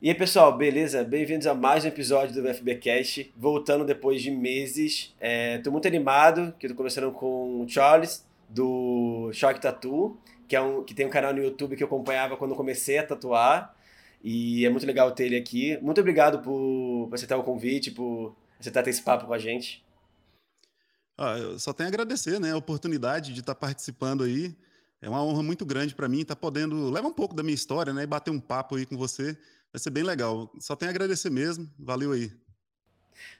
E aí, pessoal, beleza? Bem-vindos a mais um episódio do FBcast, voltando depois de meses. É, tô muito animado, que eu tô conversando com o Charles, do Shock Tattoo, que, é um, que tem um canal no YouTube que eu acompanhava quando comecei a tatuar. E é muito legal ter ele aqui. Muito obrigado por, por aceitar o convite, por aceitar ter esse papo com a gente. Ah, eu só tenho a agradecer, né, a oportunidade de estar participando aí. É uma honra muito grande para mim estar podendo levar um pouco da minha história, né, e bater um papo aí com você. Vai ser bem legal. Só tenho a agradecer mesmo. Valeu aí.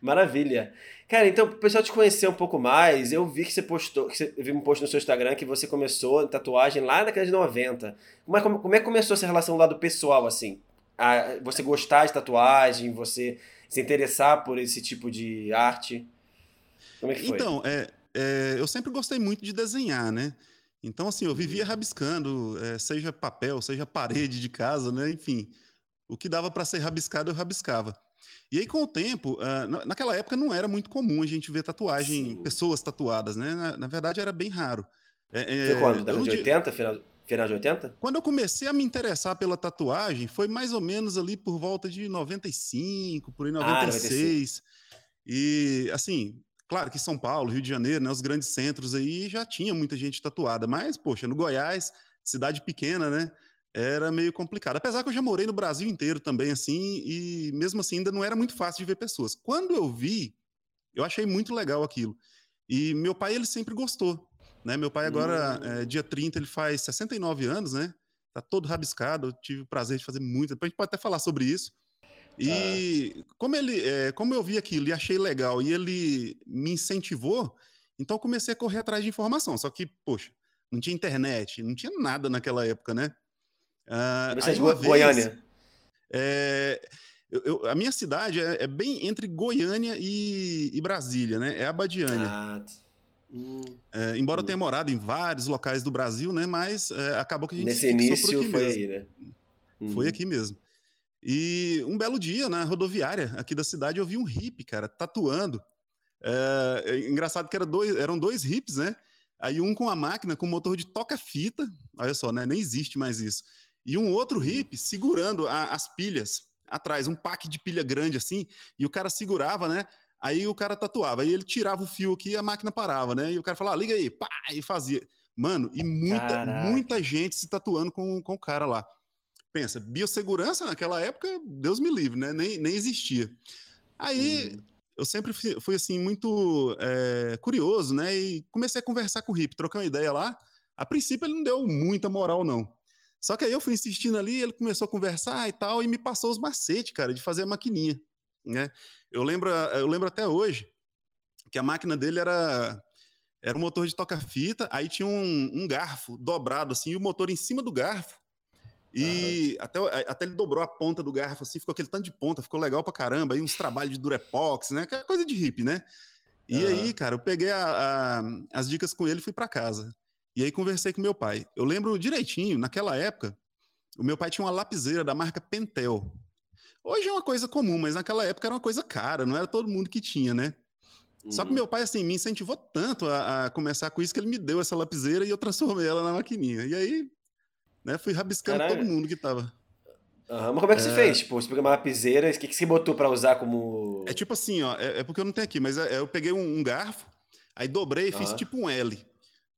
Maravilha. Cara, então, para o pessoal te conhecer um pouco mais, eu vi que você postou, que você viu um post no seu Instagram que você começou em tatuagem lá na década de 90. Como é, como, como é que começou essa relação do lado pessoal, assim? A, você gostar de tatuagem, você se interessar por esse tipo de arte? Como é que foi? Então, é, é, eu sempre gostei muito de desenhar, né? Então, assim, eu vivia uhum. rabiscando, é, seja papel, seja parede de casa, né? Enfim, o que dava para ser rabiscado, eu rabiscava. E aí, com o tempo, uh, naquela época não era muito comum a gente ver tatuagem, Sim. pessoas tatuadas, né? Na, na, verdade, era bem raro. É, foi quando? Década de 80? Final, final de 80? Quando eu comecei a me interessar pela tatuagem, foi mais ou menos ali por volta de 95, por aí 96. Ah, e, assim, claro que São Paulo, Rio de Janeiro, né, os grandes centros aí já tinha muita gente tatuada, mas, poxa, no Goiás, cidade pequena, né? Era meio complicado. Apesar que eu já morei no Brasil inteiro também, assim, e mesmo assim ainda não era muito fácil de ver pessoas. Quando eu vi, eu achei muito legal aquilo. E meu pai, ele sempre gostou. Né? Meu pai agora, é, dia 30, ele faz 69 anos, né? Tá todo rabiscado, eu tive o prazer de fazer muito. Depois a gente pode até falar sobre isso. E ah. como ele, é, como eu vi aquilo e achei legal e ele me incentivou, então comecei a correr atrás de informação. Só que, poxa, não tinha internet, não tinha nada naquela época, né? Você é de Goiânia? É, eu, eu, a minha cidade é, é, bem entre Goiânia e, e Brasília, né? É Abadiânia. Ah, hum, é, embora hum. eu tenha morado em vários locais do Brasil, né? Mas é, acabou que a gente Nesse início foi mesmo. aí, né? Uhum. Foi aqui mesmo. E um belo dia, na rodoviária aqui da cidade, eu vi um hippie, cara, tatuando. É, engraçado que era dois, eram dois hippies, né? Aí um com a máquina com motor de toca-fita, olha só, né? Nem existe mais isso e um outro hippie segurando a, as pilhas atrás, um pack de pilha grande assim, e o cara segurava, né? Aí o cara tatuava, aí ele tirava o fio aqui e a máquina parava, né? E o cara falava, ah, liga aí, pá, e fazia. Mano, e muita, muita gente se tatuando com, com o cara lá. Pensa, biossegurança naquela época, Deus me livre, né? Nem, nem existia. Aí hum. eu sempre fui, fui assim, muito é, curioso, né? E comecei a conversar com o hippie, trocar uma ideia lá. A princípio ele não deu muita moral, não. Só que aí eu fui insistindo ali, ele começou a conversar e tal, e me passou os macetes, cara, de fazer a maquininha, né? Eu lembro, eu lembro até hoje que a máquina dele era era um motor de toca-fita, aí tinha um, um, garfo dobrado assim, e o motor em cima do garfo. E até, até ele dobrou a ponta do garfo assim, ficou aquele tanto de ponta, ficou legal pra caramba, aí uns trabalhos de durepox, né? Aquela coisa de hippie, né? E aí, cara, eu peguei a, a, as dicas com ele e fui para casa. E aí conversei com meu pai. Eu lembro direitinho, naquela época, o meu pai tinha uma lapiseira da marca Pentel. Hoje é uma coisa comum, mas naquela época era uma coisa cara, não era todo mundo que tinha, né? Uhum. Só que uhum. meu pai, assim, me incentivou tanto a, a, começar com isso que ele me deu essa lapiseira e eu transformei ela na maquininha. E aí, né, fui rabiscando Caralho. todo mundo que tava. Uhum, mas como é que é... você fez? Tipo, você pegou uma lapiseira, o que, que você botou para usar como. É tipo assim, ó, é, é, porque eu não tenho aqui, mas é, eu peguei um, um garfo, aí dobrei e uhum. fiz tipo um L.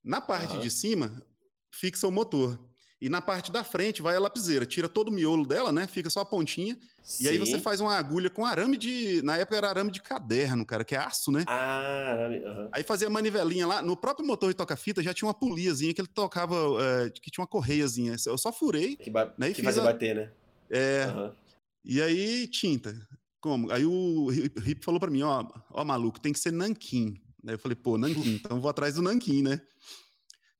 Na parte uhum. de cima, fixa o motor. E na parte da frente vai a lapiseira. Tira todo o miolo dela, né? Fica só a pontinha. Sim. E aí você faz uma agulha com arame de. Na época era arame de caderno, cara, que é aço, né? Ah, arame. Uhum. Aí fazia a manivelinha lá. No próprio motor de toca-fita já tinha uma poliazinha que ele tocava, é, que tinha uma correiazinha. Eu só furei. Que, ba né, que fazia a... bater, né? É. Uhum. E aí, tinta. Como? Aí o Hip falou para mim: ó, ó, maluco, tem que ser nanquim. Aí eu falei, pô, nanquim, então vou atrás do nanquim, né?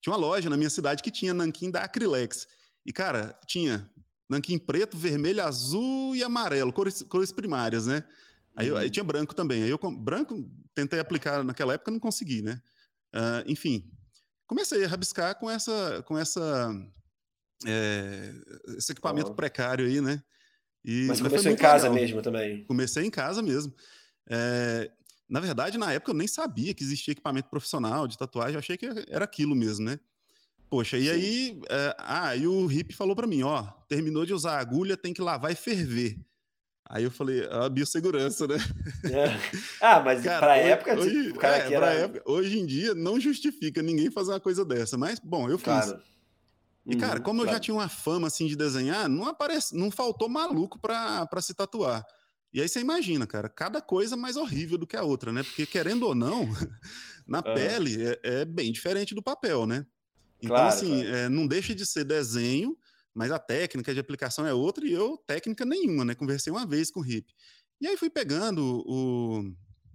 Tinha uma loja na minha cidade que tinha nanquim da Acrylex. E, cara, tinha nanquim preto, vermelho, azul e amarelo, cores, cores primárias, né? Aí, uhum. aí, tinha branco também. Aí eu, branco, tentei aplicar naquela época, não consegui, né? Uh, enfim, comecei a rabiscar com essa, com essa, é, esse equipamento precário aí, né? E, mas começou em casa legal. mesmo também? Comecei em casa mesmo. É, na verdade, na época eu nem sabia que existia equipamento profissional de tatuagem, eu achei que era aquilo mesmo, né? Poxa, e Sim. aí, é, ah, e o Hip falou para mim, ó, terminou de usar a agulha, tem que lavar e ferver. Aí eu falei, a biossegurança, né? É. Ah, mas cara, pra hoje, época, hoje, cara é, era... época, hoje em dia não justifica ninguém fazer uma coisa dessa, mas bom, eu fiz. Claro. E, cara, uhum, como claro. eu já tinha uma fama assim de desenhar, não aparece, não faltou maluco pra se tatuar. E aí você imagina, cara, cada coisa mais horrível do que a outra, né? Porque querendo ou não, na pele é, é, bem diferente do papel, né? Então, claro, assim, claro. É, não deixa de ser desenho, mas a técnica de aplicação é outra e eu, técnica nenhuma, né? Conversei uma vez com o Hip. E aí fui pegando o,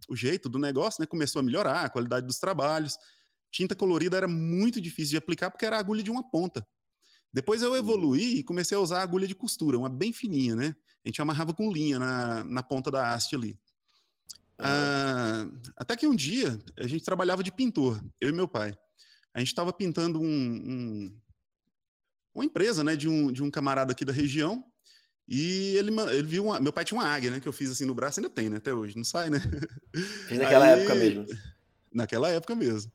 o jeito do negócio, né? Começou a melhorar a qualidade dos trabalhos. Tinta colorida era muito difícil de aplicar porque era agulha de uma ponta. Depois eu evoluí e comecei a usar agulha de costura, uma bem fininha, né? A gente amarrava com linha na, na ponta da haste ali. Ah, até que um dia a gente trabalhava de pintor, eu e meu pai. A gente estava pintando um, um, uma empresa, né, de um, de um camarada aqui da região. E ele, ele viu uma, meu pai tinha uma águia, né, que eu fiz assim no braço, ainda tem, né, até hoje, não sai, né? Fiz naquela Aí, época mesmo. Naquela época mesmo.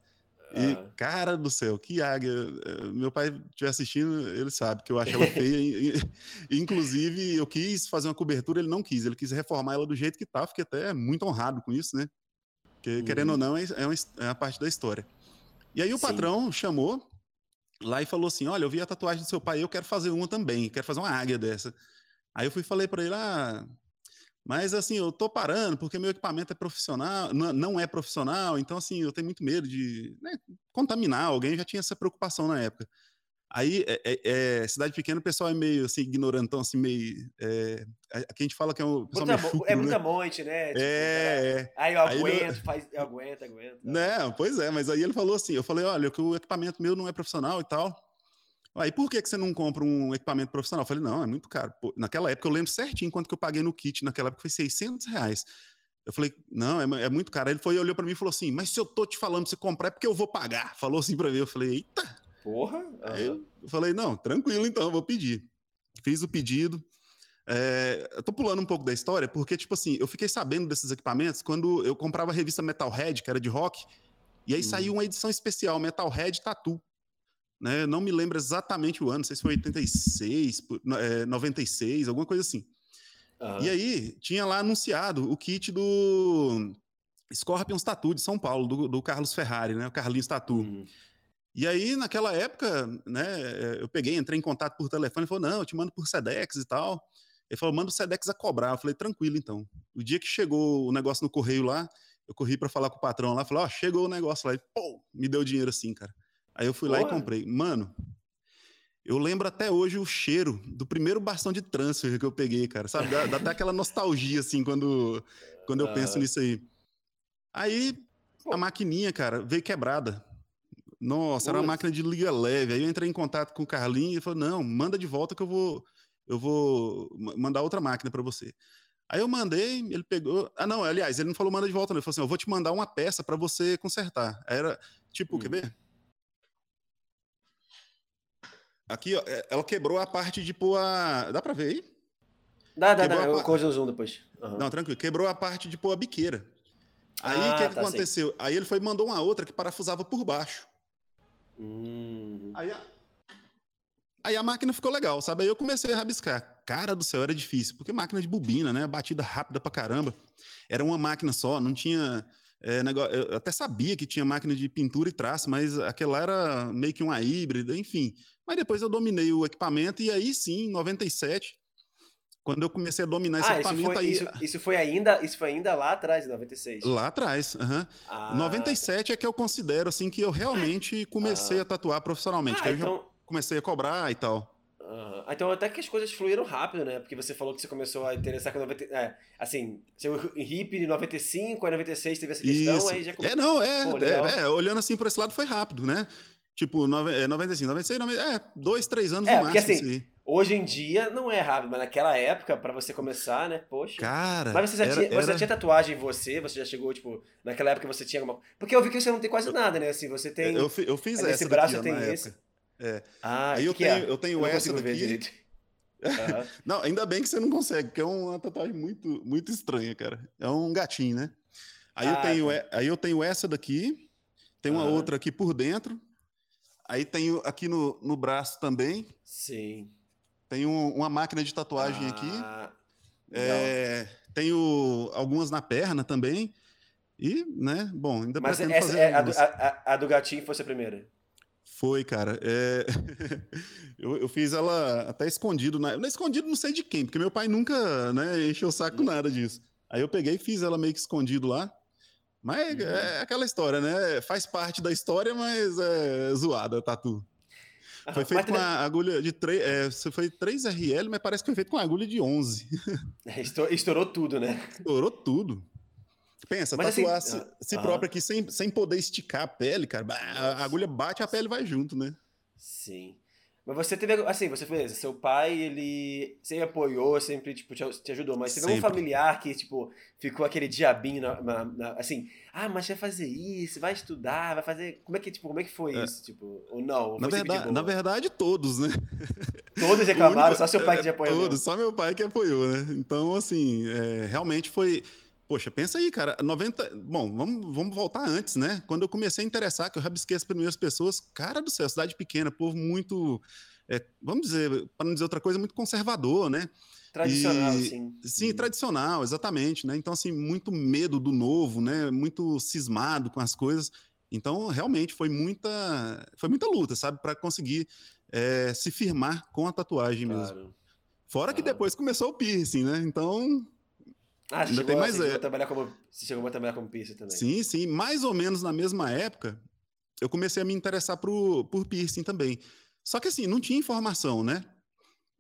E, ah. cara do céu, que águia. Eh, meu pai estiver assistindo, ele sabe que eu acho ela feia. Inclusive, eu quis fazer uma cobertura, ele não quis. Ele quis reformar ela do jeito que tá. Fiquei até muito honrado com isso, né? Porque, uhum. querendo ou não, é, é, uma, é a parte da história. E aí o Sim. patrão chamou lá e falou assim: Olha, eu vi a tatuagem do seu pai, eu quero fazer uma também, quero fazer uma águia dessa. Aí eu fui falei para ele: Ah, mas assim, eu tô parando porque meu equipamento é profissional, não é profissional, então assim, eu tenho muito medo de né, contaminar alguém, já tinha essa preocupação na época. Aí, é, é, é, cidade pequena, o pessoal é meio assim, ignorantão, assim, meio. É, aqui a gente fala que é um. Pessoal muita, chucro, é muita né? monte, né? Tipo, é, é. Aí eu aguento, ele... faz, eu aguento, aguento. Não, pois é, mas aí ele falou assim: eu falei, olha, que o equipamento meu não é profissional e tal. Aí, por que, que você não compra um equipamento profissional? Eu falei, não, é muito caro. Pô, naquela época, eu lembro certinho quanto que eu paguei no kit. Naquela época foi 600 reais. Eu falei, não, é, é muito caro. Aí ele foi, olhou para mim e falou assim, mas se eu tô te falando pra você comprar, é porque eu vou pagar. Falou assim para mim. Eu falei, eita. Porra. Aí eu falei, não, tranquilo então, eu vou pedir. Fiz o pedido. É, eu tô pulando um pouco da história, porque, tipo assim, eu fiquei sabendo desses equipamentos quando eu comprava a revista Metalhead, que era de rock, e aí hum. saiu uma edição especial, Metalhead Tattoo. Né? Não me lembro exatamente o ano, não sei se foi 86, é, 96, alguma coisa assim. Uhum. E aí, tinha lá anunciado o kit do Scorpions Tattoo de São Paulo, do, do Carlos Ferrari, né? O Carlinhos Tattoo. Uhum. E aí, naquela época, né, eu peguei, entrei em contato por telefone e falou: não, eu te mando por Sedex e tal. Ele falou: manda o Sedex a cobrar. Eu falei: tranquilo, então. O dia que chegou o negócio no correio lá, eu corri para falar com o patrão lá, falei: ó, oh, chegou o negócio lá. E, pô, me deu dinheiro assim, cara. Aí eu fui Porra. lá e comprei. Mano, eu lembro até hoje o cheiro do primeiro bastão de transfer que eu peguei, cara. Sabe? Dá, dá até aquela nostalgia, assim, quando, quando eu penso nisso aí. Aí a maquininha, cara, veio quebrada. Nossa, era uma máquina de liga leve. Aí eu entrei em contato com o Carlinhos e falou: não, manda de volta que eu vou, eu vou mandar outra máquina para você. Aí eu mandei, ele pegou. Ah, não, aliás, ele não falou manda de volta, não. Ele falou assim: eu vou te mandar uma peça para você consertar. Aí era tipo, hum. quer ver? Aqui, ó, é, ela quebrou a parte de pôr a. Dá pra ver aí? Dá, dá, quebrou dá. Eu coisa o zoom depois. Uhum. Não, tranquilo. Quebrou a parte de pôr a biqueira. Aí o ah, que, que tá aconteceu? Aí ele foi mandou uma outra que parafusava por baixo. Hum. Aí, a... aí a máquina ficou legal, sabe? Aí eu comecei a rabiscar. Cara do céu, era difícil, porque máquina de bobina, né? Batida rápida pra caramba. Era uma máquina só, não tinha. É, negócio... Eu até sabia que tinha máquina de pintura e traço, mas aquela era meio que uma híbrida, enfim. Mas depois eu dominei o equipamento e aí sim, em 97, quando eu comecei a dominar esse ah, equipamento isso foi, aí. Isso, isso, foi ainda, isso foi ainda lá atrás, em 96? Lá atrás. Uhum. Ah, 97 é que eu considero assim que eu realmente comecei ah. a tatuar profissionalmente. Ah, então... eu comecei a cobrar e tal. Uhum. Então até que as coisas fluíram rápido, né? Porque você falou que você começou a interessar com 90... É, assim, seu hip de 95, aí 96 teve essa questão, Isso. aí já começou... É, não, é, Pô, é, é, olhando assim por esse lado foi rápido, né? Tipo, 95, 96, 90, é, dois, três anos é, no máximo. Porque, assim, hoje em dia não é rápido, mas naquela época, para você começar, né? Poxa. Cara. Mas você já, era, tinha, você já tinha tatuagem em você? Você já chegou, tipo, naquela época você tinha alguma. Porque eu vi que você não tem quase nada, né? Assim, você tem. Eu, eu fiz essa. Nesse braço eu tenho esse. É. Ah, Aí eu tenho, é? eu tenho eu essa daqui. Uhum. não, ainda bem que você não consegue, porque é uma tatuagem muito, muito estranha, cara. É um gatinho, né? Aí, ah, eu, tenho, aí eu tenho essa daqui, tem uma uhum. outra aqui por dentro, Aí tem aqui no, no braço também. Sim. Tem um, uma máquina de tatuagem ah, aqui. É, tenho algumas na perna também. E, né, bom, ainda Mas essa, é, a, do, a, a, do gatinho foi a primeira? Foi, cara. É... eu, eu, fiz ela até escondido. Na... Não escondido não sei de quem, porque meu pai nunca né, encheu o saco com nada disso. Aí eu peguei e fiz ela meio que escondido lá. Mas uhum. é aquela história, né? Faz parte da história, mas é zoada, tatu. Foi feito com a agulha de 3. É, foi 3 RL, mas parece que foi feito com agulha de 11. É, estourou tudo, né? Estourou tudo. Pensa, mas tatuar assim, si, si uh, próprio aqui sem, sem poder esticar a pele, cara. A agulha bate, a pele vai junto, né? Sim. Mas você teve, assim, você fez, seu pai, ele sempre apoiou, sempre, tipo, te, te ajudou, mas teve sempre. um familiar que, tipo, ficou aquele diabinho, na, na, na, assim, ah, mas vai fazer isso, vai estudar, vai fazer, como é que, tipo, como é que foi é. isso, tipo, ou não? Ou na, verdade, na verdade, todos, né? Todos reclamaram, único, só seu pai que te é, apoiou? Todos, só meu pai que apoiou, né? Então, assim, é, realmente foi... Poxa, pensa aí, cara, 90. Bom, vamos, vamos voltar antes, né? Quando eu comecei a interessar, que eu rabisquei as primeiras pessoas, cara do céu, cidade pequena, povo muito. É, vamos dizer, para não dizer outra coisa, muito conservador, né? Tradicional, e, sim. Sim, tradicional, exatamente, né? Então, assim, muito medo do novo, né? Muito cismado com as coisas. Então, realmente, foi muita, foi muita luta, sabe? Para conseguir é, se firmar com a tatuagem claro. mesmo. Fora claro. que depois começou o piercing, né? Então, ah, Ainda chegou, tem mais, você, é... chegou a trabalhar como, você chegou a trabalhar como piercing também. Sim, sim. Mais ou menos na mesma época, eu comecei a me interessar por, por piercing também. Só que assim, não tinha informação, né?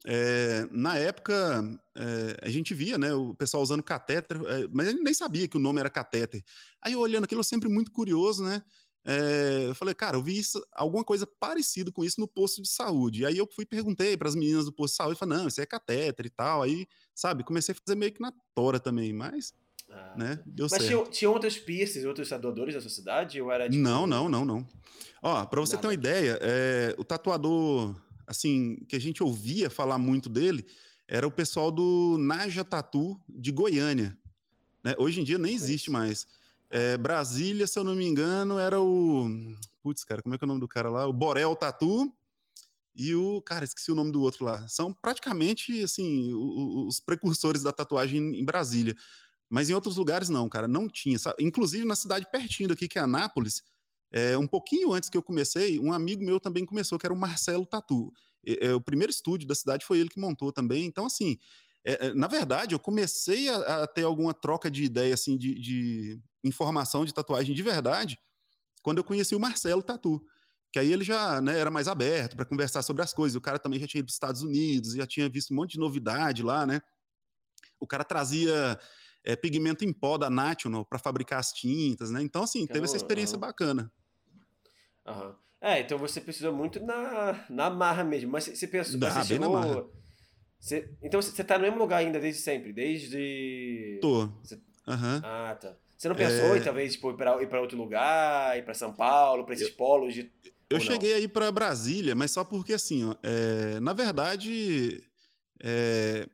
É, na época, é, a gente via né, o pessoal usando catéter, é, mas ele nem sabia que o nome era catéter. Aí eu olhando aquilo, eu sempre muito curioso, né? É, eu falei, cara, eu vi isso, alguma coisa parecida com isso no posto de saúde. E aí eu fui perguntei para as meninas do posto de saúde, falei, não, isso é catéter e tal. Aí, sabe, comecei a fazer meio que na tora também, mas, ah, né, deu mas certo. Tinha, tinha outros piercings, outros tatuadores da sociedade? Ou era, tipo... Não, não, não, não. Ó, para você Nada. ter uma ideia, é, o tatuador, assim, que a gente ouvia falar muito dele, era o pessoal do Naja Tatu de Goiânia. Né? Hoje em dia nem existe mais. É, Brasília, se eu não me engano, era o. Putz, cara, como é que é o nome do cara lá? O Borel Tatu e o. Cara, esqueci o nome do outro lá. São praticamente, assim, os precursores da tatuagem em Brasília. Mas em outros lugares não, cara, não tinha. Sabe? Inclusive na cidade pertinho daqui, que é Anápolis, é, um pouquinho antes que eu comecei, um amigo meu também começou, que era o Marcelo Tatu. É, é, o primeiro estúdio da cidade foi ele que montou também. Então, assim, é, é, na verdade, eu comecei a, a, ter alguma troca de ideia, assim, de, de, informação de tatuagem de verdade, quando eu conheci o Marcelo Tatu. Que aí ele já né, era mais aberto para conversar sobre as coisas. O cara também já tinha ido para os Estados Unidos, já tinha visto um monte de novidade lá, né? O cara trazia é, pigmento em pó da National para fabricar as tintas, né? Então, assim, teve essa experiência uhum. bacana. Uhum. É, então você precisou muito na, na marra mesmo. Mas você pensou, Dá, você chegou... Você, então você tá no mesmo lugar ainda desde sempre? Desde. Tô. Você... Uhum. Ah, tá. Você não pensou é... em talvez tipo, ir para outro lugar, ir para São Paulo, para esses eu, polos de. Eu cheguei aí para Brasília, mas só porque assim, ó, é, na verdade, é,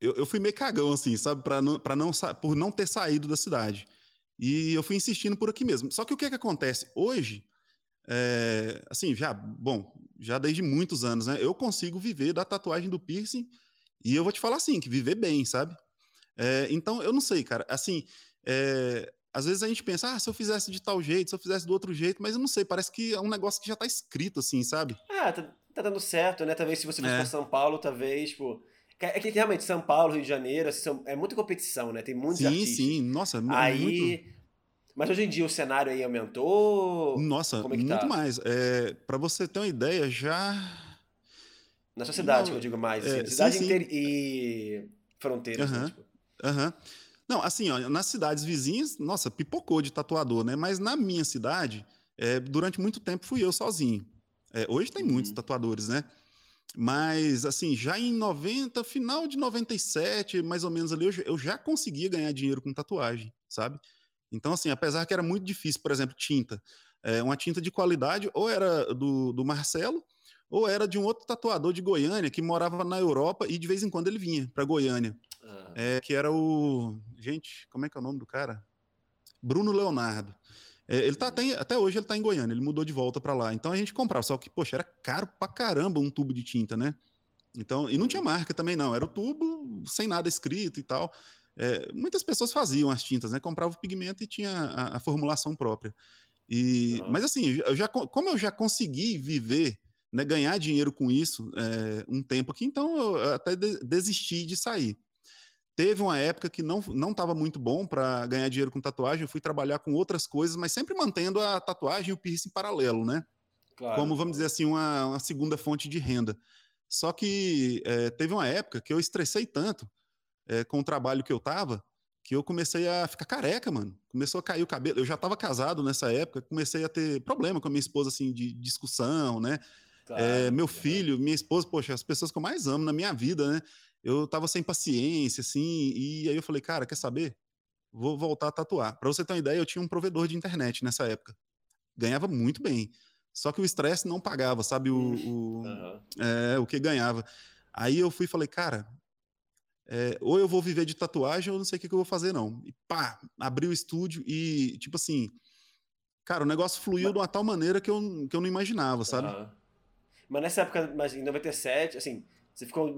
eu, eu, fui meio cagão, assim, sabe, para não, pra não, por não ter saído da cidade. E eu fui insistindo por aqui mesmo. Só que o que, é que acontece? Hoje, é, assim, já, bom, já desde muitos anos, né? Eu consigo viver da tatuagem do piercing e eu vou te falar assim, que viver bem, sabe? É, então, eu não sei, cara. Assim, é, às vezes a gente pensa, ah, se eu fizesse de tal jeito, se eu fizesse do outro jeito, mas eu não sei, parece que é um negócio que já tá escrito, assim, sabe? Ah, tá, tá dando certo, né? Talvez se você fosse é. pra São Paulo, talvez, tipo. É que realmente São Paulo, Rio de Janeiro, assim, são, é muita competição, né? Tem muitos sim, artistas. Sim, sim, nossa, é Aí, muito... Mas hoje em dia o cenário aí aumentou? Nossa, é muito tá? mais. É, para você ter uma ideia, já na sua cidade, não, que eu digo mais. Assim, é, cidade sim, sim. e fronteiras. Uhum, né, tipo. uhum. Não, assim, ó, nas cidades vizinhas, nossa, pipocou de tatuador, né? Mas na minha cidade, é, durante muito tempo fui eu sozinho. É, hoje tem uhum. muitos tatuadores, né? Mas, assim, já em 90, final de 97, mais ou menos ali, eu, eu já conseguia ganhar dinheiro com tatuagem, sabe? Então, assim, apesar que era muito difícil, por exemplo, tinta. É, uma tinta de qualidade, ou era do, do Marcelo, ou era de um outro tatuador de Goiânia que morava na Europa e de vez em quando ele vinha para Goiânia. Ah. É, que era o. Gente, como é que é o nome do cara? Bruno Leonardo. É, ele tá até, até hoje ele tá em Goiânia, ele mudou de volta para lá. Então a gente comprava, só que, poxa, era caro pra caramba um tubo de tinta, né? Então, e não tinha marca também, não. Era o tubo sem nada escrito e tal. É, muitas pessoas faziam as tintas, né? Comprava o pigmento e tinha a, a formulação própria. E, uhum. Mas assim, eu já, como eu já consegui viver, né, ganhar dinheiro com isso é, um tempo aqui, então eu até de, desisti de sair. Teve uma época que não não estava muito bom para ganhar dinheiro com tatuagem, eu fui trabalhar com outras coisas, mas sempre mantendo a tatuagem e o piercing paralelo, né? Claro. Como, vamos dizer assim, uma, uma segunda fonte de renda. Só que é, teve uma época que eu estressei tanto é, com o trabalho que eu tava, que eu comecei a ficar careca, mano. Começou a cair o cabelo. Eu já estava casado nessa época, comecei a ter problema com a minha esposa, assim, de discussão, né? Claro, é, meu filho, minha esposa, poxa, as pessoas que eu mais amo na minha vida, né? Eu tava sem paciência, assim, e aí eu falei, cara, quer saber? Vou voltar a tatuar. Para você ter uma ideia, eu tinha um provedor de internet nessa época. Ganhava muito bem. Só que o estresse não pagava, sabe? O, o, uhum. é, o que ganhava. Aí eu fui e falei, cara, é, ou eu vou viver de tatuagem ou não sei o que, que eu vou fazer, não. E pá, abri o estúdio e, tipo assim, cara, o negócio fluiu mas... de uma tal maneira que eu, que eu não imaginava, sabe? Uhum. Mas nessa época, mas em 97, assim, você ficou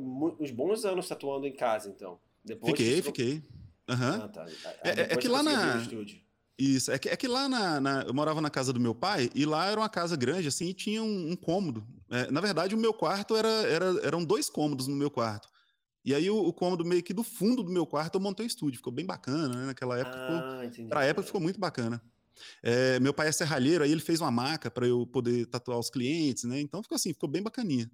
uns bons anos tatuando em casa, então? Depois fiquei, ficou... fiquei. Uhum. Ah, tá. é, é, é que lá na. Isso, é que, é que lá na, na, Eu morava na casa do meu pai e lá era uma casa grande, assim, e tinha um, um cômodo. É, na verdade, o meu quarto era, era, eram dois cômodos no meu quarto. E aí o, o, cômodo meio que do fundo do meu quarto eu montei o estúdio, ficou bem bacana, né? Naquela época, ah, ficou, pra época ficou muito bacana. É, meu pai é serralheiro, aí ele fez uma maca para eu poder tatuar os clientes, né? Então ficou assim, ficou bem bacaninha.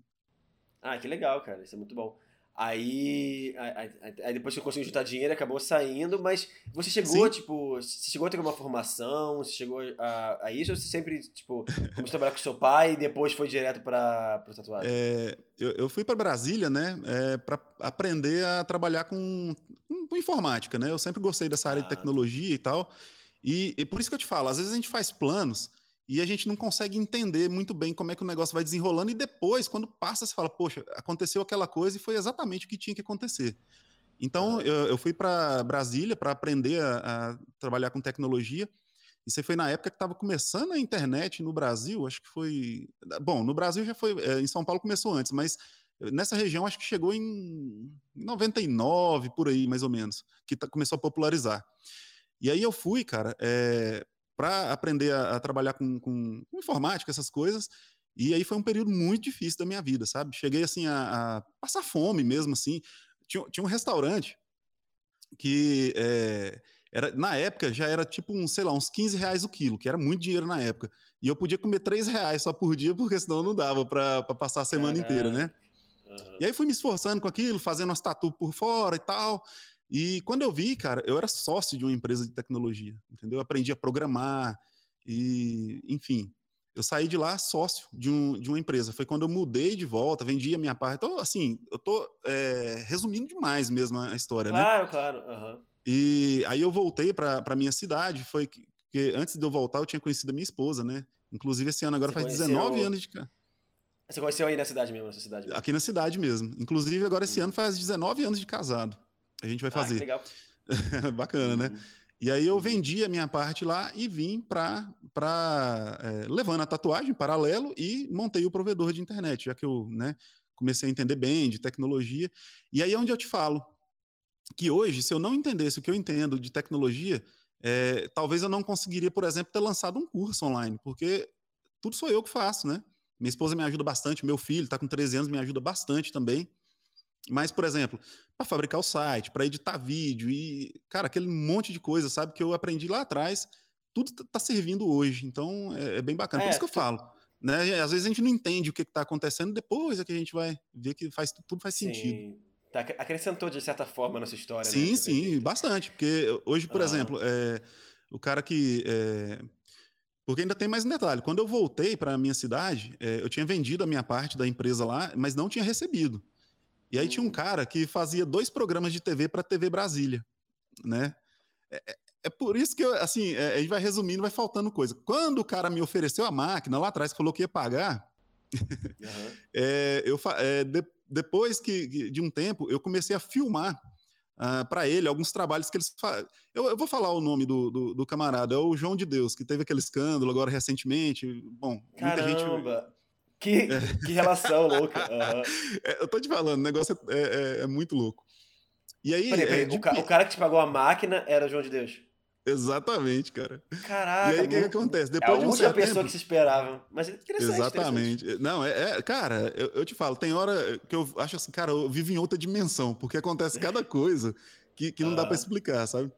Ah, que legal, cara, isso é muito bom. Aí, aí, aí, depois que eu consegui juntar dinheiro, acabou saindo, mas você chegou, Sim. tipo, você chegou a ter uma formação, você chegou a, a isso, ou você sempre, tipo, começou a trabalhar com seu pai e depois foi direto para o tatuagem? É, eu, eu fui para Brasília, né, é, para aprender a trabalhar com, com, informática, né, eu sempre gostei dessa área ah. de tecnologia e tal, e, e por isso que eu te falo, às vezes a gente faz planos e a gente não consegue entender muito bem como é que o negócio vai desenrolando, e depois, quando passa, você fala, poxa, aconteceu aquela coisa e foi exatamente o que tinha que acontecer. Então, eu, eu fui para Brasília para aprender a, a, trabalhar com tecnologia. Isso foi na época que estava começando a internet no Brasil, acho que foi. Bom, no Brasil já foi. É, em São Paulo começou antes, mas nessa região acho que chegou em 99, por aí, mais ou menos, que tá, começou a popularizar. E aí eu fui, cara, é, para aprender a, a trabalhar com, com, com, informática, essas coisas. E aí foi um período muito difícil da minha vida, sabe? Cheguei assim a, a passar fome mesmo, assim. Tinha, tinha um restaurante que é, era, na época já era tipo um, sei lá, uns 15 reais o quilo, que era muito dinheiro na época. E eu podia comer 3 reais só por dia, porque senão não dava para passar a semana inteira, né? Uhum. E aí fui me esforçando com aquilo, fazendo as tatu por fora e tal. E quando eu vi, cara, eu era sócio de uma empresa de tecnologia, entendeu? Eu aprendi a programar e, enfim, eu saí de lá sócio de, um, de uma empresa. Foi quando eu mudei de volta, vendi a minha parte. Então, assim, eu tô é, resumindo demais mesmo a história, claro, né? Claro, claro. Uhum. E aí eu voltei para minha cidade. Foi que, que, antes de eu voltar, eu tinha conhecido a minha esposa, né? Inclusive, esse ano agora Você faz conheceu... 19 anos de cá. Você conheceu aí na cidade mesmo, nessa cidade mesmo? Aqui na cidade mesmo. Inclusive, agora esse hum. ano faz 19 anos de casado. A gente vai fazer. Ah, legal. Bacana, né? E aí eu uhum. vendi a minha parte lá e vim para é, levando a tatuagem paralelo e montei o provedor de internet, já que eu né, comecei a entender bem de tecnologia. E aí é onde eu te falo que hoje, se eu não entendesse o que eu entendo de tecnologia, é, talvez eu não conseguiria, por exemplo, ter lançado um curso online, porque tudo sou eu que faço, né? Minha esposa me ajuda bastante, meu filho está com 13 anos, me ajuda bastante também. Mas, por exemplo, para fabricar o site, para editar vídeo e, cara, aquele monte de coisa, sabe, que eu aprendi lá atrás, tudo tá servindo hoje. Então, é, é bem bacana. É, Por isso que eu falo. Né? Às vezes a gente não entende o que está acontecendo, depois é que a gente vai ver que faz, tudo faz sim. sentido. Tá, acrescentou de certa forma na sua história, sim, né? Sim, bastante. Porque hoje, por ah. exemplo, é, o cara que. É, porque ainda tem mais um detalhe. Quando eu voltei para a minha cidade, é, eu tinha vendido a minha parte da empresa lá, mas não tinha recebido. E aí tinha um cara que fazia dois programas de TV para TV Brasília, né? É, é, é, por isso que, eu, assim, é, a gente vai resumindo, vai faltando coisa. Quando o cara me ofereceu a máquina lá atrás, falou que ia pagar, uhum. é, eu, é, de, depois que, de um tempo, eu comecei a filmar uh, ah, para ele alguns trabalhos que eles fazem. Eu, eu, vou falar o nome do, do, do, camarada, é o João de Deus, que teve aquele escândalo agora recentemente. Bom, Caramba. muita gente Que, que relação louca. Uhum. É, eu tô te falando, o negócio é, é, é muito louco. E aí. Peraí, peraí, é, o, ca o, cara que te pagou a máquina era o João de Deus. Exatamente, cara. Caraca. E aí o que, que, acontece? Depois é a de um única pessoa tempo... que se esperava. Mas é interessante. Exatamente. Interessante. Não, é, é cara, eu, eu, te falo, tem hora que eu acho assim, cara, eu vivo em outra dimensão, porque acontece cada coisa que, que não dá para explicar, sabe?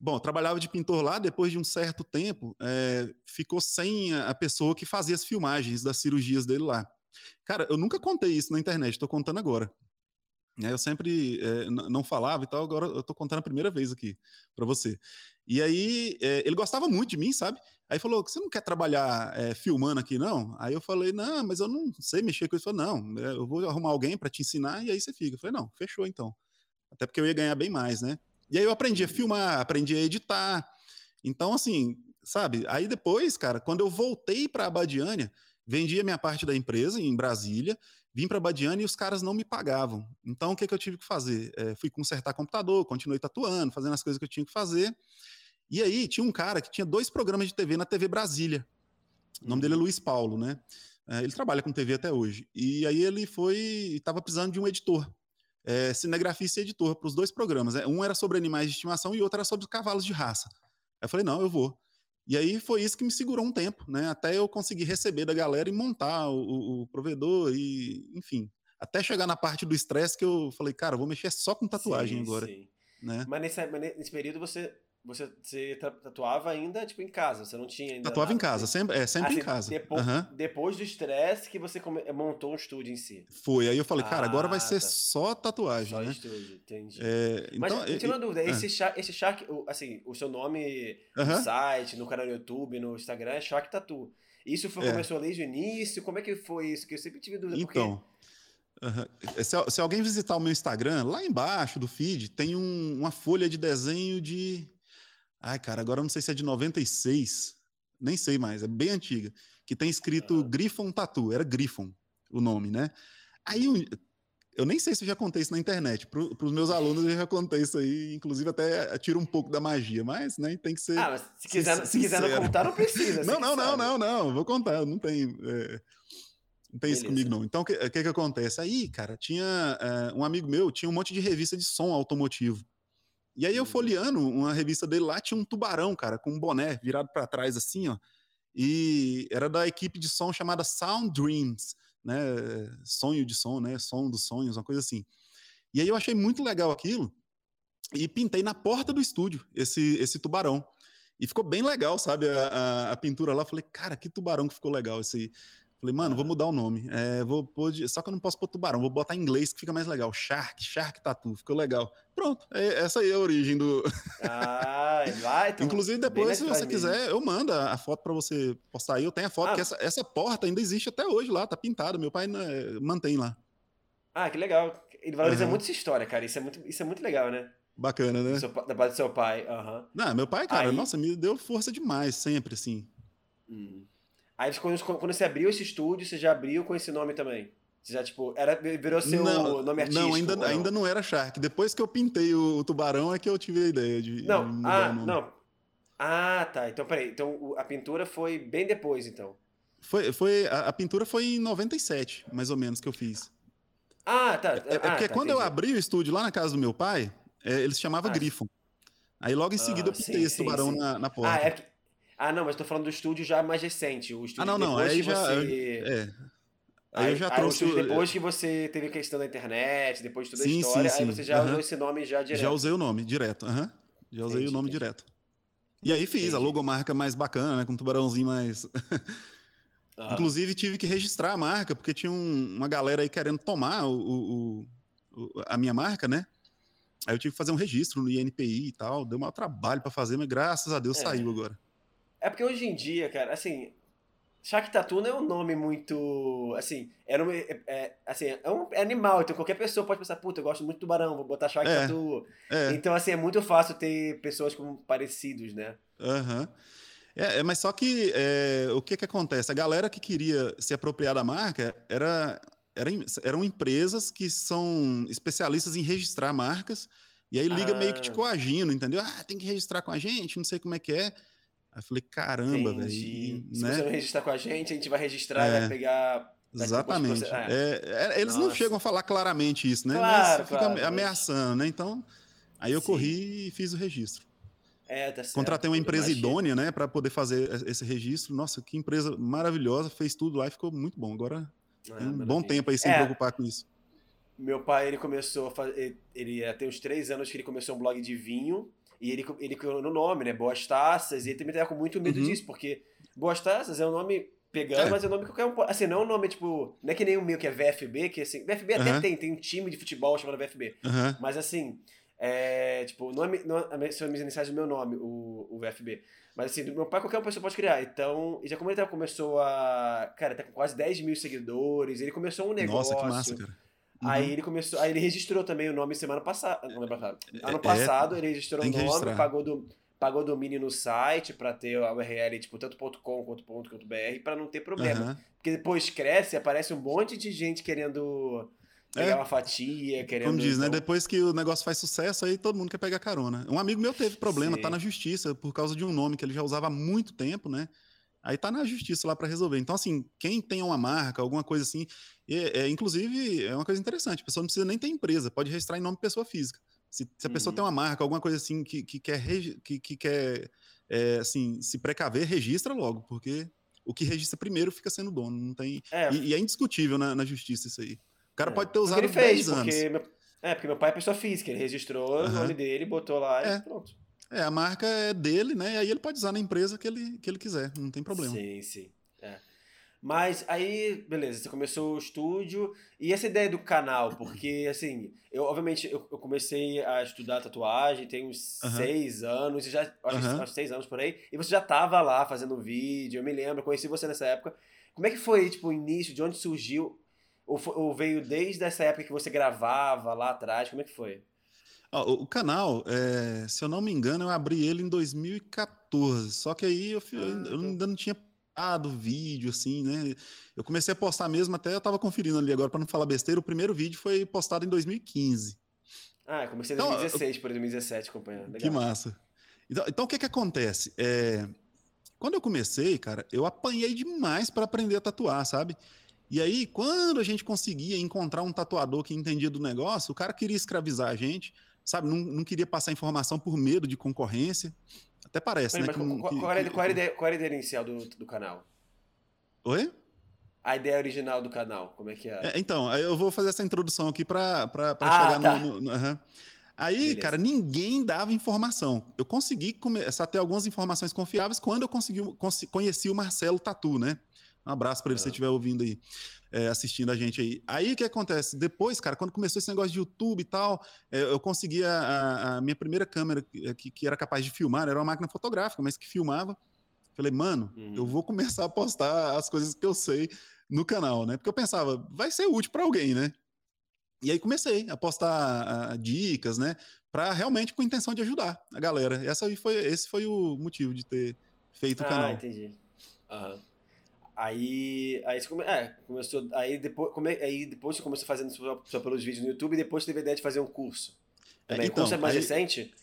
Bom, trabalhava de pintor lá, depois de um certo tempo, é, ficou sem a pessoa que fazia as filmagens das cirurgias dele lá. Cara, eu nunca contei isso na internet, estou contando agora. É, eu sempre é, não falava e tal, agora eu estou contando a primeira vez aqui para você. E aí, é, ele gostava muito de mim, sabe? Aí falou: Você não quer trabalhar é, filmando aqui, não? Aí eu falei: Não, mas eu não sei mexer com isso. Ele falou: Não, eu vou arrumar alguém para te ensinar e aí você fica. Eu falei: Não, fechou então. Até porque eu ia ganhar bem mais, né? E aí eu aprendi a filmar, aprendi a editar. Então, assim, sabe? Aí depois, cara, quando eu voltei para a Abadiânia, vendi a minha parte da empresa em Brasília, vim para a Badiana e os caras não me pagavam. Então, o que, que eu tive que fazer? É, fui consertar computador, continuei tatuando, fazendo as coisas que eu tinha que fazer. E aí, tinha um cara que tinha dois programas de TV na TV Brasília. O nome dele é Luiz Paulo, né? É, ele trabalha com TV até hoje. E aí ele foi, estava precisando de um editor, é, cinegrafista e editor para os dois programas. Né? Um era sobre animais de estimação e outro era sobre cavalos de raça. Aí eu falei, não, eu vou. E aí foi isso que me segurou um tempo, né? Até eu conseguir receber da galera e montar o, o provedor e, enfim, até chegar na parte do estresse que eu falei, cara, vou mexer só com tatuagem sim, agora. Sim. Né? Mas nesse, nesse período você você, você tatuava ainda, tipo, em casa, você não tinha ainda. Tatuava nada, em casa, sempre, é, sempre assim, em casa. Depois, uhum. depois do estresse que você montou um estúdio em si. Foi, aí eu falei, cara, agora vai ser ah, tá. só tatuagem. Só né? estúdio, entendi. É, Mas então, eu tenho uma dúvida, esse, Shark, esse Shark, assim, o seu nome uhum. no site, no canal do YouTube, no Instagram é Shark Tattoo. Isso foi, é. começou desde o início? Como é que foi isso? Que eu sempre tive dúvida. Então. Porque... Uhum. Se, se, alguém visitar o meu Instagram, lá embaixo do feed tem um, uma folha de desenho de Ai, cara, agora eu não sei se é de 96, nem sei mais, é bem antiga, que tem escrito Griffon Tattoo, era Griffon o nome, né? Aí eu nem sei se eu já contei isso na internet, para os meus alunos eu já contei isso aí, inclusive até tira um pouco da magia, mas né, tem que ser. Ah, mas se quiser, se quiser não contar, não precisa. não, não, não, não, não, vou contar, não tem. É, não tem Beleza. isso comigo, não. Então, o que, que, que acontece? Aí, cara, tinha é, um amigo meu, tinha um monte de revista de som automotivo. E aí eu uhum. folheando uma revista dele lá, tinha um tubarão, cara, com um boné virado para trás assim, ó. E era da equipe de som chamada Sound Dreams, né? Sonho de som, né? Som dos sonhos, uma coisa assim. E aí eu achei muito legal aquilo e pintei na porta do estúdio esse, esse tubarão. E ficou bem legal, sabe? A, a, a pintura lá. Falei, cara, que tubarão que ficou legal esse, Falei, mano, vou mudar o nome. É, vou pôr de... Só que eu não posso pôr tubarão, vou botar em inglês que fica mais legal. Shark, Shark Tattoo, ficou legal. Pronto, é, essa aí é a origem do. Ah, vai. Então, Inclusive, depois, se você quiser, eu mando a foto para você postar aí. Eu tenho a foto, ah. que essa, essa porta ainda existe até hoje lá, tá pintada. Meu pai né, mantém lá. Ah, que legal. Ele valoriza uhum. muito essa história, cara. Isso é muito, isso é muito legal, né? Bacana, né? Seu, da parte do seu pai. Uhum. Não, meu pai, cara, aí... nossa, me deu força demais, sempre, assim. Hum. Aí quando, quando você abriu esse estúdio, você já abriu com esse nome também? Você já, tipo, era, virou seu não, nome artístico? Não, ainda não? ainda não era Shark. Depois que eu pintei o, o, tubarão é que eu tive a ideia de. Não, ah, não. Ah, tá. Então, peraí. Então a pintura foi bem depois, então. Foi, foi, a, a pintura foi em 97, mais ou menos, que eu fiz. Ah, tá. É, é ah, porque tá, quando entendi. eu abri o estúdio lá na casa do meu pai, é, ele se chamava ah. Aí logo em seguida ah, eu pintei sim, esse tubarão sim. Na, na porta. Ah, é ah, não, mas tô falando do estúdio já mais recente. O estúdio ah, não, não. Aí já. Você... É. Aí, eu já trouxe. Aí, depois que você teve a questão da internet, depois de toda a sim, história, sim, sim. aí você já uhum. usou esse nome já direto. Já usei o nome direto. Uhum. Já usei entendi, o nome entendi. direto. E aí fiz entendi. a logomarca mais bacana, né? Com um tubarãozinho mais. Ah. Inclusive tive que registrar a marca, porque tinha um, uma galera aí querendo tomar o, o, o, a minha marca, né? Aí eu tive que fazer um registro no INPI e tal. Deu um trabalho para fazer, mas graças a Deus é. saiu agora. É porque hoje em dia, cara, assim, Shaq Tatu não é um nome muito. Assim, era um, é, é, assim, é um animal, então qualquer pessoa pode pensar, puta, eu gosto muito de tubarão, vou botar Shaq é, Tatu. É. Então, assim, é muito fácil ter pessoas com parecidos, né? Aham. Uhum. É, mas só que é, o que que acontece? A galera que queria se apropriar da marca era, era, eram empresas que são especialistas em registrar marcas, e aí liga ah. meio que te ah. coagindo, entendeu? Ah, tem que registrar com a gente, não sei como é que é. Aí eu falei, caramba, velho. Se né? você não registrar com a gente, a gente vai registrar, é. vai pegar Exatamente. Você... É. É, eles Nossa. não chegam a falar claramente isso, né? Claro, Mas fica claro, ameaçando, né? Então, aí eu Sim. corri e fiz o registro. É, tá certo. Contratei uma empresa idônea, né, para poder fazer esse registro. Nossa, que empresa maravilhosa, fez tudo lá e ficou muito bom. Agora, é, um bom tempo aí sem é. preocupar com isso. Meu pai, ele começou a fazer. Ele, ele tem uns três anos que ele começou um blog de vinho. E ele, ele criou no nome, né? Boas Taças. E ele também tava com muito medo uhum. disso, porque Boas Taças é um nome pegando, é. mas é um nome que qualquer um. Assim, não é um nome tipo. Não é que nem o meu, que é VFB, que assim. VFB até uhum. tem, tem um time de futebol chamado VFB. Uhum. Mas assim. É, tipo, não é, não é, são as iniciais do meu nome, o, o VFB. Mas assim, do meu pai qualquer pessoa pode criar. Então, e já como ele começou a. Cara, tá com quase 10 mil seguidores, ele começou um negócio. Nossa, que massa, cara. Uhum. Aí ele começou. Aí ele registrou também o nome semana passada. Não lembro, ano é, passado é, ele registrou o nome, pagou do. Pagou domínio no site para ter a URL, tipo, tanto .com quanto .br, para não ter problema. Uhum. Porque depois cresce, aparece um monte de gente querendo pegar é. uma fatia, querendo. Como diz, né? então... né? Depois que o negócio faz sucesso, aí todo mundo quer pegar carona. Um amigo meu teve problema, Sim. tá na justiça, por causa de um nome que ele já usava há muito tempo, né? Aí tá na justiça lá para resolver. Então, assim, quem tem uma marca, alguma coisa assim, é, é, inclusive, é uma coisa interessante. A pessoa não precisa nem ter empresa, pode registrar em nome de pessoa física. Se, se a pessoa uhum. tem uma marca, alguma coisa assim que, que quer, que, que quer é, assim, se precaver, registra logo, porque o que registra primeiro fica sendo dono. Não tem, é. E, e, é indiscutível na, na, justiça isso aí. O cara é. pode ter usado ele fez, 10 anos. Porque meu, é, porque meu pai é pessoa física, ele registrou uhum. o nome dele, botou lá e é. pronto. É, a marca é dele, né? E aí ele pode usar na empresa que ele, que ele quiser, não tem problema. Sim, sim. É. Mas aí, beleza, você começou o estúdio e essa ideia do canal, porque assim, eu obviamente eu, eu comecei a estudar tatuagem tem uns uhum. seis anos, já, acho, uhum. acho seis anos por aí, e você já tava lá fazendo vídeo, eu me lembro, conheci você nessa época. Como é que foi, tipo, o início, de onde surgiu? Ou, foi, ou veio desde essa época que você gravava lá atrás? Como é que foi? O canal, é, se eu não me engano, eu abri ele em 2014. Só que aí eu, eu, eu ah, ainda não tinha postado vídeo, assim, né? Eu comecei a postar mesmo, até eu tava conferindo ali agora para não falar besteira. O primeiro vídeo foi postado em 2015. Ah, eu comecei em 2016 então, por 2017 acompanhando. Legal. Que massa. Então, então o que que acontece? É, quando eu comecei, cara, eu apanhei demais para aprender a tatuar, sabe? E aí, quando a gente conseguia encontrar um tatuador que entendia do negócio, o cara queria escravizar a gente sabe, não, não queria passar informação por medo de concorrência. Até parece, né? Mas, que, qual, qual, era, qual, era ideia, qual, era, a ideia inicial do, do canal? Oi? A ideia original do canal, como é que é? é então, eu vou fazer essa introdução aqui para ah, chegar tá. no. no, no uhum. Aí, Beleza. cara, ninguém dava informação. Eu consegui começar a ter algumas informações confiáveis quando eu consegui, conheci o Marcelo Tatu, né? Um abraço para ele se você estiver ouvindo aí é, assistindo a gente aí. Aí o que acontece? Depois, cara, quando começou esse negócio de YouTube e tal, é, eu consegui a, a, a, minha primeira câmera que, que, era capaz de filmar, era uma máquina fotográfica, mas que filmava. Falei, mano, uhum. eu vou começar a postar as coisas que eu sei no canal, né? Porque eu pensava, vai ser útil para alguém, né? E aí comecei a postar a, dicas, né? Para realmente com a intenção de ajudar a galera. Essa foi, esse foi o motivo de ter feito ah, o canal. Ah, entendi. Uhum. Aí, aí você come, é, começou, aí depois, come, aí depois você começou fazendo só, só, pelos vídeos no YouTube e depois teve a ideia de fazer um curso. Também. É, então, o curso é mais aí, recente?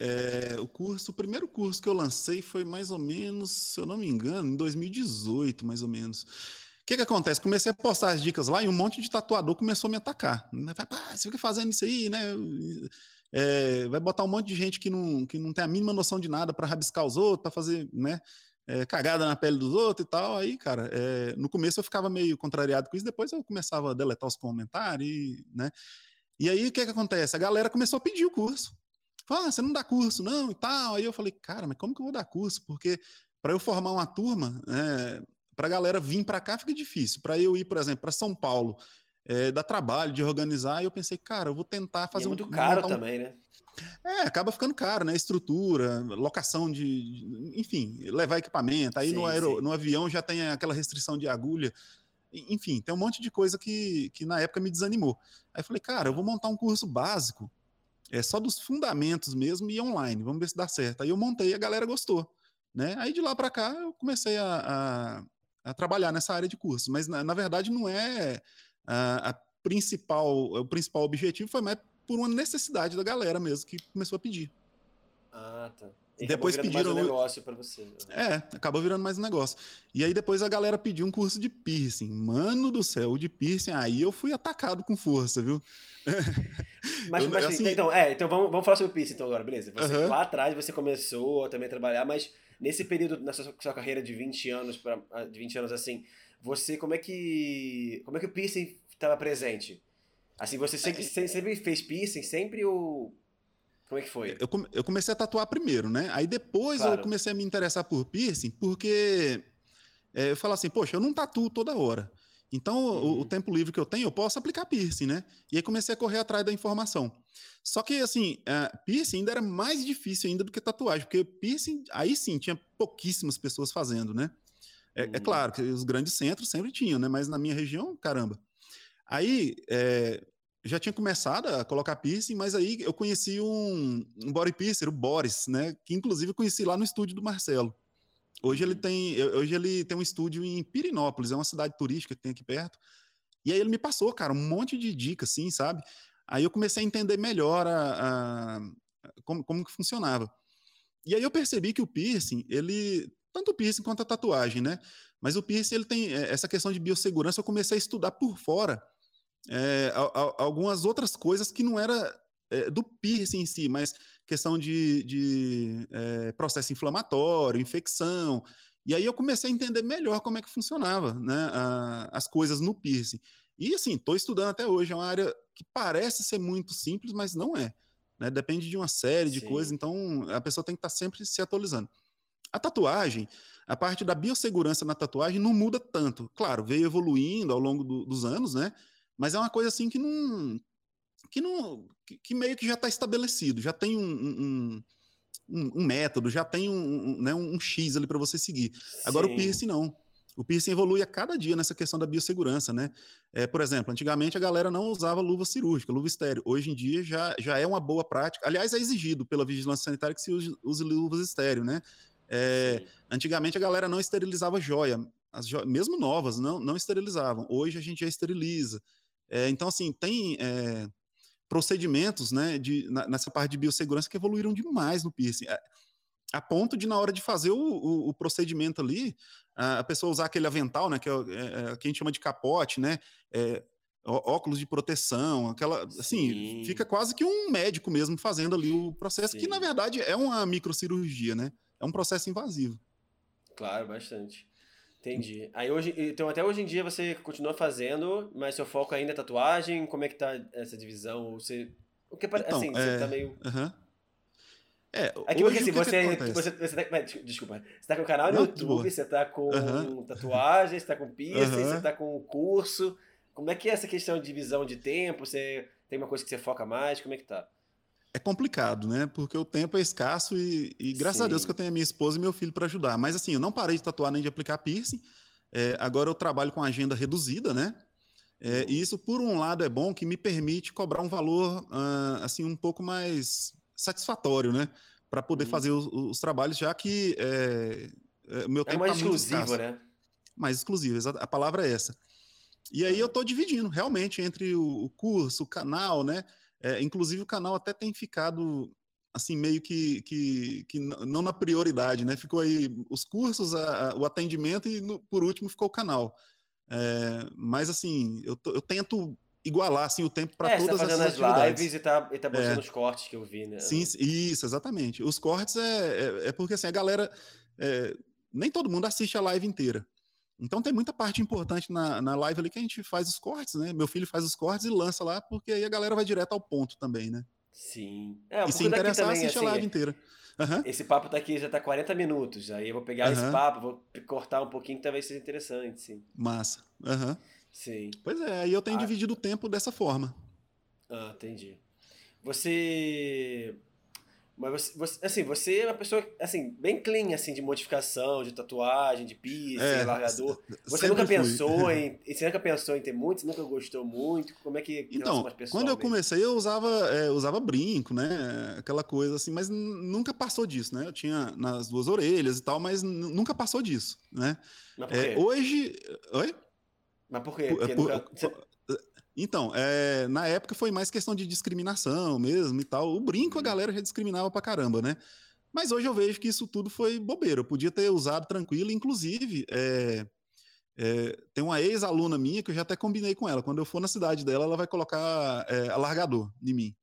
É, o curso, o primeiro curso que eu lancei foi mais ou menos, se eu não me engano, em 2018, mais ou menos. O que que acontece? Comecei a postar as dicas lá e um monte de tatuador começou a me atacar. Ah, você fica fazendo isso aí, né? É, vai botar um monte de gente que não, que não tem a mínima noção de nada para rabiscar os outros, para fazer, né? É, cagada na pele dos outros e tal. Aí, cara, é, no começo eu ficava meio contrariado com isso, depois eu começava a deletar os comentários, né? E aí, o que que acontece? A galera começou a pedir o curso. Fala, ah, você não dá curso, não, e tal. Aí eu falei, cara, mas como que eu vou dar curso? Porque para eu formar uma turma, é, para a galera vir para cá fica difícil. Para eu ir, por exemplo, para São Paulo, é, dá trabalho de organizar, e eu pensei, cara, eu vou tentar fazer e é muito um, caro um, também, né? É, acaba ficando caro, né? Estrutura, locação de. Enfim, levar equipamento. Aí sim, no, aero, no avião já tem aquela restrição de agulha. Enfim, tem um monte de coisa que, que na época me desanimou. Aí eu falei, cara, eu vou montar um curso básico, é só dos fundamentos mesmo e online. Vamos ver se dá certo. Aí eu montei e a galera gostou. Né? Aí de lá para cá eu comecei a, a, a, trabalhar nessa área de curso. Mas na, na verdade não é a, a principal, o principal objetivo foi mais por uma necessidade da galera mesmo que começou a pedir. Ah, tá. E depois pediram mais um negócio para você. Né? É, acabou virando mais um negócio. E aí depois a galera pediu um curso de piercing. Mano do céu, o de piercing, aí eu fui atacado com força, viu? Mas, eu, mas assim, então, é, então vamos, vamos falar sobre piercing então agora, beleza? Você. Lá atrás você começou também a trabalhar, mas nesse período na sua, sua carreira de 20 anos para de 20 anos assim, você como é que como é que o piercing estava presente? Assim, você sempre, é, sempre fez piercing, sempre o como é que foi? Eu, eu comecei a tatuar primeiro, né? Aí depois claro. eu comecei a me interessar por piercing, porque é, eu falo assim, poxa, eu não tatuo toda hora. Então, uhum. o, o, uhum. tempo livre que eu tenho, eu posso aplicar piercing, né? E aí comecei a correr atrás da informação. Só que, assim, uh, piercing ainda era mais difícil ainda do que tatuagem, porque piercing, aí sim, tinha pouquíssimas pessoas fazendo, né? É, uhum. é claro que os grandes centros sempre tinham, né? Mas na minha região, caramba. Aí, é, já tinha começado a colocar piercing, mas aí eu conheci um, um body piercer, o Boris, né? Que inclusive eu conheci lá no estúdio do Marcelo. Hoje ele tem, hoje ele tem um estúdio em Pirinópolis, é uma cidade turística que tem aqui perto. E aí ele me passou, cara, um monte de dicas, assim, sabe? Aí eu comecei a entender melhor a, a como, como que funcionava. E aí eu percebi que o piercing, ele tanto o piercing quanto a tatuagem, né? Mas o piercing ele tem é, essa questão de biossegurança. Eu comecei a estudar por fora é, a, a, algumas outras coisas que não era é, do piercing em si, mas questão de, de é, processo inflamatório, infecção. E aí eu comecei a entender melhor como é que funcionava né, a, as coisas no piercing. E assim, estou estudando até hoje, é uma área que parece ser muito simples, mas não é. Né? Depende de uma série de Sim. coisas, então a pessoa tem que estar tá sempre se atualizando. A tatuagem, a parte da biossegurança na tatuagem não muda tanto. Claro, veio evoluindo ao longo do, dos anos, né? Mas é uma coisa assim que não. que, não, que, que meio que já está estabelecido, já tem um, um, um, um, método, já tem um, né, um X ali para você seguir. Sim. Agora o piercing não. O piercing evolui a cada dia nessa questão da biossegurança, né? É, por exemplo, antigamente a galera não usava luva cirúrgica, luva estéreo. Hoje em dia já, já é uma boa prática. Aliás, é exigido pela vigilância sanitária que se use, use luvas estéreo, né? É, antigamente a galera não esterilizava joia, as jo mesmo novas, não, não esterilizavam. Hoje a gente já esteriliza. É, então, assim, tem é, procedimentos né, de, na, nessa parte de biossegurança que evoluíram demais no piercing. A, a ponto de, na hora de fazer o, o, o procedimento ali, a, a, pessoa usar aquele avental, né, que é, é, é que a gente chama de capote, né, é, óculos de proteção, aquela, assim, Sim. fica quase que um médico mesmo fazendo ali o processo, Sim. que na verdade é uma microcirurgia, né? É um processo invasivo. Claro, bastante. Entendi. Aí hoje, então até hoje em dia você continua fazendo, mas seu foco ainda é tatuagem? Como é que tá essa divisão? Você, o que então, assim, é... você tá meio uhum. É, Aqui porque assim, você, que você, você, tá, desculpa, você tá com o canal no Não, YouTube, você tá com uhum. tatuagem, você tá com piercing, uhum. você tá com curso. Como é que é essa questão de divisão de tempo? Você tem uma coisa que você foca mais? Como é que tá? É complicado, né? Porque o tempo é escasso e, e graças Sim. a Deus que eu tenho a minha esposa e meu filho para ajudar. Mas assim, eu não parei de tatuar nem de aplicar piercing. É, agora eu trabalho com agenda reduzida, né? É, e isso, por um lado, é bom que me permite cobrar um valor uh, assim um pouco mais satisfatório, né? Para poder uhum. fazer os, os, trabalhos, já que é, é, o meu é tempo mais tá exclusivo, né? Mais exclusivo, a palavra é essa. E aí eu estou dividindo realmente entre o, o curso, o canal, né? É, inclusive o canal até tem ficado assim meio que, que, que não na prioridade, né? Ficou aí os cursos, a, a, o atendimento e no, por último ficou o canal. É, mas assim, eu, eu tento igualar assim o tempo para é, todas tá fazendo as lives e tá, e tá botando é. os cortes que eu vi, né? Sim, isso, exatamente. Os cortes é, é, é porque assim, a galera é, nem todo mundo assiste a live inteira. Então tem muita parte importante na, na live ali que a gente faz os cortes, né? Meu filho faz os cortes e lança lá, porque aí a galera vai direto ao ponto também, né? Sim. É, e se interessar, também, assiste assim, a live inteira. Uhum. Esse papo tá aqui já tá 40 minutos. Aí eu vou pegar uhum. esse papo, vou cortar um pouquinho que talvez seja interessante, sim. Massa. Uhum. Sim. Pois é, aí eu tenho ah. dividido o tempo dessa forma. Ah, entendi. Você mas você, você, assim, você é uma pessoa assim, bem clean assim, de modificação, de tatuagem, de piercing, é, largador. Você nunca pensou em. Você nunca pensou em ter muitos, nunca gostou muito? Como é que Então, quando eu comecei, eu usava, é, usava brinco, né? Aquela coisa assim, mas nunca passou disso, né? Eu tinha nas duas orelhas e tal, mas nunca passou disso, né? Mas por quê? É, hoje. Oi? Mas por quê? Porque por, nunca... Então, é, na época foi mais questão de discriminação mesmo e tal. O brinco a uhum. galera já discriminava pra caramba, né? Mas hoje eu vejo que isso tudo foi bobeira. Eu podia ter usado tranquilo. Inclusive, é, é, tem uma ex-aluna minha que eu já até combinei com ela. Quando eu for na cidade dela, ela vai colocar é, alargador em mim.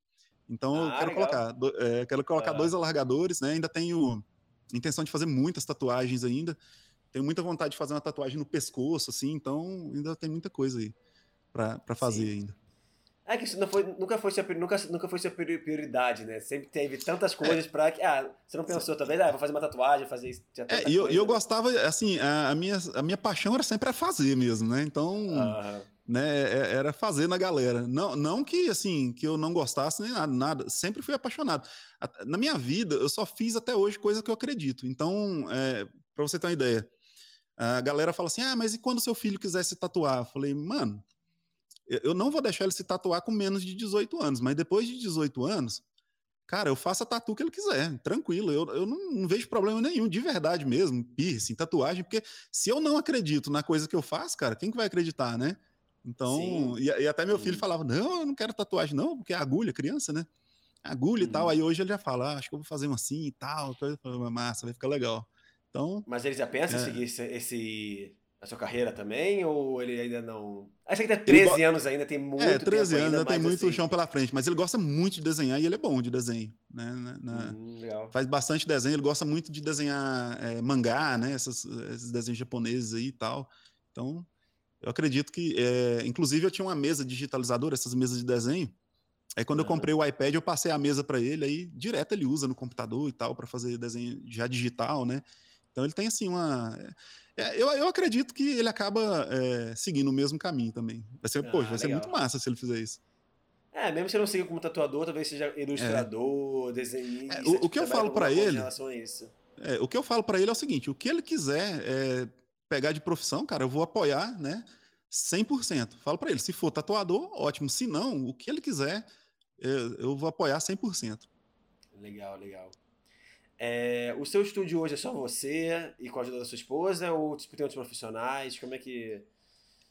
Então ah, eu quero legal. colocar, do, é, quero colocar ah. dois alargadores, né? Ainda tenho intenção de fazer muitas tatuagens ainda. Tenho muita vontade de fazer uma tatuagem no pescoço, assim, então ainda tem muita coisa aí para fazer Sim. ainda. É que isso não foi, nunca, foi sua, nunca, nunca foi sua prioridade, né? Sempre teve tantas coisas é. pra que. Ah, você não pensou talvez, ah, vou fazer uma tatuagem, fazer isso. É, e eu, eu gostava, assim, a, a, minha, a minha paixão era sempre a fazer mesmo, né? Então. Né, é, era fazer na galera. Não, não que assim, que eu não gostasse nem nada, nada. Sempre fui apaixonado. Na minha vida, eu só fiz até hoje coisa que eu acredito. Então, é, para você ter uma ideia, a galera fala assim: ah, mas e quando seu filho quiser se tatuar? Eu falei, mano, eu não vou deixar ele se tatuar com menos de 18 anos, mas depois de 18 anos, cara, eu faço a tatu que ele quiser, tranquilo. Eu, eu não, não, vejo problema nenhum, de verdade mesmo, piercing, tatuagem, porque se eu não acredito na coisa que eu faço, cara, quem que vai acreditar, né? Então, e, e, até meu filho falava: não, eu não quero tatuagem, não, porque é agulha, criança, né? Agulha e tal. Uhum. Aí hoje ele já fala: ah, acho que eu vou fazer um assim e tal, massa, vai ficar legal. Então. Mas ele já pensa é... em seguir esse, esse a sua carreira também? Ou ele ainda não. Acho que ele tem 13 ele anos ainda, tem muito É, 13 anos, ainda tem muito assim... chão pela frente, mas ele gosta muito de desenhar e ele é bom de desenho. Né? Na, na... Hum, Faz bastante desenho, ele gosta muito de desenhar é, mangá, né? Essas, esses desenhos japoneses aí e tal. Então, eu acredito que. É... Inclusive, eu tinha uma mesa digitalizadora, essas mesas de desenho. Aí, quando uhum. eu comprei o iPad, eu passei a mesa para ele, aí direto ele usa no computador e tal, para fazer desenho já digital, né? Então, ele tem assim uma. É, eu, eu acredito que ele acaba é, seguindo o mesmo caminho também. Vai ser, ah, poxa, vai legal. ser muito massa se ele fizer isso. É, mesmo se ele não siga como tatuador, talvez seja ilustrador, é. desenhista. É, o, o, que eu falo para ele. É, o que eu falo para ele é o seguinte: o que ele quiser é, pegar de profissão, cara, eu vou apoiar, né? 100%. Falo para ele: se for tatuador, ótimo. Se não, o que ele quiser, é, eu vou apoiar 100%. Legal, legal. É, o seu estúdio hoje é só você e com a ajuda da sua esposa ou tipo, tem outros profissionais? Como é que.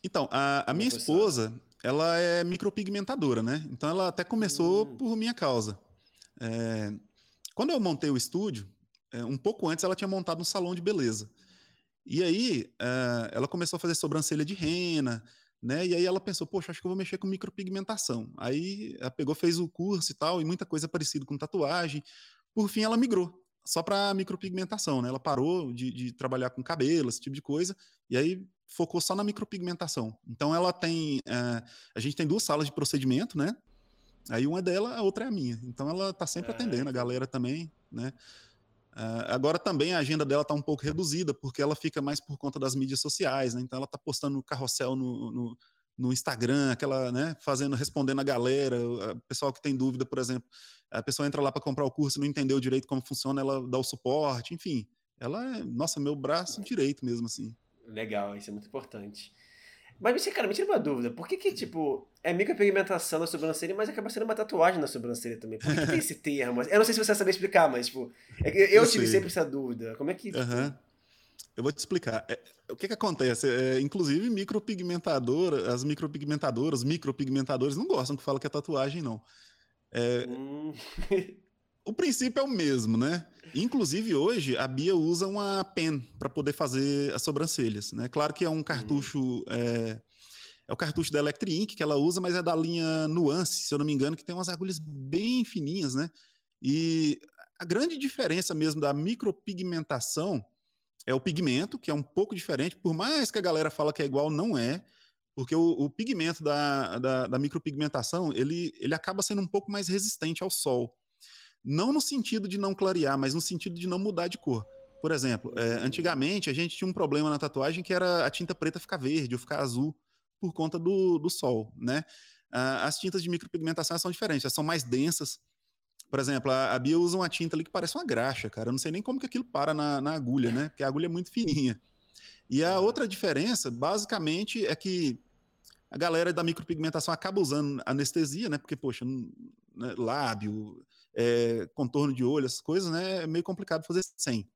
Então, a, a minha esposa, ela é micropigmentadora, né? Então ela até começou hum. por minha causa. É, quando eu montei o estúdio, é, um pouco antes ela tinha montado um salão de beleza. E aí é, ela começou a fazer sobrancelha de rena, né? E aí ela pensou, poxa, acho que eu vou mexer com micropigmentação. Aí ela pegou, fez o curso e tal, e muita coisa parecida com tatuagem. Por fim, ela migrou só para micropigmentação, né? Ela parou de, de, trabalhar com cabelo, esse tipo de coisa, e aí focou só na micropigmentação. Então ela tem, é, a gente tem duas salas de procedimento, né? Aí uma é dela, a outra é a minha. Então ela está sempre é. atendendo a galera também, né? Uh, agora também a agenda dela está um pouco reduzida, porque ela fica mais por conta das mídias sociais, né? Então ela está postando carrossel no, no, no, Instagram, aquela, né? Fazendo, respondendo a galera, o pessoal que tem dúvida, por exemplo a pessoa entra lá para comprar o curso e não entendeu direito como funciona, ela dá o suporte, enfim. Ela é, nossa, meu braço direito mesmo, assim. Legal, isso é muito importante. Mas, você, cara, me tira uma dúvida. Por que que, tipo, é micropigmentação na sobrancelha, mas acaba sendo uma tatuagem na sobrancelha também? Por que, tem esse termo? Eu não sei se você vai saber explicar, mas, tipo, é eu, eu tive sempre essa dúvida. Como é que... Uhum. Eu vou te explicar. É, o que que acontece? É, inclusive, micropigmentadora, as micropigmentadoras, micropigmentadores não gostam que fala que é tatuagem, não. É, hum. o princípio é o mesmo, né? Inclusive, hoje, a Bia usa uma pen para poder fazer as sobrancelhas, né? Claro que é um cartucho... Hum. É, é o cartucho da Electric Ink que ela usa, mas é da linha Nuance, se eu não me engano, que tem umas agulhas bem fininhas, né? E a grande diferença mesmo da micropigmentação é o pigmento, que é um pouco diferente, por mais que a galera fala que é igual, não é. Porque o, o pigmento da, da, da, micropigmentação, ele, ele acaba sendo um pouco mais resistente ao sol. Não no sentido de não clarear, mas no sentido de não mudar de cor. Por exemplo, é, antigamente a gente tinha um problema na tatuagem que era a tinta preta ficar verde ou ficar azul por conta do, do sol, né? as tintas de micropigmentação são diferentes, elas são mais densas. Por exemplo, a, a Bia usa uma tinta ali que parece uma graxa, cara. Eu não sei nem como que aquilo para na, na agulha, né? Porque a agulha é muito fininha. E a outra diferença, basicamente, é que a galera da micropigmentação acaba usando anestesia, né? Porque, poxa, né, lábio, é, contorno de olho, essas coisas, né? É meio complicado fazer sem.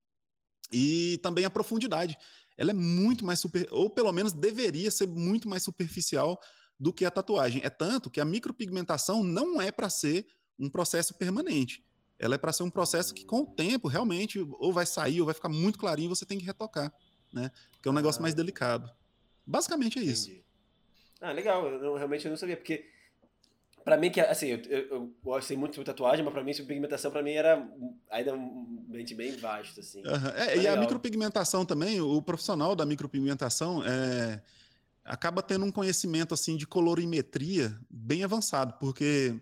E também a profundidade. Ela é muito mais super, ou pelo menos deveria ser muito mais superficial do que a tatuagem. É tanto que a micropigmentação não é para ser um processo permanente. Ela é para ser um processo que, com o tempo, realmente, ou vai sair, ou vai ficar muito clarinho, você tem que retocar, né? Que é um negócio ah. mais delicado. Basicamente é isso. Entendi. Ah, legal. Eu não, realmente eu não sabia, porque Pra mim, que assim, eu, eu, eu gostei muito de tatuagem, mas pra mim, pigmentação pra mim era ainda um mente bem vasto, assim. Uhum. É, e legal. a micropigmentação também, o profissional da micropigmentação é, acaba tendo um conhecimento, assim, de colorimetria bem avançado, porque,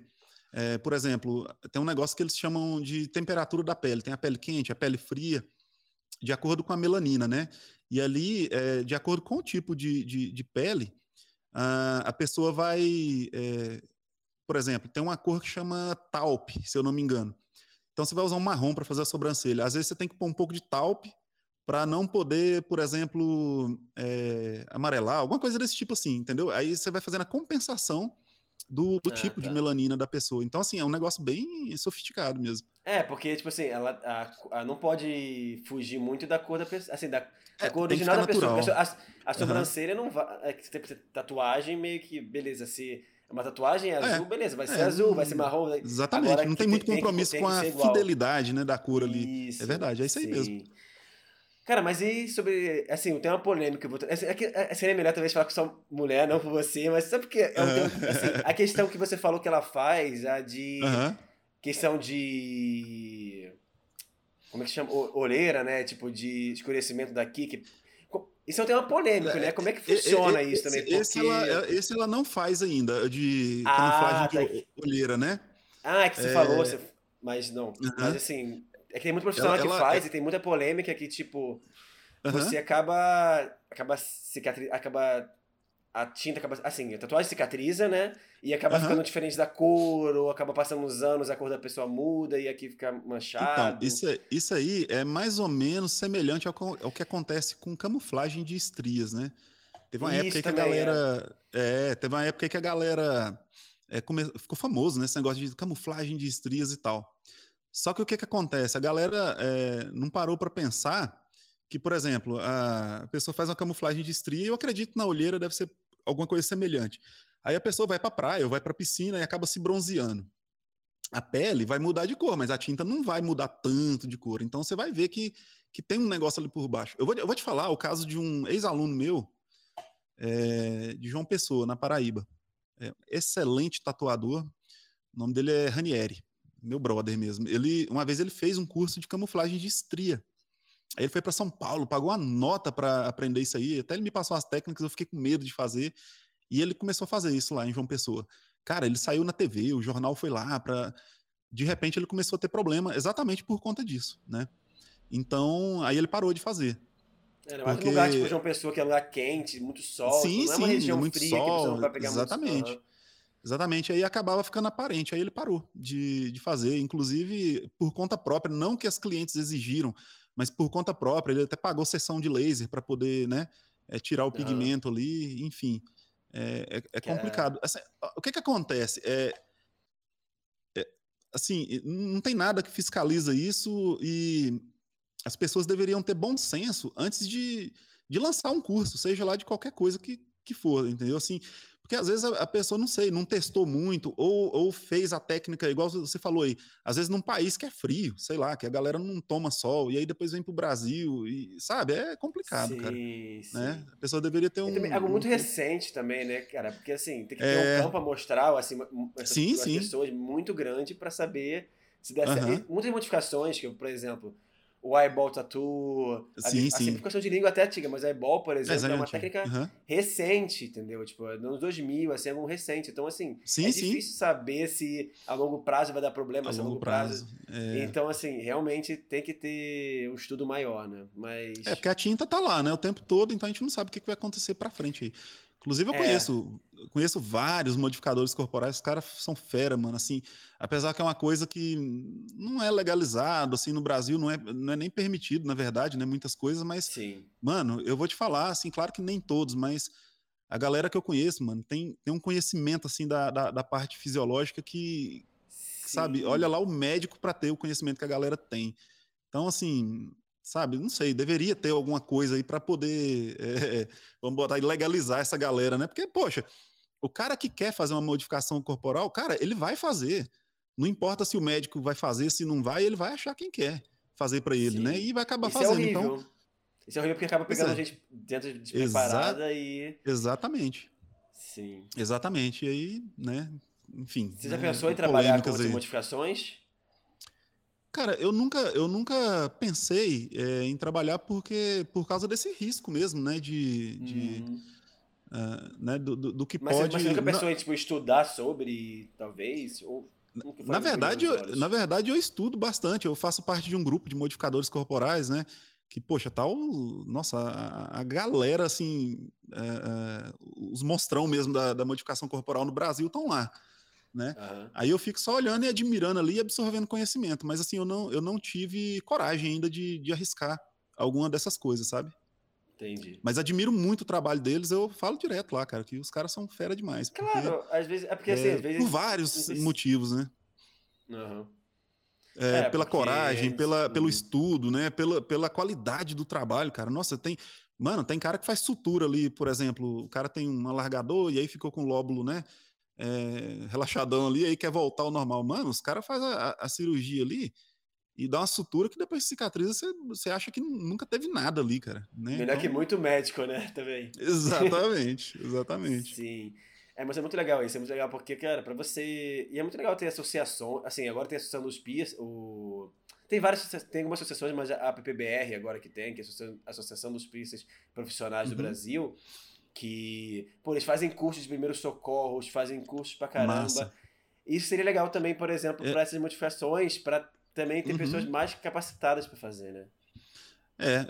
é, por exemplo, tem um negócio que eles chamam de temperatura da pele. Tem a pele quente, a pele fria, de acordo com a melanina, né? E ali, é, de acordo com o tipo de, de, de pele, a, a pessoa vai é, por exemplo, tem uma cor que chama taupe, se eu não me engano. Então você vai usar um marrom para fazer a sobrancelha. Às vezes você tem que pôr um pouco de taupe para não poder, por exemplo, é, amarelar, alguma coisa desse tipo assim, entendeu? Aí você vai fazendo a compensação do, do ah, tipo tá. de melanina da pessoa. Então, assim, é um negócio bem sofisticado mesmo. É, porque, tipo assim, ela a, a não pode fugir muito da cor da pessoa, assim, da, é, cor original da pessoa. A, a sobrancelha uhum. não vai. É, tatuagem meio que, beleza, se uma tatuagem é azul, é, beleza, vai ser é, azul, vai ser marrom. Exatamente, Agora, não tem muito tem, compromisso tem, tem com a fidelidade né, da cor ali. Isso, é verdade, é isso aí sim. mesmo. Cara, mas e sobre. Assim, tem uma polêmica. É, é, é, seria melhor talvez falar com sua mulher, não com você, mas sabe porque é um tempo, assim, a questão que você falou que ela faz, a de. Questão de. Como é que chama? Oleira, né? Tipo, de escurecimento daqui, que isso é um tema polêmico, né? Como é que funciona esse, isso também? Porque... Esse, ela, esse ela não faz ainda, de ah, camuflagem tá. de olheira, né? Ah, é que você é... falou, você... mas não. Uhum. Mas assim, é que tem muito profissional ela, que ela, faz é... e tem muita polêmica que, tipo, uhum. você acaba. acaba cicatri... acaba a tinta acaba. Assim, a tatuagem cicatriza, né? E acaba uhum. ficando diferente da cor, ou acaba passando uns anos, a cor da pessoa muda e aqui fica manchado. Então, isso, isso aí é mais ou menos semelhante ao, ao que acontece com camuflagem de estrias, né? Teve uma isso época que a galera. É. é. teve uma época que a galera. É, come... Ficou famoso, né? Esse negócio de camuflagem de estrias e tal. Só que o que, que acontece? A galera é, não parou para pensar que, por exemplo, a pessoa faz uma camuflagem de estria, eu acredito na olheira deve ser alguma coisa semelhante. Aí a pessoa vai para a praia ou vai para a piscina e acaba se bronzeando. A pele vai mudar de cor, mas a tinta não vai mudar tanto de cor. Então você vai ver que, que tem um negócio ali por baixo. Eu vou, eu vou te falar o caso de um ex-aluno meu, é, de João Pessoa, na Paraíba. É, excelente tatuador. O nome dele é Ranieri, meu brother mesmo. Ele, uma vez ele fez um curso de camuflagem de estria. Aí ele foi para São Paulo, pagou uma nota para aprender isso aí. Até ele me passou as técnicas, eu fiquei com medo de fazer. E ele começou a fazer isso lá em João Pessoa. Cara, ele saiu na TV, o jornal foi lá para de repente ele começou a ter problema exatamente por conta disso, né? Então, aí ele parou de fazer. É, mas porque... um lugar tipo João Pessoa, que é um lugar quente, muito sol, sim, não é uma sim, região muito fria sol, Exatamente. Muito Exatamente, aí acabava ficando aparente, aí ele parou de, de fazer, inclusive por conta própria, não que as clientes exigiram, mas por conta própria, ele até pagou sessão de laser para poder, né, é, tirar o pigmento ali, enfim, é, é, é, complicado. Assim, o que que acontece? É, é, assim, não tem nada que fiscaliza isso e as pessoas deveriam ter bom senso antes de, de lançar um curso, seja lá de qualquer coisa que, que for, entendeu? Assim, porque às vezes a, pessoa, não sei, não testou muito, ou, ou fez a técnica, igual você falou aí, às vezes num país que é frio, sei lá, que a galera não toma sol, e aí depois vem pro Brasil, e sabe, é complicado, sim, cara. Sim. Né? A pessoa deveria ter um. Também, algo muito um... recente também, né, cara? Porque assim, tem que ter é... um campo amostral, assim, sim, sim. pessoas muito grande para saber se der certo. Muitas modificações, que, por exemplo o eyeball tattoo, sim, a, sim. a simplificação de língua até antiga, mas eyeball, por exemplo, é, é uma técnica uhum. recente, entendeu? Tipo, nos 2000, assim, é algo recente. Então, assim, sim, é sim. difícil saber se a longo prazo vai dar problema, a se a longo prazo. prazo é... Então, assim, realmente tem que ter um estudo maior, né? Mas... É, porque a tinta tá lá, né, o tempo todo, então a gente não sabe o que vai acontecer para frente aí. Inclusive, eu é. conheço, conheço vários modificadores corporais, os caras são fera, mano. Assim, apesar que é uma coisa que não é legalizado, assim, no Brasil não é, não é nem permitido, na verdade, né? Muitas coisas, mas, Sim. mano, eu vou te falar, assim, claro que nem todos, mas a galera que eu conheço, mano, tem, tem um conhecimento, assim, da, da, da parte fisiológica que, Sim. sabe, olha lá o médico para ter o conhecimento que a galera tem. Então, assim, sabe? Não sei, deveria ter alguma coisa aí para poder, é, vamos botar, legalizar essa galera, né? Porque, poxa, o cara que quer fazer uma modificação corporal, cara, ele vai fazer. Não importa se o médico vai fazer, se não vai, ele vai achar quem quer fazer para ele, Sim. né? E vai acabar Isso é fazendo. É. Então, Isso é horrível porque acaba pegando é. a gente dentro de despreparada Exa e. Exatamente. Sim. Exatamente. E aí, né? Enfim. Você já né? pensou em trabalhar com modificações? Cara, eu nunca, eu nunca pensei é, em trabalhar porque por causa desse risco mesmo, né? De, de uhum. uh, né? Do, do, do, que mas pode. Mas você nunca pensou em tipo, estudar sobre, talvez? Ou na verdade, eu, na verdade, eu estudo bastante. Eu faço parte de um grupo de modificadores corporais, né? Que, poxa, tá o, nossa, a, a galera, assim, é, é, os monstrão mesmo da, da modificação corporal no Brasil estão lá né? Uhum. Aí eu fico só olhando e admirando ali e absorvendo conhecimento, mas assim, eu não, eu não tive coragem ainda de, de arriscar alguma dessas coisas, sabe? Entendi. Mas admiro muito o trabalho deles, eu falo direto lá, cara, que os caras são fera demais. Claro, porque, às vezes. É porque assim, é, às vezes. Por vários motivos, né? Uhum. É, é, pela porque... coragem, pela, pelo uhum. estudo, né? Pela, pela qualidade do trabalho, cara. Nossa, tem. Mano, tem cara que faz sutura ali, por exemplo. O cara tem um alargador e aí ficou com o lóbulo, né? É, relaxadão ali, aí quer voltar ao normal. Mano, os caras fazem a, a, cirurgia ali e dá uma sutura que depois cicatriza, você, você acha que nunca teve nada ali, cara. Né? Melhor então... que muito médico, né? Também. Exatamente, exatamente. Sim. É, mas é muito legal isso, é muito legal porque, cara, para você. E é muito legal ter associação. Assim, agora tem a associação dos PIAs, o. Tem várias, tem algumas associações, mas a PPBR agora que tem, que é a Associação dos Piercers Profissionais do uhum. Brasil, que, pô, eles fazem cursos de primeiros socorros, fazem cursos pra caramba. Massa. Isso seria legal também, por exemplo, é. para essas modificações, para também ter uhum. pessoas mais capacitadas para fazer, né? É,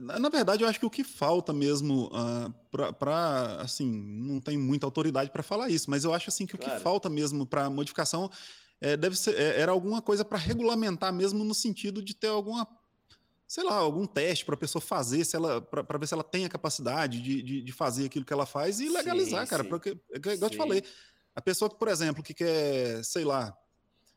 na verdade, eu acho que o que falta mesmo uh, ah, para, assim, não tem muita autoridade para falar isso, mas eu acho assim que claro. o que falta mesmo para modificação é, deve ser, é, era alguma coisa para regulamentar mesmo no sentido de ter alguma sei lá, algum teste para a pessoa fazer, se ela para ver se ela tem a capacidade de, de, de, fazer aquilo que ela faz e legalizar, sim, cara. Sim. Porque, é igual eu te falei, a pessoa por exemplo, que quer, sei lá,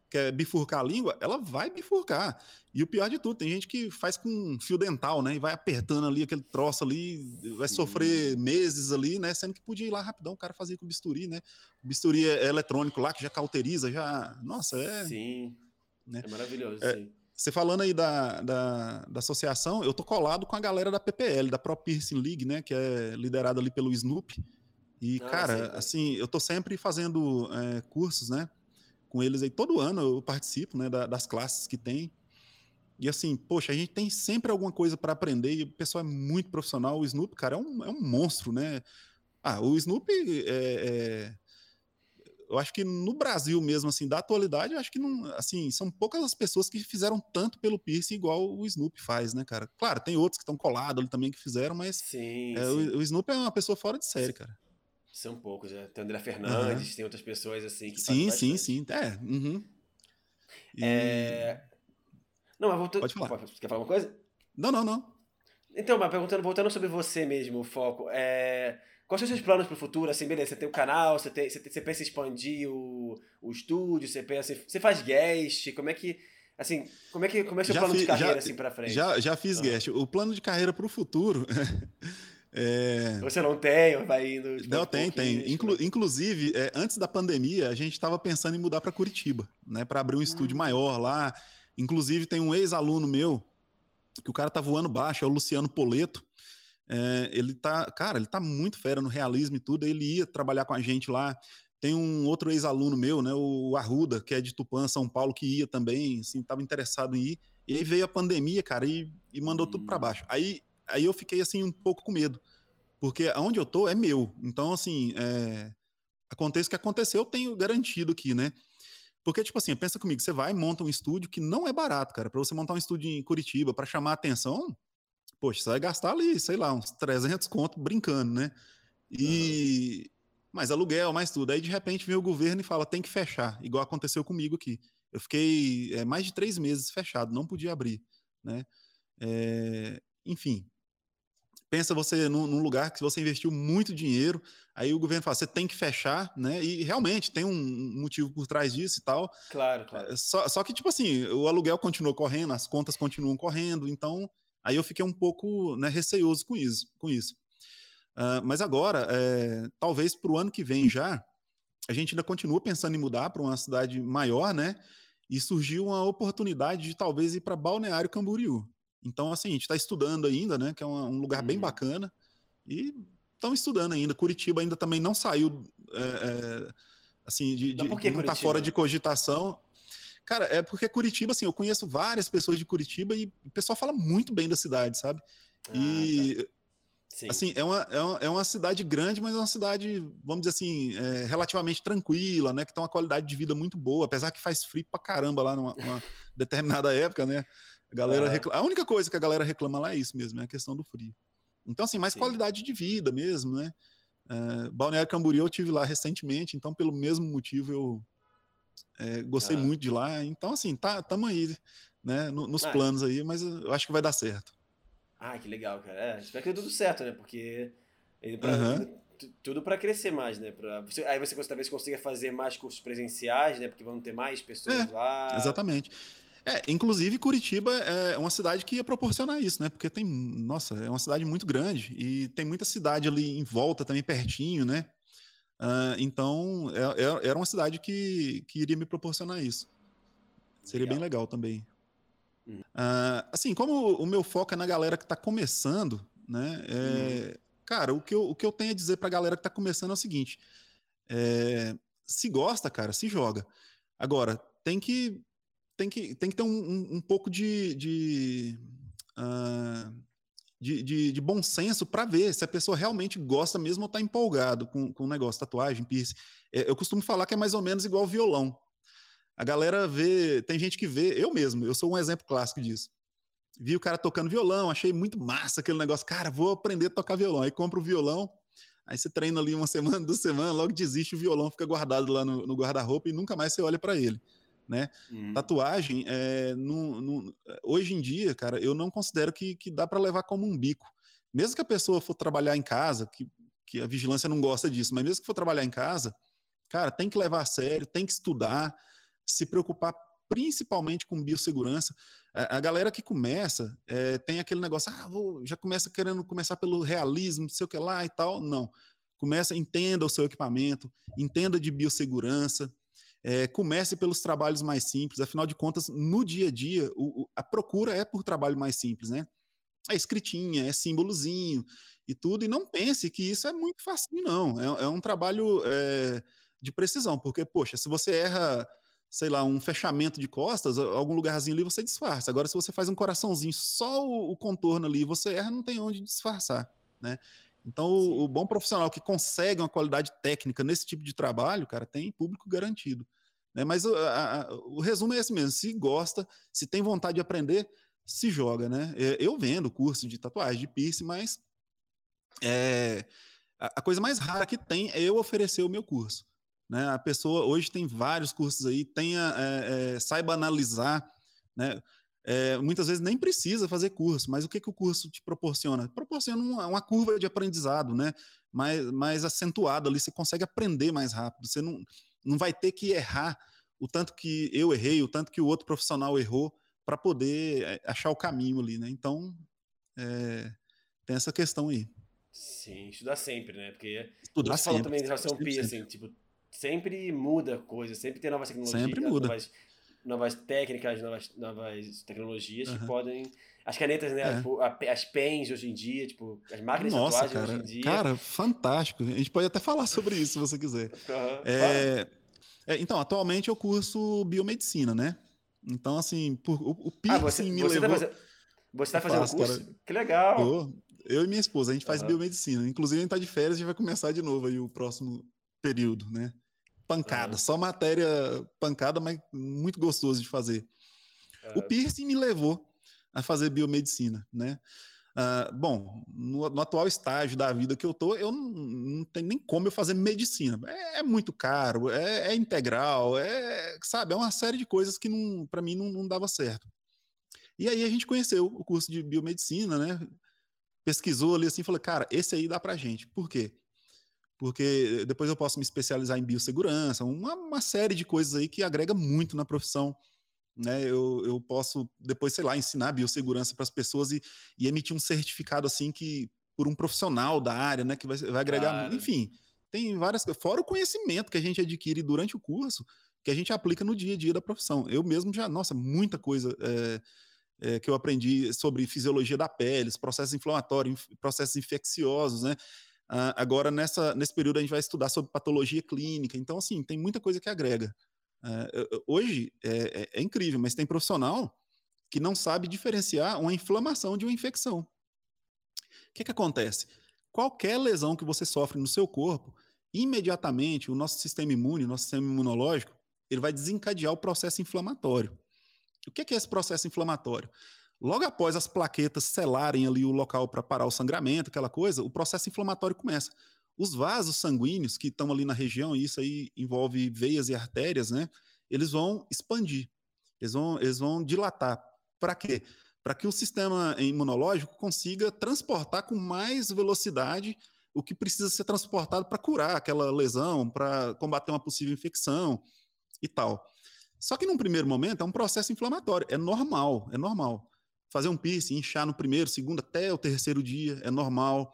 quer bifurcar a língua, ela vai bifurcar. E o pior de tudo, tem gente que faz com fio dental, né? E vai apertando ali aquele troço ali, vai sofrer meses ali, né? Sendo que podia ir lá rapidão, o cara fazia com bisturi, né? O bisturi é eletrônico lá, que já cauteriza, já. Nossa, é. Sim. Né? É maravilhoso, é, sim. Você falando aí da, da, da, associação, eu tô colado com a galera da PPL, da Pro Piercing League, né? Que é liderada ali pelo Snoop. E, ah, cara, sim, assim, eu tô sempre fazendo é, cursos, né? Com eles aí. Todo ano eu participo, né? Da, das classes que tem. E assim, poxa, a gente tem sempre alguma coisa para aprender e o pessoal é muito profissional. O Snoop, cara, é um, é um monstro, né? Ah, o Snoop é, é eu acho que no Brasil mesmo, assim, da atualidade, eu acho que não, assim, são poucas as pessoas que fizeram tanto pelo piercing igual o Snoop faz, né, cara? Claro, tem outros que estão colados ali também que fizeram, mas sim, é, sim. O, o, Snoop é uma pessoa fora de série, cara. São poucos, né? Tem André Fernandes, uhum. tem outras pessoas assim que Sim, sim, sim. É. Uhum. E... é... Não, mas voltando. Pode falar. Quer falar uma coisa? Não, não, não. Então, mas perguntando, voltando sobre você mesmo, o foco. É... Quais são os seus planos para o futuro? Assim, beleza, você tem o canal, você, tem, você, tem, você pensa em expandir o, o estúdio, você pensa você faz guest, como é que assim, como é que como é o seu já plano fi, de carreira já, assim para frente? Já, já fiz ah. guest. O plano de carreira para o futuro É... Você não tem, vai indo. Tipo, não, tem, tem. Inclu inclusive, é, antes da pandemia, a gente estava pensando em mudar para Curitiba, né? Para abrir um estúdio hum. maior lá. Inclusive, tem um ex-aluno meu, que o cara tá voando baixo, é o Luciano Poleto. É, ele tá, cara, ele tá muito fera no realismo e tudo. Ele ia trabalhar com a gente lá. Tem um outro ex-aluno meu, né, o Arruda, que é de Tupã, São Paulo, que ia também, assim, tava interessado em ir. E aí veio a pandemia, cara, e, e mandou tudo para baixo. Aí, aí eu fiquei, assim, um pouco com medo, porque aonde eu tô é meu. Então, assim, é, aconteça o que aconteceu, eu tenho garantido aqui, né? Porque, tipo assim, pensa comigo, você vai e monta um estúdio que não é barato, cara. Para você montar um estúdio em Curitiba, para chamar atenção, poxa, você vai gastar ali, sei lá, uns 300 conto brincando, né? E. Uhum. Mais aluguel, mais tudo. Aí, de repente, vem o governo e fala: tem que fechar, igual aconteceu comigo aqui. Eu fiquei é, mais de três meses fechado, não podia abrir, né? É, enfim, pensa você num, num, lugar que você investiu muito dinheiro, aí o governo fala, você tem que fechar, né? E realmente tem um motivo por trás disso e tal. Claro, claro. Só, só que, tipo assim, o aluguel continuou correndo, as contas continuam correndo, então Aí eu fiquei um pouco né, receoso com isso. Com isso. Uh, mas agora, é, talvez para o ano que vem já, a gente ainda continua pensando em mudar para uma cidade maior, né? E surgiu uma oportunidade de talvez ir para Balneário Camboriú. Então, assim, a gente está estudando ainda, né? Que é um lugar uhum. bem bacana. E estão estudando ainda. Curitiba ainda também não saiu, é, é, assim, de, de não está fora de cogitação. Cara, é porque Curitiba, assim, eu conheço várias pessoas de Curitiba e o pessoal fala muito bem da cidade, sabe? Ah, e tá. Sim. Assim, é uma, é, uma, é uma cidade grande, mas é uma cidade, vamos dizer assim, é, relativamente tranquila, né? Que tem uma qualidade de vida muito boa, apesar que faz frio pra caramba lá numa, numa determinada época, né? A galera reclama, A única coisa que a galera reclama lá é isso mesmo, é a questão do frio. Então, assim, mais Sim. qualidade de vida mesmo, né? É, Balneário Camboriú eu tive lá recentemente, então pelo mesmo motivo eu é, gostei ah. muito de lá. Então, assim, tá, tamo aí, né? nos ah, planos aí, mas eu acho que vai dar certo. Ah, que legal, cara. É, espero que dê tudo certo, né? Porque pra, uhum. tudo para crescer mais, né? Pra, você, aí você talvez consiga fazer mais cursos presenciais, né? Porque vão ter mais pessoas é, lá. Exatamente. É, inclusive Curitiba é uma cidade que ia proporcionar isso, né? Porque tem, nossa, é uma cidade muito grande e tem muita cidade ali em volta também pertinho, né? Uh, então é, é, era uma cidade que, que iria me proporcionar isso. Seria legal. bem legal também. Uh, assim, como o meu foco é na galera que está começando, né? É, cara, o que, eu, o que eu tenho a dizer para a galera que está começando é o seguinte: é, se gosta, cara, se joga. Agora, tem que tem que, tem que ter um, um, um pouco de, de, uh, de, de, de, bom senso para ver se a pessoa realmente gosta mesmo ou está empolgado com, com o negócio, tatuagem, piercing. É, eu costumo falar que é mais ou menos igual violão. A galera vê, tem gente que vê, eu mesmo, eu sou um exemplo clássico disso. Vi o cara tocando violão, achei muito massa aquele negócio. Cara, vou aprender a tocar violão. Aí compra o violão, aí você treina ali uma semana, duas semanas, logo desiste, o violão fica guardado lá no, no guarda-roupa e nunca mais você olha para ele. Né? Uhum. Tatuagem, é, no, no, hoje em dia, cara, eu não considero que, que dá para levar como um bico. Mesmo que a pessoa for trabalhar em casa, que, que a vigilância não gosta disso, mas mesmo que for trabalhar em casa, cara, tem que levar a sério, tem que estudar, se preocupar principalmente com biossegurança. A, a galera que começa é, tem aquele negócio, ah, vou, já começa querendo começar pelo realismo, não sei o que lá e tal. Não. Começa, entenda o seu equipamento, entenda de biossegurança, é, comece pelos trabalhos mais simples. Afinal de contas, no dia a dia, o, o, a procura é por trabalho mais simples, né? É escritinha, é símbolozinho e tudo. E não pense que isso é muito fácil, não. É, é um trabalho é, de precisão, porque, poxa, se você erra sei lá, um fechamento de costas, algum lugarzinho ali você disfarça. Agora, se você faz um coraçãozinho, só o, o contorno ali, você erra, não tem onde disfarçar, né? Então, o, o, bom profissional que consegue uma qualidade técnica nesse tipo de trabalho, cara, tem público garantido. Né? Mas o, a, o resumo é esse mesmo: se gosta, se tem vontade de aprender, se joga, né? É, eu vendo curso de tatuagem, de piercing, mas é, a, a coisa mais rara que tem é eu oferecer o meu curso. Né? A pessoa hoje tem vários cursos aí, tenha, é, é, saiba analisar, né? É, muitas vezes nem precisa fazer curso, mas o que, que o curso te proporciona? Proporciona uma, uma curva de aprendizado, né? Mais, mais acentuada ali, você consegue aprender mais rápido, você não, não vai ter que errar o tanto que eu errei, o tanto que o outro profissional errou, para poder é, achar o caminho ali, né? Então, é, tem essa questão aí. Sim, estudar sempre, né? Porque estudar você sempre, falou também em relação ao PI, assim, tipo, sempre muda coisa, sempre tem novas tecnologias. Sempre muda. Novas, novas técnicas, novas, novas tecnologias uhum. que podem. As canetas, né? É. Tipo, as pens hoje em dia, tipo, as máquinas Nossa, de cara, hoje em dia. Cara, fantástico. A gente pode até falar sobre isso se você quiser. Uhum. É, é, então, atualmente eu curso biomedicina, né? Então, assim, por, o, o ah, você, me você tá levou... Tá fazendo, você tá fazendo faço, curso? Cara. Que legal! Eu, eu, e minha esposa, a gente faz uhum. biomedicina. Inclusive, a gente tá de férias e vai começar de novo aí o próximo período, né? Pancada, uhum. só matéria pancada, mas muito gostoso de fazer. Uhum. O piercing me levou a fazer biomedicina, né? Uh, bom, no, no, atual estágio da vida que eu tô, eu não, não tenho nem como eu fazer medicina. É, é muito caro, é, é, integral, é, sabe, é uma série de coisas que para mim não, não dava certo. E aí a gente conheceu o curso de biomedicina, né? Pesquisou ali assim, falou, cara, esse aí dá pra gente. Por quê? Porque depois eu posso me especializar em biossegurança, uma, uma série de coisas aí que agrega muito na profissão. Né? Eu, eu posso depois, sei lá, ensinar biossegurança para as pessoas e, e emitir um certificado assim que por um profissional da área, né? Que vai, vai agregar. Claro. Enfim, tem várias coisas. Fora o conhecimento que a gente adquire durante o curso, que a gente aplica no dia a dia da profissão. Eu mesmo já, nossa, muita coisa é, é, que eu aprendi sobre fisiologia da pele, processos inflamatórios, processos infecciosos, né? Uh, agora, nessa, nesse período, a gente vai estudar sobre patologia clínica. Então, assim, tem muita coisa que agrega. Uh, hoje é, é, é, incrível, mas tem profissional que não sabe diferenciar uma inflamação de uma infecção. O que, que acontece? Qualquer lesão que você sofre no seu corpo, imediatamente o nosso sistema imune, o nosso sistema imunológico, ele vai desencadear o processo inflamatório. O que, que é esse processo inflamatório? Logo após as plaquetas selarem ali o local para parar o sangramento, aquela coisa, o processo inflamatório começa. Os vasos sanguíneos que estão ali na região, e isso aí envolve veias e artérias, né? Eles vão expandir, eles vão, eles vão dilatar. Para quê? Para que o sistema imunológico consiga transportar com mais velocidade o que precisa ser transportado para curar aquela lesão, para combater uma possível infecção e tal. Só que num primeiro momento é um processo inflamatório, é normal, é normal fazer um piercing, inchar no primeiro, segundo, até o terceiro dia, é normal.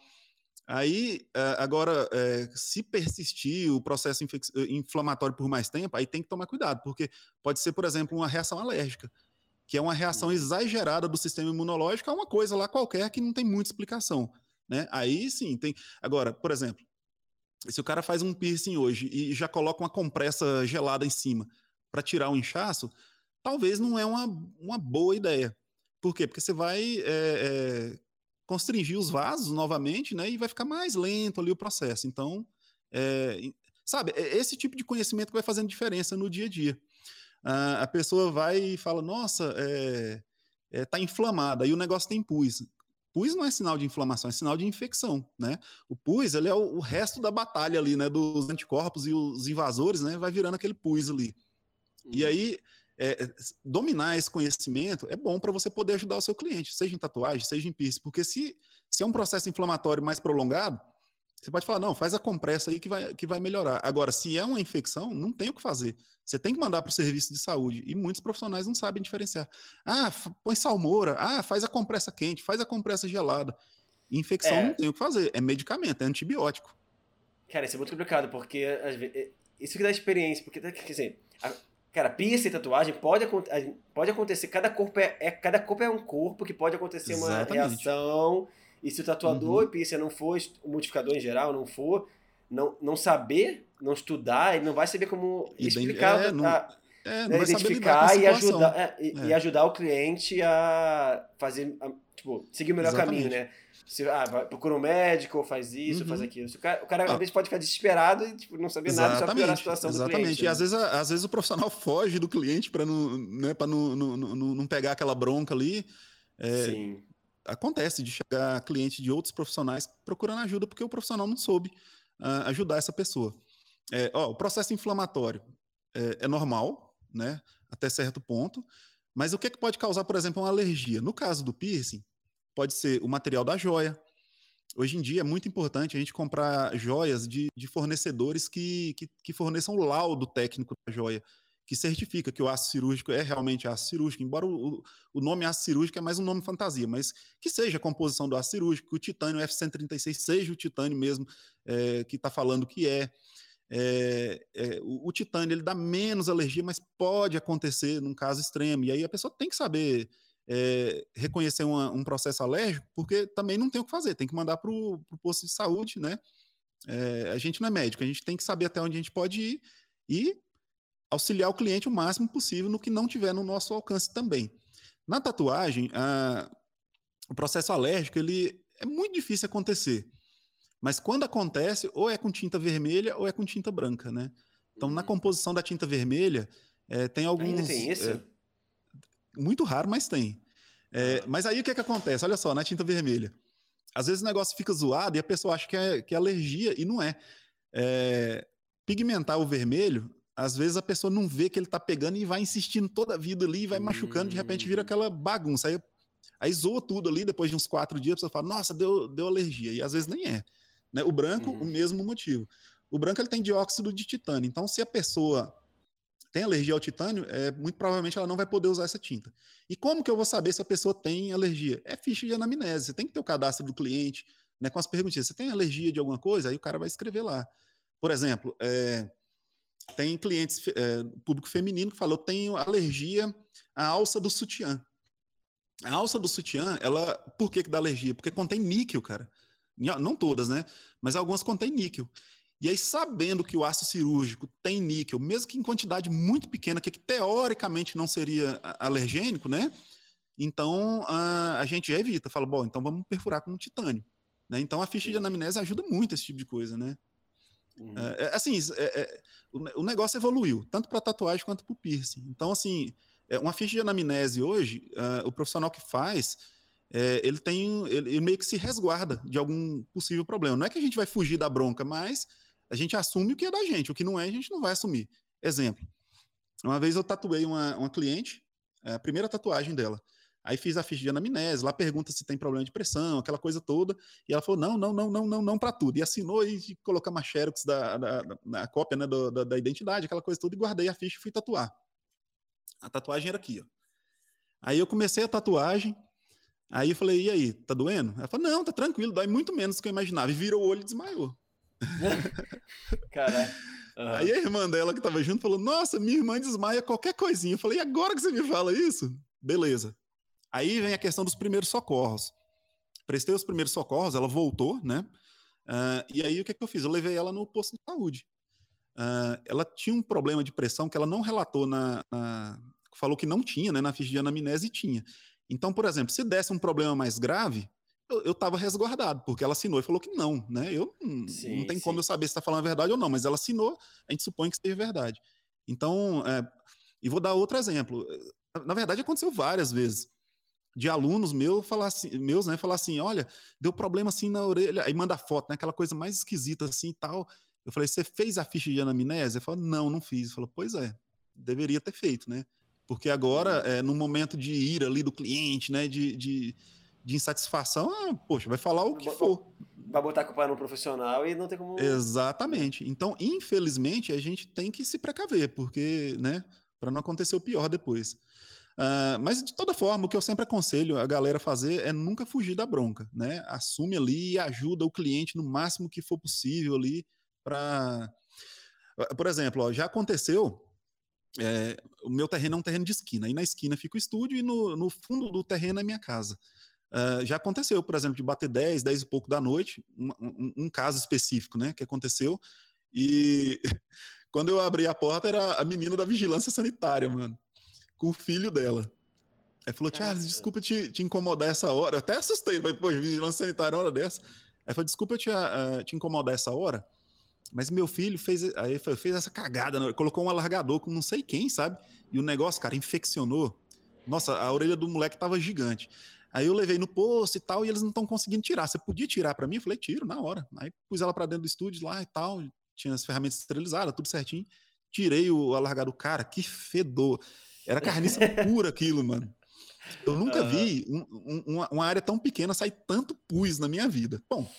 Aí, eh, agora, eh, se persistir o processo eh, inflamatório por mais tempo, aí tem que tomar cuidado, porque pode ser, por exemplo, uma reação alérgica, que é uma reação uhum. exagerada do sistema imunológico a uma coisa lá qualquer que não tem muita explicação. Né? Aí sim, tem. Agora, por exemplo, se o cara faz um piercing hoje e já coloca uma compressa gelada em cima para tirar o inchaço, talvez não é uma, uma boa ideia. Por quê? Porque você vai é, é, constringir os vasos novamente, né? E vai ficar mais lento ali o processo. Então, é, sabe, é esse tipo de conhecimento que vai fazendo diferença no dia a dia. Ah, a pessoa vai e fala, nossa, é, é, tá inflamada, aí o negócio tem pus. Pus não é sinal de inflamação, é sinal de infecção, né? O pus, ele é o, o resto da batalha ali, né? Dos anticorpos e os invasores, né? Vai virando aquele pus ali. E uhum. aí, é, é, dominar esse conhecimento é bom para você poder ajudar o seu cliente, seja em tatuagem, seja em piercing, porque se, se é um processo inflamatório mais prolongado, você pode falar, não, faz a compressa aí que vai, que vai melhorar. Agora, se é uma infecção, não tem o que fazer. Você tem que mandar para o serviço de saúde. E muitos profissionais não sabem diferenciar. Ah, põe salmoura. Ah, faz a compressa quente, faz a compressa gelada. Infecção é. não tem o que fazer. É medicamento, é antibiótico. Cara, isso é muito complicado, porque é, isso que dá experiência. Porque, quer dizer, Cara, piercing e tatuagem pode, pode acontecer. Cada corpo é, é, cada corpo é um corpo que pode acontecer Exatamente. uma reação. E se o tatuador uhum. e piercing não for, o modificador em geral não for, não, não saber, não estudar, ele não vai saber como explicar. É, não, a, é, não identificar e ajudar, é, e, e, é. ajudar o cliente a fazer. A, tipo, seguir o melhor Exatamente. caminho, né? Se, ah, vai, procura um médico, ou faz isso, uhum. faz aquilo. o cara, o cara ah. às vezes pode ficar desesperado e tipo, não saber Exatamente. nada, só piorar a situação Exatamente. do cliente. E né? às, vezes, às vezes o profissional foge do cliente para não, né, não, não, não, não pegar aquela bronca ali. É, Sim. Acontece de chegar cliente de outros profissionais procurando ajuda porque o profissional não soube uh, ajudar essa pessoa. É, ó, o processo inflamatório é, é normal, né, até certo ponto, mas o que, é que pode causar, por exemplo, uma alergia? No caso do piercing, pode ser o material da joia. Hoje em dia é muito importante a gente comprar joias de, de fornecedores que, que, que forneçam o laudo técnico da joia, que certifica que o aço cirúrgico é realmente aço cirúrgico, embora o, o nome aço cirúrgico é mais um nome fantasia, mas que seja a composição do aço cirúrgico, que o titânio F136 seja o titânio mesmo é, que está falando que é. É, é, o, o, titânio ele dá menos alergia, mas pode acontecer num caso extremo. E aí a pessoa tem que saber é, reconhecer uma, um processo alérgico, porque também não tem o que fazer, tem que mandar para o posto de saúde, né? É, a gente não é médico, a gente tem que saber até onde a gente pode ir e auxiliar o cliente o máximo possível no que não tiver no nosso alcance também. Na tatuagem, a, o processo alérgico ele é muito difícil acontecer, mas quando acontece, ou é com tinta vermelha ou é com tinta branca, né? Então, na uhum. composição da tinta vermelha, é, tem alguns. Ainda tem isso? Muito raro, mas tem. É, ah. mas aí o que, é que acontece? Olha só, na tinta vermelha. Às vezes o negócio fica zoado e a pessoa acha que é, que é alergia e não é. é. Pigmentar o vermelho, às vezes a pessoa não vê que ele tá pegando e vai insistindo toda a vida ali, vai machucando, de repente vira hum. aquela bagunça. Aí, aí zoa tudo ali, depois de uns quatro dias, a pessoa fala, nossa, deu, deu alergia. E às vezes nem é. Né? O branco, uhum. o mesmo motivo. O branco ele tem dióxido de titânio. Então, se a pessoa tem alergia ao titânio, é, muito provavelmente ela não vai poder usar essa tinta. E como que eu vou saber se a pessoa tem alergia? É ficha de anamnese. Você tem que ter o cadastro do cliente, né, com as perguntinhas. Você tem alergia de alguma coisa? Aí o cara vai escrever lá. Por exemplo, é, tem clientes, é, público feminino, que falou: tenho alergia à alça do sutiã. A alça do sutiã, ela, por que, que dá alergia? Porque contém níquel, cara. Não todas, né? Mas algumas contêm níquel. E aí, sabendo que o aço cirúrgico tem níquel, mesmo que em quantidade muito pequena, que, teoricamente não seria alergênico, né? Então a, a gente evita, fala, bom, então vamos perfurar com titânio. Né? Então a ficha de anamnese ajuda muito esse tipo de coisa, né? Uhum. É, é, assim, é, é o, o, negócio evoluiu, tanto para tatuagem quanto para o piercing. Então, assim, é, uma ficha de anamnese hoje, uh, o profissional que faz, é, ele tem, ele, ele, meio que se resguarda de algum possível problema. Não é que a gente vai fugir da bronca, mas a gente assume o que é da gente, o que não é, a gente não vai assumir. Exemplo, uma vez eu tatuei uma, uma cliente, a primeira tatuagem dela. Aí fiz a ficha de anamnese, lá pergunta se tem problema de pressão, aquela coisa toda. E ela falou: não, não, não, não, não, não para tudo. E assinou e colocou uma xerox da, da, da, cópia né, da, da, da, identidade, aquela coisa toda, e guardei a ficha e fui tatuar. A tatuagem era aqui, ó. Aí eu comecei a tatuagem, aí eu falei: e aí, tá doendo? Ela falou: não, tá tranquilo, dói muito menos do que eu imaginava. E virou o olho e desmaiou. Caralho. Uhum. Aí a irmã dela que tava junto falou: Nossa, minha irmã desmaia qualquer coisinha. Eu falei: agora que você me fala isso? Beleza. Aí vem a questão dos primeiros socorros. Prestei os primeiros socorros, ela voltou, né? Uh, e aí o que, é que eu fiz? Eu levei ela no posto de saúde. Uh, ela tinha um problema de pressão que ela não relatou na, na, falou que não tinha, né? Na ficha de anamnese tinha. Então, por exemplo, se desse um problema mais grave, eu estava resguardado, porque ela assinou e falou que não, né? Eu sim, não tem sim. como eu saber se está falando a verdade ou não, mas ela assinou, a gente supõe que seja verdade. Então, é, e vou dar outro exemplo. Na verdade, aconteceu várias vezes de alunos meus falar assim, meus, né, falar assim, olha, deu problema assim na orelha, aí manda foto, né, aquela coisa mais esquisita assim e tal. Eu falei, você fez a ficha de anamnese? Ele falou, não, não fiz. Ele falou, pois é, deveria ter feito, né? Porque agora, é, no momento de ira ali do cliente, né, de, de, de insatisfação, ah, poxa, vai falar o que for. Vai botar a culpa no profissional e não tem como... Exatamente. Então, infelizmente, a gente tem que se precaver, porque, né, para não acontecer o pior depois. Uh, mas de toda forma, o que eu sempre aconselho a galera fazer é nunca fugir da bronca, né? Assume ali e ajuda o cliente no máximo que for possível ali para. Por exemplo, ó, já aconteceu. É, o meu terreno é um terreno de esquina, aí na esquina fica o estúdio e no, no fundo do terreno é minha casa. Uh, já aconteceu, por exemplo, de bater 10, 10 e pouco da noite, um, um, um caso específico, né, que aconteceu, e quando eu abri a porta era a menina da vigilância sanitária, mano com o filho dela. Aí falou, Charles, desculpa te, te incomodar essa hora. Eu até assustei, mas, pô, vigilância sanitária hora dessa. Aí falou, desculpa te, uh, te incomodar essa hora, mas meu filho fez, aí fez essa cagada, né? colocou um alargador com não sei quem, sabe? E o negócio, cara, infeccionou. Nossa, a orelha do moleque tava gigante. Aí eu levei no posto e tal, e eles não estão conseguindo tirar. Você podia tirar para mim? Eu falei, tiro, na hora. Aí pus ela para dentro do estúdio lá e tal, tinha as ferramentas esterilizadas, tudo certinho. Tirei o alargador. Cara, que fedor. Era carniça pura aquilo, mano. Eu nunca uhum. vi um, um, uma, uma, área tão pequena sair tanto pus na minha vida. Bom,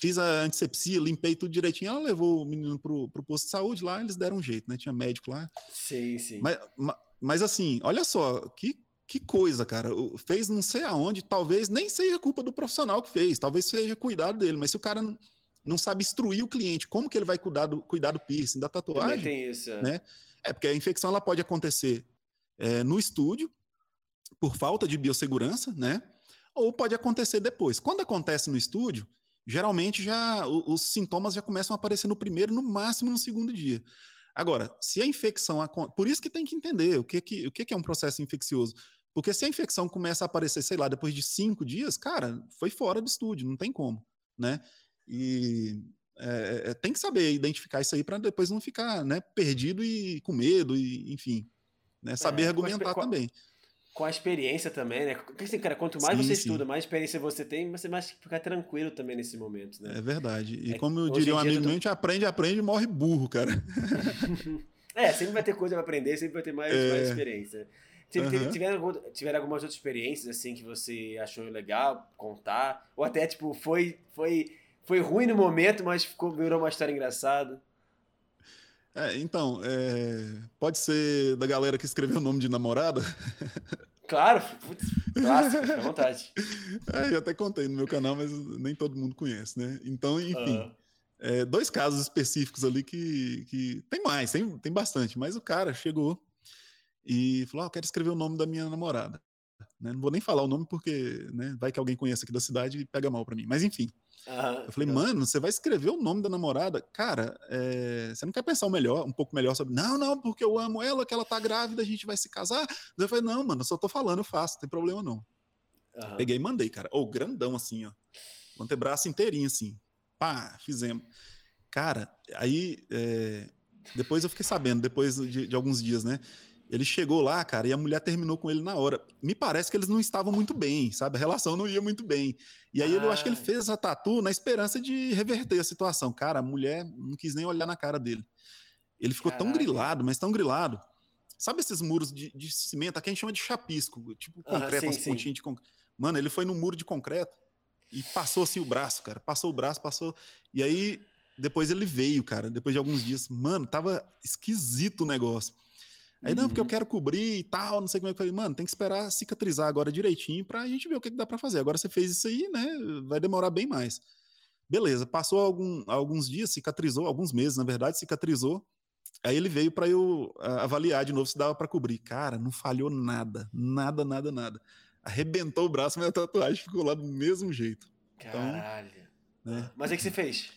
fiz a antisepsia, limpei tudo direitinho. Ela levou o menino pro, pro posto de saúde lá, eles deram um jeito, né? Tinha médico lá. Sim, sim. Mas, mas assim, olha só, que, que coisa, cara. Fez não sei aonde, talvez nem seja culpa do profissional que fez, talvez seja cuidado dele, mas se o cara não, não sabe instruir o cliente, como que ele vai cuidar do, cuidar do piercing, da tatuagem? Também tem isso. É. Né? É, porque a infecção ela pode acontecer é, no estúdio, por falta de biossegurança, né? Ou pode acontecer depois. Quando acontece no estúdio, geralmente já os, sintomas já começam a aparecer no primeiro, no máximo no segundo dia. Agora, se a infecção. Por isso que tem que entender o que, que, o que é um processo infeccioso. Porque se a infecção começa a aparecer, sei lá, depois de cinco dias, cara, foi fora do estúdio, não tem como, né? E é, é tem que saber identificar isso aí para depois não ficar né, perdido e com medo, e enfim. Né? Saber é, argumentar com a, também. Com a experiência também, né? Porque assim, cara, quanto mais sim, você sim. estuda, mais experiência você tem, você mais ficar tranquilo também nesse momento, né? É verdade. E é, como eu diria um amigo meu, tô... a gente aprende, aprende e morre burro, cara. é, sempre vai ter coisa pra aprender, sempre vai ter mais, é... mais experiência. Uhum. Tiveram, tiveram algumas outras experiências assim que você achou legal contar? Ou até, tipo, foi, foi, foi ruim no momento, mas ficou, virou uma história engraçada? É, então, é, pode ser da galera que escreveu o nome de namorada? Claro. Clássico, fica à vontade. É, eu até contei no meu canal, mas nem todo mundo conhece, né? Então, enfim. Uhum. É, dois casos específicos ali que, que tem mais, tem, tem bastante, mas o cara chegou e falou: ah, eu quero escrever o nome da minha namorada. Né? Não vou nem falar o nome porque né, vai que alguém conhece aqui da cidade e pega mal para mim. Mas enfim. Uhum, eu falei, mano, você vai escrever o nome da namorada? Cara, é, você não quer pensar o melhor, um pouco melhor sobre. Não, não, porque eu amo ela, que ela tá grávida, a gente vai se casar. Eu falei, não, mano, eu só tô falando, eu faço, não tem problema não. Uhum. Peguei e mandei, cara. Ou oh, grandão assim, ó. O antebraço inteirinho assim. Pá, fizemos. Cara, aí é, depois eu fiquei sabendo, depois de, de alguns dias, né? Ele chegou lá, cara, e a mulher terminou com ele na hora. Me parece que eles não estavam muito bem, sabe? A relação não ia muito bem. E aí ah. eu acho que ele ah. fez essa tatu na esperança de reverter a situação. Cara, a mulher não quis nem olhar na cara dele. Ele ficou Caraca. tão grilado, mas tão grilado. Sabe esses muros de, de cimento? Aqui a gente chama de chapisco, tipo concreto, as pontinhas de concreto. Mano, ele foi no muro de concreto e passou assim o braço, cara. Passou o braço, passou. E aí depois ele veio, cara, depois de alguns dias. Mano, tava esquisito o negócio. Aí, não, porque eu uhum. quero cobrir e tal, não sei como é que eu falei, mano, tem que esperar cicatrizar agora direitinho pra gente ver o que, que dá pra fazer. Agora você fez isso aí, né? Vai demorar bem mais. Beleza, passou algum, alguns dias, cicatrizou, alguns meses, na verdade, cicatrizou. Aí ele veio para eu avaliar de novo se dava para cobrir. Cara, não falhou nada, nada, nada, nada. Arrebentou o braço, mas a tatuagem ficou lá do mesmo jeito. Então, Caralho. Então, né? Mas o que você fez?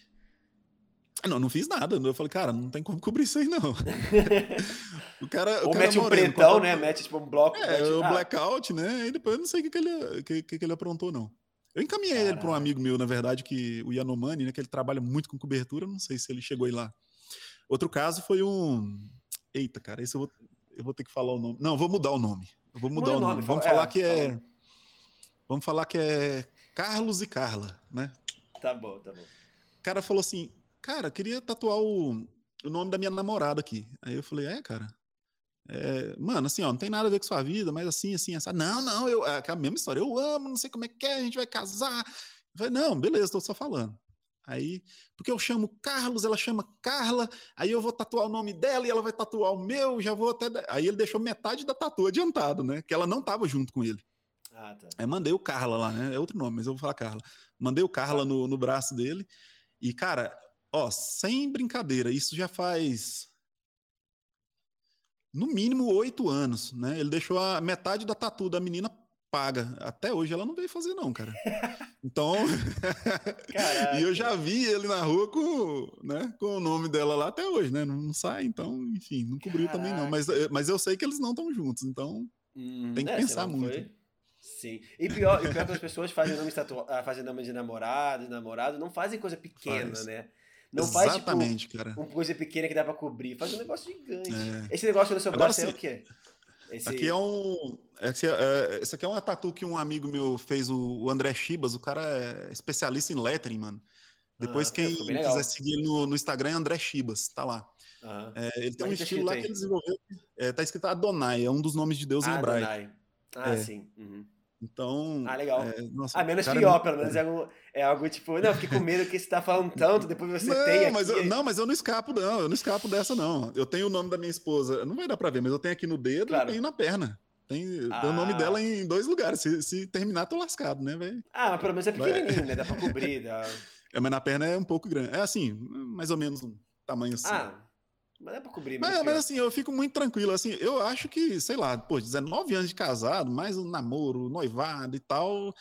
Não, não fiz nada. Eu falei, cara, não tem como cobrir isso aí, não. o cara. Ou o cara mete um pretão, né? Mete tipo um bloco. É, o ah. blackout, né? E depois eu não sei o que, que, ele, que, que, que ele aprontou, não. Eu encaminhei Caralho. ele para um amigo meu, na verdade, que o Yanomani, né? Que ele trabalha muito com cobertura. Não sei se ele chegou aí lá. Outro caso foi um. Eita, cara, esse eu vou, eu vou ter que falar o nome. Não, vou mudar o nome. Eu vou mudar o nome. nome. Vamos é, falar que é. Vamos falar que é Carlos e Carla, né? Tá bom, tá bom. O cara falou assim: cara, queria tatuar o, o nome da minha namorada aqui. Aí eu falei, é, cara. É, mano, assim, ó, não tem nada a ver com sua vida, mas assim, assim, essa. Não, não, eu, é a mesma história. Eu amo, não sei como é que é, a gente vai casar. Eu falei, não, beleza, tô só falando. Aí, porque eu chamo Carlos, ela chama Carla, aí eu vou tatuar o nome dela e ela vai tatuar o meu, já vou até. Aí ele deixou metade da tatu adiantado, né? Que ela não tava junto com ele. Ah, tá. Aí mandei o Carla lá, né? É outro nome, mas eu vou falar Carla. Mandei o Carla no, no braço dele. E, cara, Ó, sem brincadeira, isso já faz no mínimo oito anos, né? Ele deixou a metade da tatu da menina paga. Até hoje ela não veio fazer, não, cara. Então. e eu já vi ele na rua com, né, com o nome dela lá até hoje, né? Não sai, então, enfim, não cobriu Caraca. também, não. Mas, eh, mas eu sei que eles não estão juntos, então hum, tem que é, pensar muito. Foi? Sim. E pior, e pior que as pessoas fazem nome, ah, fazem nome de namorado, de namorado, não fazem coisa pequena, Faz. né? Não Exatamente, faz, tipo, cara. uma coisa pequena que dá pra cobrir. Faz um negócio gigante. É. Esse negócio no seu braço é o quê? Esse... Aqui é um. Esse, é, esse aqui é uma tatu que um amigo meu fez, o, André Chibas. O cara é especialista em lettering, mano. Depois, ah, quem quiser seguir no, no Instagram é André Chibas, tá lá. É, ele tem um estilo lá que ele desenvolveu. É, tá escrito Adonai, é um dos nomes de Deus ah, em hebraico. Adonai. Ah, é. sim. Uhum. Então. Ah, legal. É, nossa, ah, menos pior, é pelo menos é algo, é algo tipo, não, fiquei com medo que você tá falando tanto, depois você não, tem. Mas eu, não, mas eu não escapo, não. Eu não escapo dessa, não. Eu tenho o nome da minha esposa, não vai dar pra ver, mas eu tenho aqui no dedo claro. e tenho na perna. Tem, ah. tem o nome dela em dois lugares. Se, se terminar, tô lascado, né, velho? Ah, mas pelo menos é pequenininho, vai. né? Dá pra cobrir. Dá... É, mas na perna é um pouco grande. É assim, mais ou menos um tamanho assim. Ah, mas é pra cobrir. Mas, mas, assim, eu fico muito tranquilo. Assim, eu acho que, sei lá, pô, 19 anos de casado, mais um namoro, noivado e tal.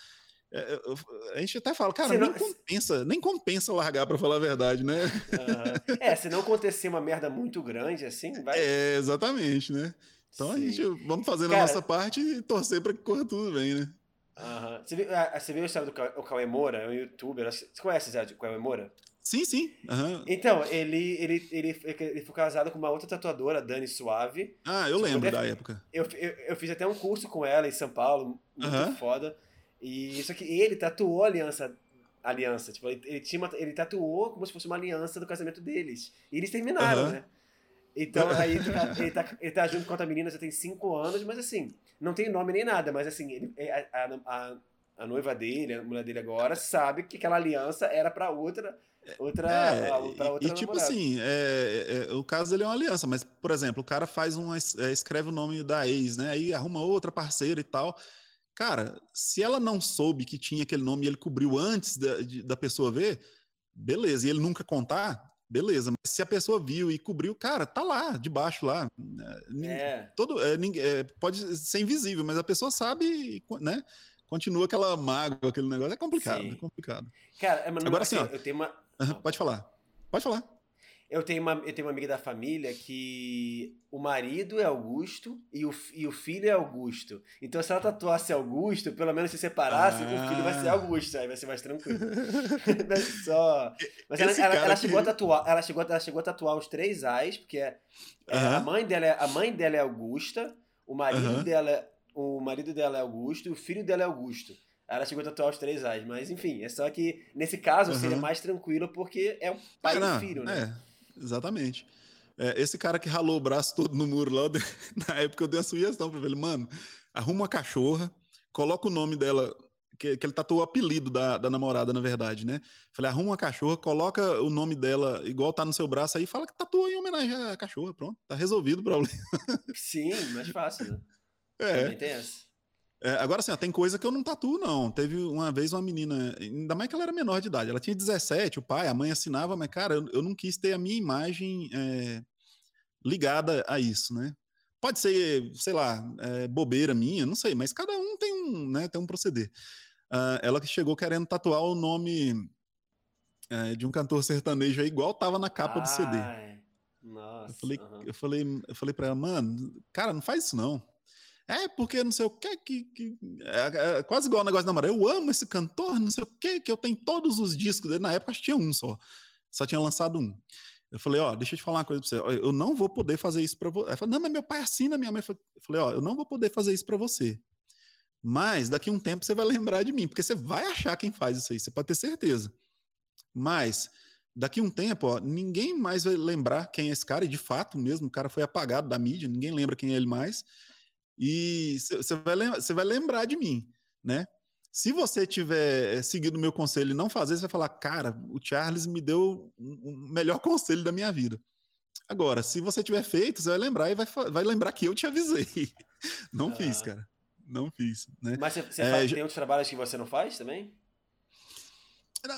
É, é a gente até fala, cara, nem compensa, nem compensa largar para falar a verdade, né? Uhum. É, se não acontecer uma merda muito grande, assim, vai. É, exatamente, né? Então Sim. a gente vamos fazendo cara, a nossa parte e torcer para que corra tudo bem, né? Uhum. Você, viu, ah, você viu a história do Cauê Moura, é um youtuber? Você conhece o Cauê Moura? Sim, sim. Uhum. Então, ele, ele, ele, ele foi casado com uma outra tatuadora, Dani Suave. Ah, eu lembro da época. Eu, eu, eu, fiz até um curso com ela em São Paulo, muito uhum. foda. E isso aqui, ele tatuou a aliança. Aliança, tipo, ele, ele, tinha uma, ele tatuou como se fosse uma aliança do casamento deles. E eles terminaram, uhum. né? Então, aí ele tá, ele, tá, ele tá junto com outra menina já tem cinco anos, mas assim, não tem nome nem nada, mas assim, ele, a, a, a, a noiva dele, a mulher dele agora, sabe que aquela aliança era para outra outra, é, outra e tipo namorada. assim, é, é, o caso dele é uma aliança, mas, por exemplo, o cara faz um, é, escreve o nome da ex, né? Aí arruma outra parceira e tal. Cara, se ela não soube que tinha aquele nome e ele cobriu antes da, de, da pessoa ver, beleza. E ele nunca contar, beleza. Mas se a pessoa viu e cobriu, cara, tá lá, debaixo lá. É. é. Todo, é, é, pode ser invisível, mas a pessoa sabe, né? Continua aquela mágoa, aquele negócio. É complicado, Sim. é complicado. Cara, é, Agora assim, ó, eu tenho uma. Uhum, pode falar. Pode falar. Eu tenho, uma, eu tenho uma amiga da família que o marido é Augusto e o, e o filho é Augusto. Então, se ela tatuasse Augusto, pelo menos se separasse, ah. o filho vai ser ah. Augusto, aí vai ser mais tranquilo. Mas só. Mas ela, ela, ela, chegou a tatuar, ela chegou, ela chegou a tatuar os três Ais, porque é, é, a, mãe dela é, a mãe dela é Augusta, o marido, dela, é, o marido dela é Augusto e o filho dela é Augusto. Ela chegou a tatuar os três Ais, mas enfim, é só que nesse caso uhum. seria mais tranquilo porque é o pai ah, e o filho, né? É. Exatamente. É, esse cara que ralou o braço todo no muro lá, na época eu dei a sugestão pra ele, mano, arruma uma cachorra, coloca o nome dela, que, que ele tatuou o apelido da, da namorada, na verdade, né? Falei, arruma uma cachorra, coloca o nome dela igual tá no seu braço aí, fala que tatuou em homenagem à cachorra, pronto, tá resolvido o problema. Sim, mais fácil, né? É. Também tem essa. É, agora, assim, ó, tem coisa que eu não tatuo, não. Teve uma vez uma menina, ainda mais que ela era menor de idade, ela tinha 17, o pai, a mãe assinava, mas, cara, eu, eu não quis ter a minha imagem é, ligada a isso, né? Pode ser, sei lá, é, bobeira minha, não sei, mas cada um tem um, né, tem um proceder. Uh, ela que chegou querendo tatuar o nome é, de um cantor sertanejo aí, igual tava na capa Ai, do CD. Nossa. Eu falei, uhum. eu falei, eu falei pra ela, mano, cara, não faz isso não. É, porque não sei o que, que, que é, é, quase igual o negócio da Maré. Eu amo esse cantor, não sei o que, que eu tenho todos os discos dele. Na época acho que tinha um só. Só tinha lançado um. Eu falei, ó, deixa eu te falar uma coisa pra você. Eu não vou poder fazer isso pra você. Ela falou, não, mas meu pai assina, minha mãe. Eu falei, ó, eu não vou poder fazer isso pra você. Mas daqui um tempo você vai lembrar de mim, porque você vai achar quem faz isso aí, você pode ter certeza. Mas daqui um tempo, ó, ninguém mais vai lembrar quem é esse cara, e de fato mesmo, o cara foi apagado da mídia, ninguém lembra quem é ele mais. E você vai, vai lembrar de mim, né? Se você tiver eh, seguido o meu conselho e não fazer, você vai falar, cara, o Charles me deu o melhor conselho da minha vida. Agora, se você tiver feito, você vai lembrar e vai, vai lembrar que eu te avisei. Não ah. fiz, cara. Não fiz. Né? Mas você, você é, faz, já... tem outros trabalhos que você não faz também?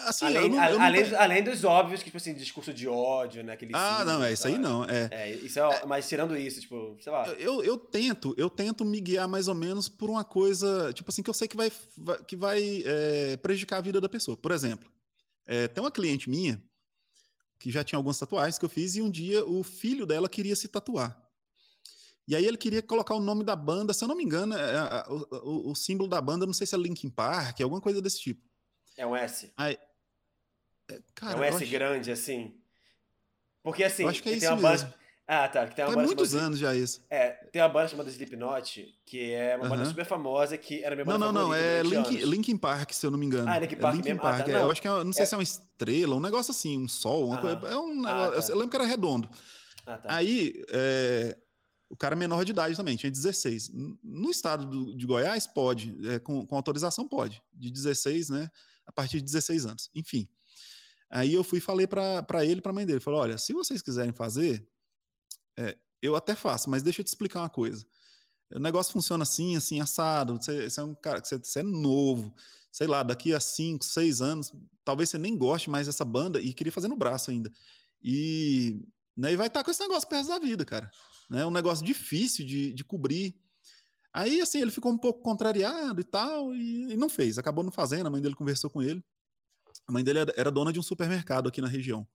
Assim, além, não, além, não... além, dos óbvios, que, tipo assim, discurso de ódio, né? Aquele ah, não, é isso aí não. É, é isso é, é, mas tirando isso, tipo, sei lá. Eu, eu tento, eu tento me guiar mais ou menos por uma coisa, tipo assim, que eu sei que vai, que vai é, prejudicar a vida da pessoa. Por exemplo, é, tem uma cliente minha que já tinha algumas tatuagens que eu fiz e um dia o filho dela queria se tatuar. E aí ele queria colocar o nome da banda, se eu não me engano, é, o, o, o símbolo da banda, não sei se é Linkin Park, alguma coisa desse tipo. É um S. É, cara, é um S acho... grande, assim. Porque assim, eu acho que é tem uma banda. Ah, tá. Que tem uma Faz muitos anos já isso. É, tem uma banda chamada Slipknot, que é uma banda super famosa, que era minha banda Não, não, não, é Link, Linkin Park, se eu não me engano. Ah, Linkin Park é Linkin mesmo? Park, ah, tá. é, eu acho que é, não sei é... se é uma estrela, um negócio assim, um sol, uma coisa, é um ah, tá. eu lembro que era redondo. Ah, tá. Aí, é, o cara é menor de idade também, tinha 16. No estado do, de Goiás, pode, é, com, com autorização pode, de 16, né, a partir de 16 anos. Enfim, Aí eu fui e falei para ele, para a mãe dele, falou, olha, se vocês quiserem fazer, é, eu até faço, mas deixa eu te explicar uma coisa. O negócio funciona assim, assim, assado. Você, você é um cara, você, você, é novo, sei lá, daqui a cinco, seis anos, talvez você nem goste mais dessa banda e queria fazer no braço ainda. E, né, e vai estar com esse negócio perto da vida, cara. É né, um negócio difícil de, de cobrir. Aí, assim, ele ficou um pouco contrariado e tal, e, e não fez, acabou não fazendo. A mãe dele conversou com ele. A mãe dele era dona de um supermercado aqui na região.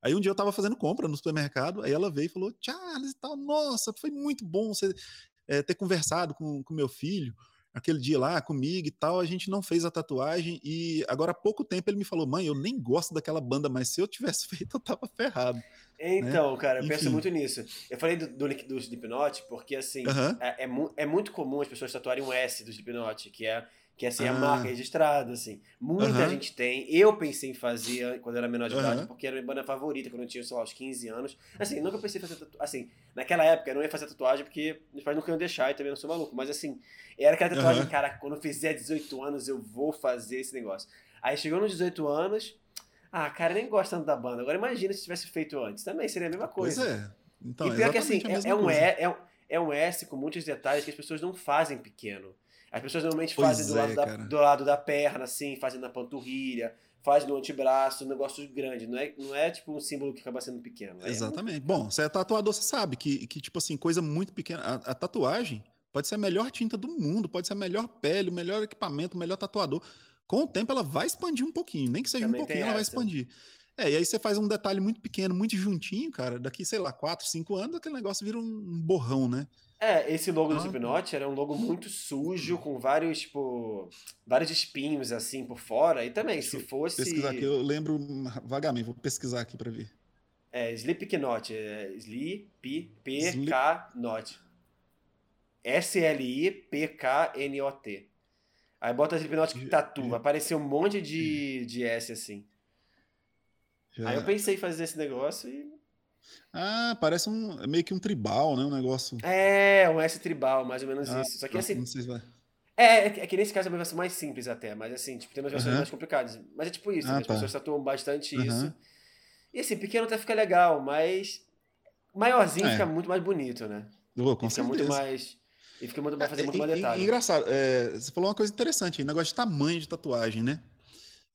Aí um dia eu tava fazendo compra no supermercado, aí ela veio e falou: Charles e tal, nossa, foi muito bom você é, ter conversado com, com meu filho aquele dia lá comigo e tal. A gente não fez a tatuagem e agora há pouco tempo ele me falou: mãe, eu nem gosto daquela banda, mas se eu tivesse feito, eu tava ferrado. Então, né? cara, eu Enfim. penso muito nisso. Eu falei do, do, do Slipknot porque, assim, é, é, é, muito comum as pessoas tatuarem um S do Slipknot, que é que é assim, ah. a marca registrada, assim. Muita uhum. gente tem. Eu pensei em fazer quando eu era menor de idade, uhum. porque era minha banda favorita, quando eu tinha, sei lá, uns 15 anos. Assim, nunca pensei em fazer tatuagem. Assim, naquela época eu não ia fazer tatuagem porque meus pais nunca iam deixar e também não sou maluco. Mas assim, era aquela tatuagem, uhum. cara, quando eu fizer 18 anos eu vou fazer esse negócio. Aí chegou nos 18 anos, ah, cara, nem gosto tanto da banda. Agora imagina se tivesse feito antes. Também seria a mesma coisa. Pois é. Então, e pior que assim, é, é, um e, é, é um S com muitos detalhes que as pessoas não fazem pequeno. As pessoas normalmente fazem do, lado é, da, do lado da perna, assim, fazem na panturrilha, faz no antebraço, um negócio grande. Não é, não é tipo um símbolo que acaba sendo pequeno. É Exatamente. Bom, você é tatuador, você sabe que, que tipo assim, coisa muito pequena. A, a, tatuagem pode ser a melhor tinta do mundo, pode ser a melhor pele, o melhor equipamento, o melhor tatuador. Com o tempo, ela vai expandir um pouquinho. Nem que seja Também um pouquinho, ela vai expandir. É, e aí você faz um detalhe muito pequeno, muito juntinho, cara. Daqui, sei lá, 4, 5 anos, aquele negócio vira um borrão, né? É, esse logo do Slipknot era um logo muito sujo, com vários, tipo, vários espinhos, assim, por fora. E também, se fosse... pesquisar aqui, eu lembro vagamente, vou pesquisar aqui pra ver. É, Slipknot, é Sleep, P, K, Not. S-L-I-P-K-N-O-T. Aí bota Slipknot Tatu, vai aparecer um monte de, de S, assim. Já... Aí eu pensei em fazer esse negócio e ah, parece um meio que um tribal, né? Um negócio. É, um S tribal, mais ou menos ah, isso. Só que assim. Não sei se vai... É, é que nesse caso é uma versão mais simples até, mas assim, tipo, tem umas versões uhum. mais complicadas. Mas é tipo isso, ah, né? as tá. pessoas tatuam bastante uhum. isso. E assim, pequeno até fica legal, mas maiorzinho é. fica muito mais bonito, né? Oh, com fica muito mais. E fica muito, vai fazer é, muito mais detalhe. Engraçado, é, você falou uma coisa interessante, negócio de tamanho de tatuagem, né?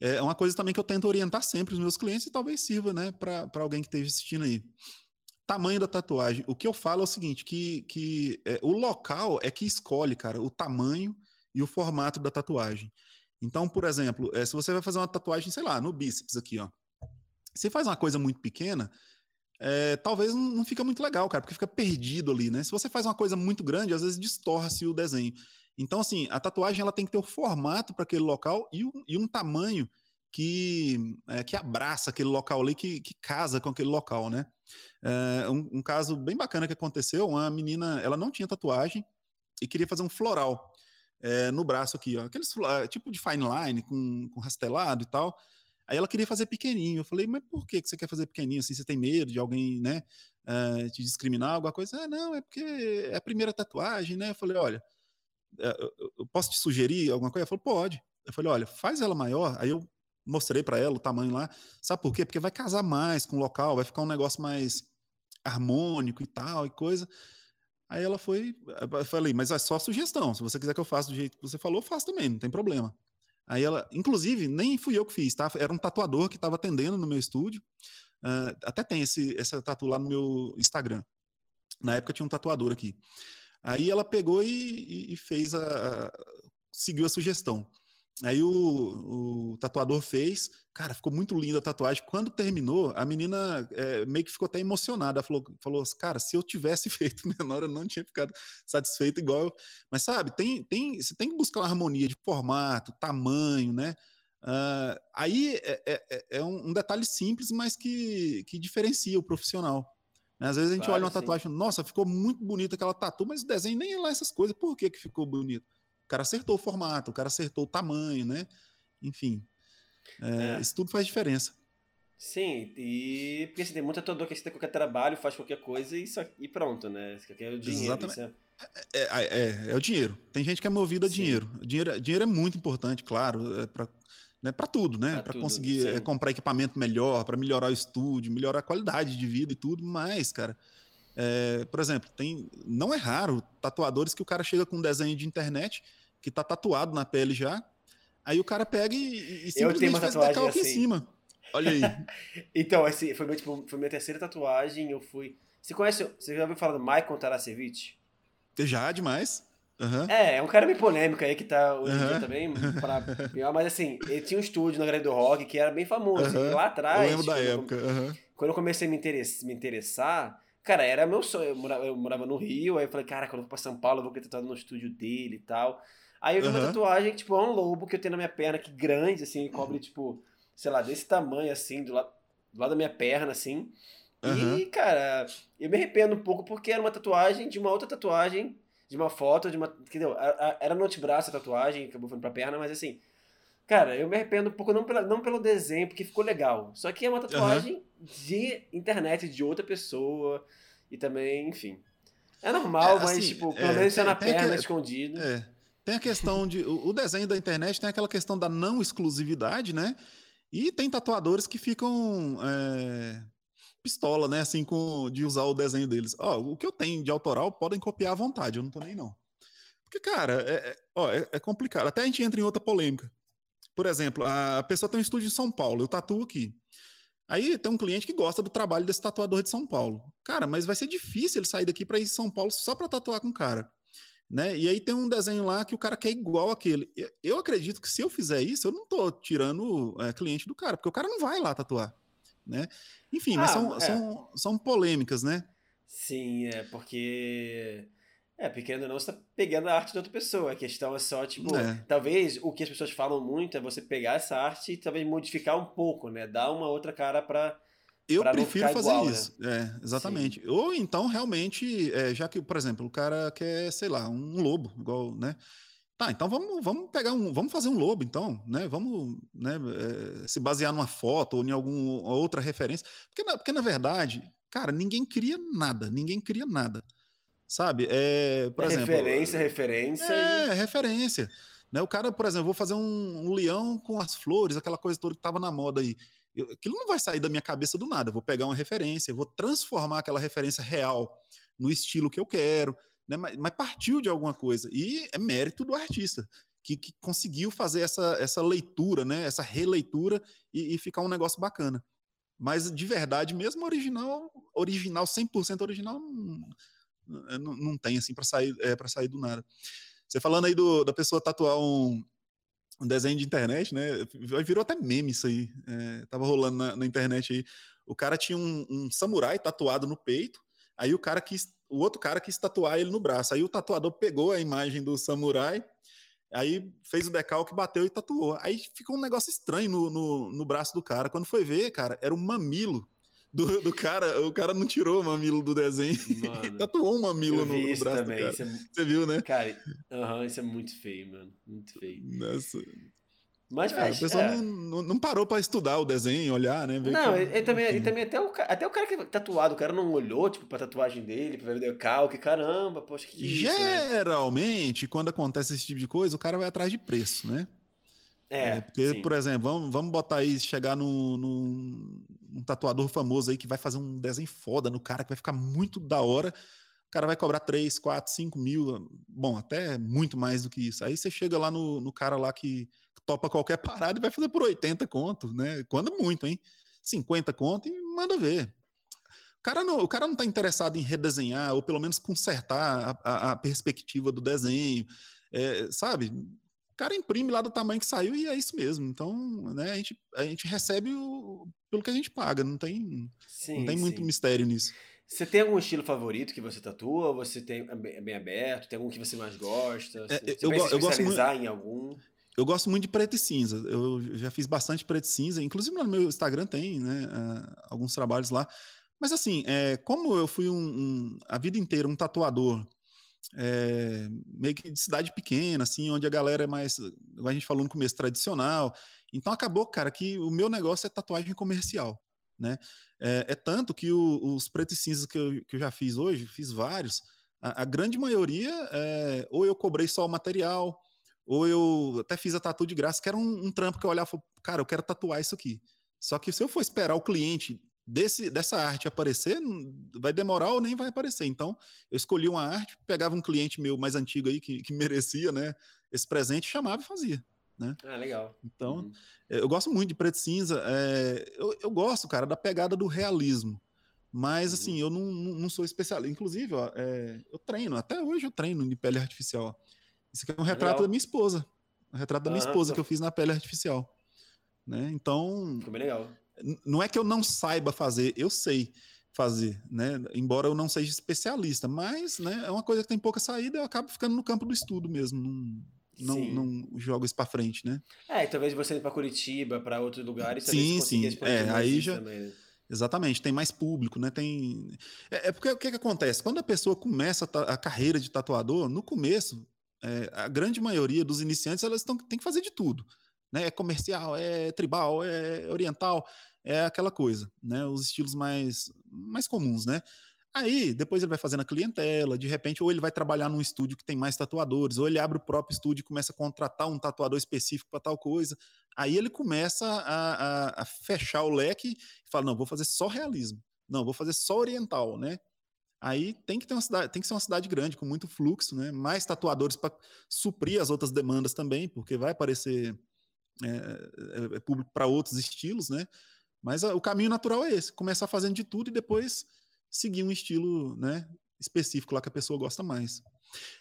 É uma coisa também que eu tento orientar sempre os meus clientes e talvez sirva, né, para alguém que esteja assistindo aí. Tamanho da tatuagem. O que eu falo é o seguinte, que, que é, o local é que escolhe, cara, o tamanho e o formato da tatuagem. Então, por exemplo, é, se você vai fazer uma tatuagem, sei lá, no bíceps aqui, ó. Você faz uma coisa muito pequena, é, talvez não, não fica muito legal, cara, porque fica perdido ali, né? Se você faz uma coisa muito grande, às vezes distorce o desenho. Então, assim, a tatuagem ela tem que ter o formato para aquele local e, e, um tamanho que, é, que abraça aquele local ali, que, que casa com aquele local, né? É, um, um, caso bem bacana que aconteceu, uma menina, ela não tinha tatuagem e queria fazer um floral é, no braço aqui, ó, aqueles tipo de fine line com, com rastelado e tal. Aí ela queria fazer pequenininho. Eu falei, mas por que você quer fazer pequenininho assim? Você tem medo de alguém, né, te discriminar, alguma coisa? Ah, não, é porque é a primeira tatuagem, né? Eu falei, olha, eu posso te sugerir alguma coisa? Ela falou, pode. Eu falei, olha, faz ela maior. Aí eu mostrei para ela o tamanho lá. Sabe por quê? Porque vai casar mais com o local, vai ficar um negócio mais harmônico e tal e coisa. Aí ela foi, eu falei, mas é só sugestão. Se você quiser que eu faça do jeito que você falou, faço também, não tem problema. Aí ela, inclusive, nem fui eu que fiz, tá? Era um tatuador que estava atendendo no meu estúdio. Uh, até tem esse, essa tatu lá no meu Instagram. Na época tinha um tatuador aqui. Aí ela pegou e, e fez a, a, seguiu a sugestão. Aí o, o, tatuador fez, cara, ficou muito linda a tatuagem. Quando terminou, a menina é, meio que ficou até emocionada. Falou, falou, cara, se eu tivesse feito menor, eu não tinha ficado satisfeito igual. Mas sabe, tem, tem, você tem que buscar uma harmonia de formato, tamanho, né? Uh, aí é, é, é, é um, um, detalhe simples, mas que, que diferencia o profissional. Né? Às vezes a gente claro, olha uma sim. tatuagem e nossa, ficou muito bonita aquela tatu, mas o desenho nem é lá essas coisas. Por que, que ficou bonito? O cara acertou o formato, o cara acertou o tamanho, né? Enfim, é, é. isso tudo faz diferença. Sim, e porque assim, tem muita tatuador que tem qualquer trabalho, faz qualquer coisa e, só, e pronto, né? Isso aqui é o dinheiro. Exatamente. É... É, é... É, é... o dinheiro. Tem gente que é movida a dinheiro. Dinheiro, dinheiro é muito importante, claro, é para né, para tudo, né? Para conseguir é, comprar equipamento melhor, para melhorar o estúdio, melhorar a qualidade de vida e tudo mais, cara. É, por exemplo, tem não é raro tatuadores que o cara chega com um desenho de internet que tá tatuado na pele já, aí o cara pega e, e simplesmente faz decalque assim. em cima. Olha aí. então, esse foi, meu, tipo, foi minha terceira tatuagem, eu fui... Você conhece, você já ouviu falar do Michael Tarasevich? Já, demais. Uhum. É, é um cara meio polêmico aí que tá hoje em uhum. dia também. Pra... Mas assim, ele tinha um estúdio na Grande do Rock que era bem famoso. Uhum. lá atrás. Eu lembro da época. Eu, quando eu comecei a me, interess... me interessar, cara, era meu sonho. Eu morava, eu morava, no Rio, aí eu falei, cara, quando eu vou pra São Paulo, eu vou querer tatuado no estúdio dele e tal. Aí eu vi uma tatuagem que, tipo, é um lobo que eu tenho na minha perna, que grande, assim, cobre, tipo, sei lá, desse tamanho, assim, do lado, do lado da minha perna, assim. E, cara, eu me arrependo um pouco porque era uma tatuagem de uma outra tatuagem de uma foto, de uma. Entendeu? Era no antebraço a tatuagem, acabou ficando pra perna, mas assim. Cara, eu me arrependo um pouco, não, pela, não pelo desenho, porque ficou legal. Só que é uma tatuagem uhum. de internet de outra pessoa. E também, enfim. É normal, é, assim, mas, tipo, pelo é, menos é na perna, que, escondido. É. Tem a questão de. O, o desenho da internet tem aquela questão da não exclusividade, né? E tem tatuadores que ficam é, pistola, né? Assim, com, de usar o desenho deles. Ó, o que eu tenho de autoral podem copiar à vontade, eu não tô nem não. Porque, cara, é, é, ó, é, é, complicado. Até a gente entra em outra polêmica. Por exemplo, a pessoa tem um estúdio em São Paulo, eu tatuo aqui. Aí tem um cliente que gosta do trabalho desse tatuador de São Paulo. Cara, mas vai ser difícil ele sair daqui para ir em São Paulo só para tatuar com o cara. Né? E aí tem um desenho lá que o cara quer igual aquele. Eu acredito que se eu fizer isso, eu não tô tirando é, cliente do cara, porque o cara não vai lá tatuar, né? Enfim, ah, mas são, é. são, são polêmicas, né? Sim, é porque é, porque não, você tá pegando a arte de outra pessoa. A questão é só, tipo, é. talvez o que as pessoas falam muito é você pegar essa arte e talvez modificar um pouco, né? Dar uma outra cara para eu prefiro fazer igual, né? isso. Né? É, exatamente. Sim. Ou então, realmente, é, já que, por exemplo, o cara quer, sei lá, um lobo, igual, né? Tá, então vamos, vamos pegar um, vamos fazer um lobo, então, né? Vamos né, é, se basear numa foto ou em alguma outra referência. Porque na, porque, na verdade, cara, ninguém cria nada, ninguém cria nada. Sabe? É, por é exemplo, referência, referência. É, e... referência. Né? O cara, por exemplo, vou fazer um, um leão com as flores, aquela coisa toda que estava na moda aí. Eu, aquilo não vai sair da minha cabeça do nada. Eu vou pegar uma referência, vou transformar aquela referência real no estilo que eu quero, né? mas, mas partiu de alguma coisa. E é mérito do artista. Que, que conseguiu fazer essa, essa leitura, né? essa releitura e, e ficar um negócio bacana. Mas de verdade, mesmo original, original, 100% original, não, não, não tem assim para sair, é, para sair do nada. Você falando aí do, da pessoa tatuar um, um desenho de internet, né? Virou até meme isso aí. É, tava rolando na, na, internet aí. O cara tinha um, um, samurai tatuado no peito, aí o cara quis, o outro cara quis tatuar ele no braço. Aí o tatuador pegou a imagem do samurai, aí fez o decalque, bateu e tatuou. Aí ficou um negócio estranho no, no, no braço do cara. Quando foi ver, cara, era um mamilo do, do cara, o cara não tirou o mamilo do desenho. Mano, tatuou um mamilo no, no, braço também. do cara. É, Você viu, né? Cara, uh -huh, isso é muito feio, mano. Muito feio. Nossa. Mas, é, a pessoa é. não, não, parou pra estudar o desenho, olhar, né? não, ele, também, ele também até, o, até o cara que é tatuado, o cara não olhou, tipo, pra tatuagem dele, pra ver o decalque, caramba, poxa, que isso, né? Geralmente, né? quando acontece esse tipo de coisa, o cara vai atrás de preço, né? É, é porque, sim. por exemplo, vamos, vamos botar aí, chegar num, num, num, tatuador famoso aí que vai fazer um desenho foda no cara, que vai ficar muito da hora. O cara vai cobrar 3, 4, 5 mil, bom, até muito mais do que isso. Aí você chega lá no, no cara lá que topa qualquer parada e vai fazer por 80 conto, né? Quando muito, hein? 50 conto e manda ver. O cara não, o cara não tá interessado em redesenhar ou pelo menos consertar a, a, a perspectiva do desenho, é, sabe? o cara imprime lá do tamanho que saiu e é isso mesmo. Então, né, a gente, a gente recebe o, pelo que a gente paga, não tem, sim, não tem muito mistério nisso. Você tem algum estilo favorito que você tatua? Você tem é bem aberto? Tem algum que você mais gosta? É, você eu, eu gosto muito, em algum? Eu gosto muito de preto e cinza. Eu já fiz bastante preto e cinza. Inclusive no meu Instagram tem, né, uh, alguns trabalhos lá. Mas assim, é, como eu fui um, um, a vida inteira um tatuador é, meio que de cidade pequena, assim, onde a galera é mais, a gente falou no começo, tradicional. Então acabou, cara, que o meu negócio é tatuagem comercial, né? É, é tanto que o, os pretos e cinzas que eu, que eu já fiz hoje, fiz vários, a, a grande maioria, ou eu cobrei só o material, ou eu até fiz a tatu de graça, que era um, um trampo que eu olhava e falava, cara, eu quero tatuar isso aqui. Só que se eu for esperar o cliente desse, dessa arte aparecer, vai demorar ou nem vai aparecer. Então, eu escolhi uma arte, pegava um cliente meu mais antigo aí que, que merecia, né, esse presente, chamava e fazia. Né? Ah, legal. Então, uhum. Eh, eu gosto muito de preto cinza. É, eu, eu gosto, cara, da pegada do realismo. Mas, uhum. assim, eu não, não, sou especialista. Inclusive, ó, é, eu treino, até hoje eu treino de pele artificial. Isso aqui é um retrato legal. da minha esposa. Um retrato da minha esposa que eu fiz na pele artificial. Né? Então. Ficou bem legal não é que eu não saiba fazer, eu sei fazer, né? Embora eu não seja especialista, mas né, é uma coisa que tem pouca saída, eu acabo ficando no campo do estudo mesmo, não, não, não jogo isso para frente, né? É, talvez você ir para Curitiba, para outros lugares, sim, sim, é, aí já também, né? Exatamente, tem mais público, né? Tem é, é porque o que, que acontece? Quando a pessoa começa a, a carreira de tatuador, no começo, é, a grande maioria dos iniciantes elas tão, tem que fazer de tudo né? É comercial, é tribal, é oriental, é aquela coisa, né? Os estilos mais, mais comuns, né? Aí, depois ele vai fazendo a clientela, de repente, ou ele vai trabalhar num estúdio que tem mais tatuadores, ou ele abre o próprio estúdio e começa a contratar um tatuador específico para tal coisa. Aí ele começa a, a, a, fechar o leque e fala: não, vou fazer só realismo, não, vou fazer só oriental, né? Aí tem que ter uma cidade, tem que ser uma cidade grande, com muito fluxo, né? Mais tatuadores para suprir as outras demandas também, porque vai aparecer é, é, é público para outros estilos, né? Mas a, o caminho natural é esse: começar fazendo de tudo e depois seguir um estilo, né? Específico lá que a pessoa gosta mais.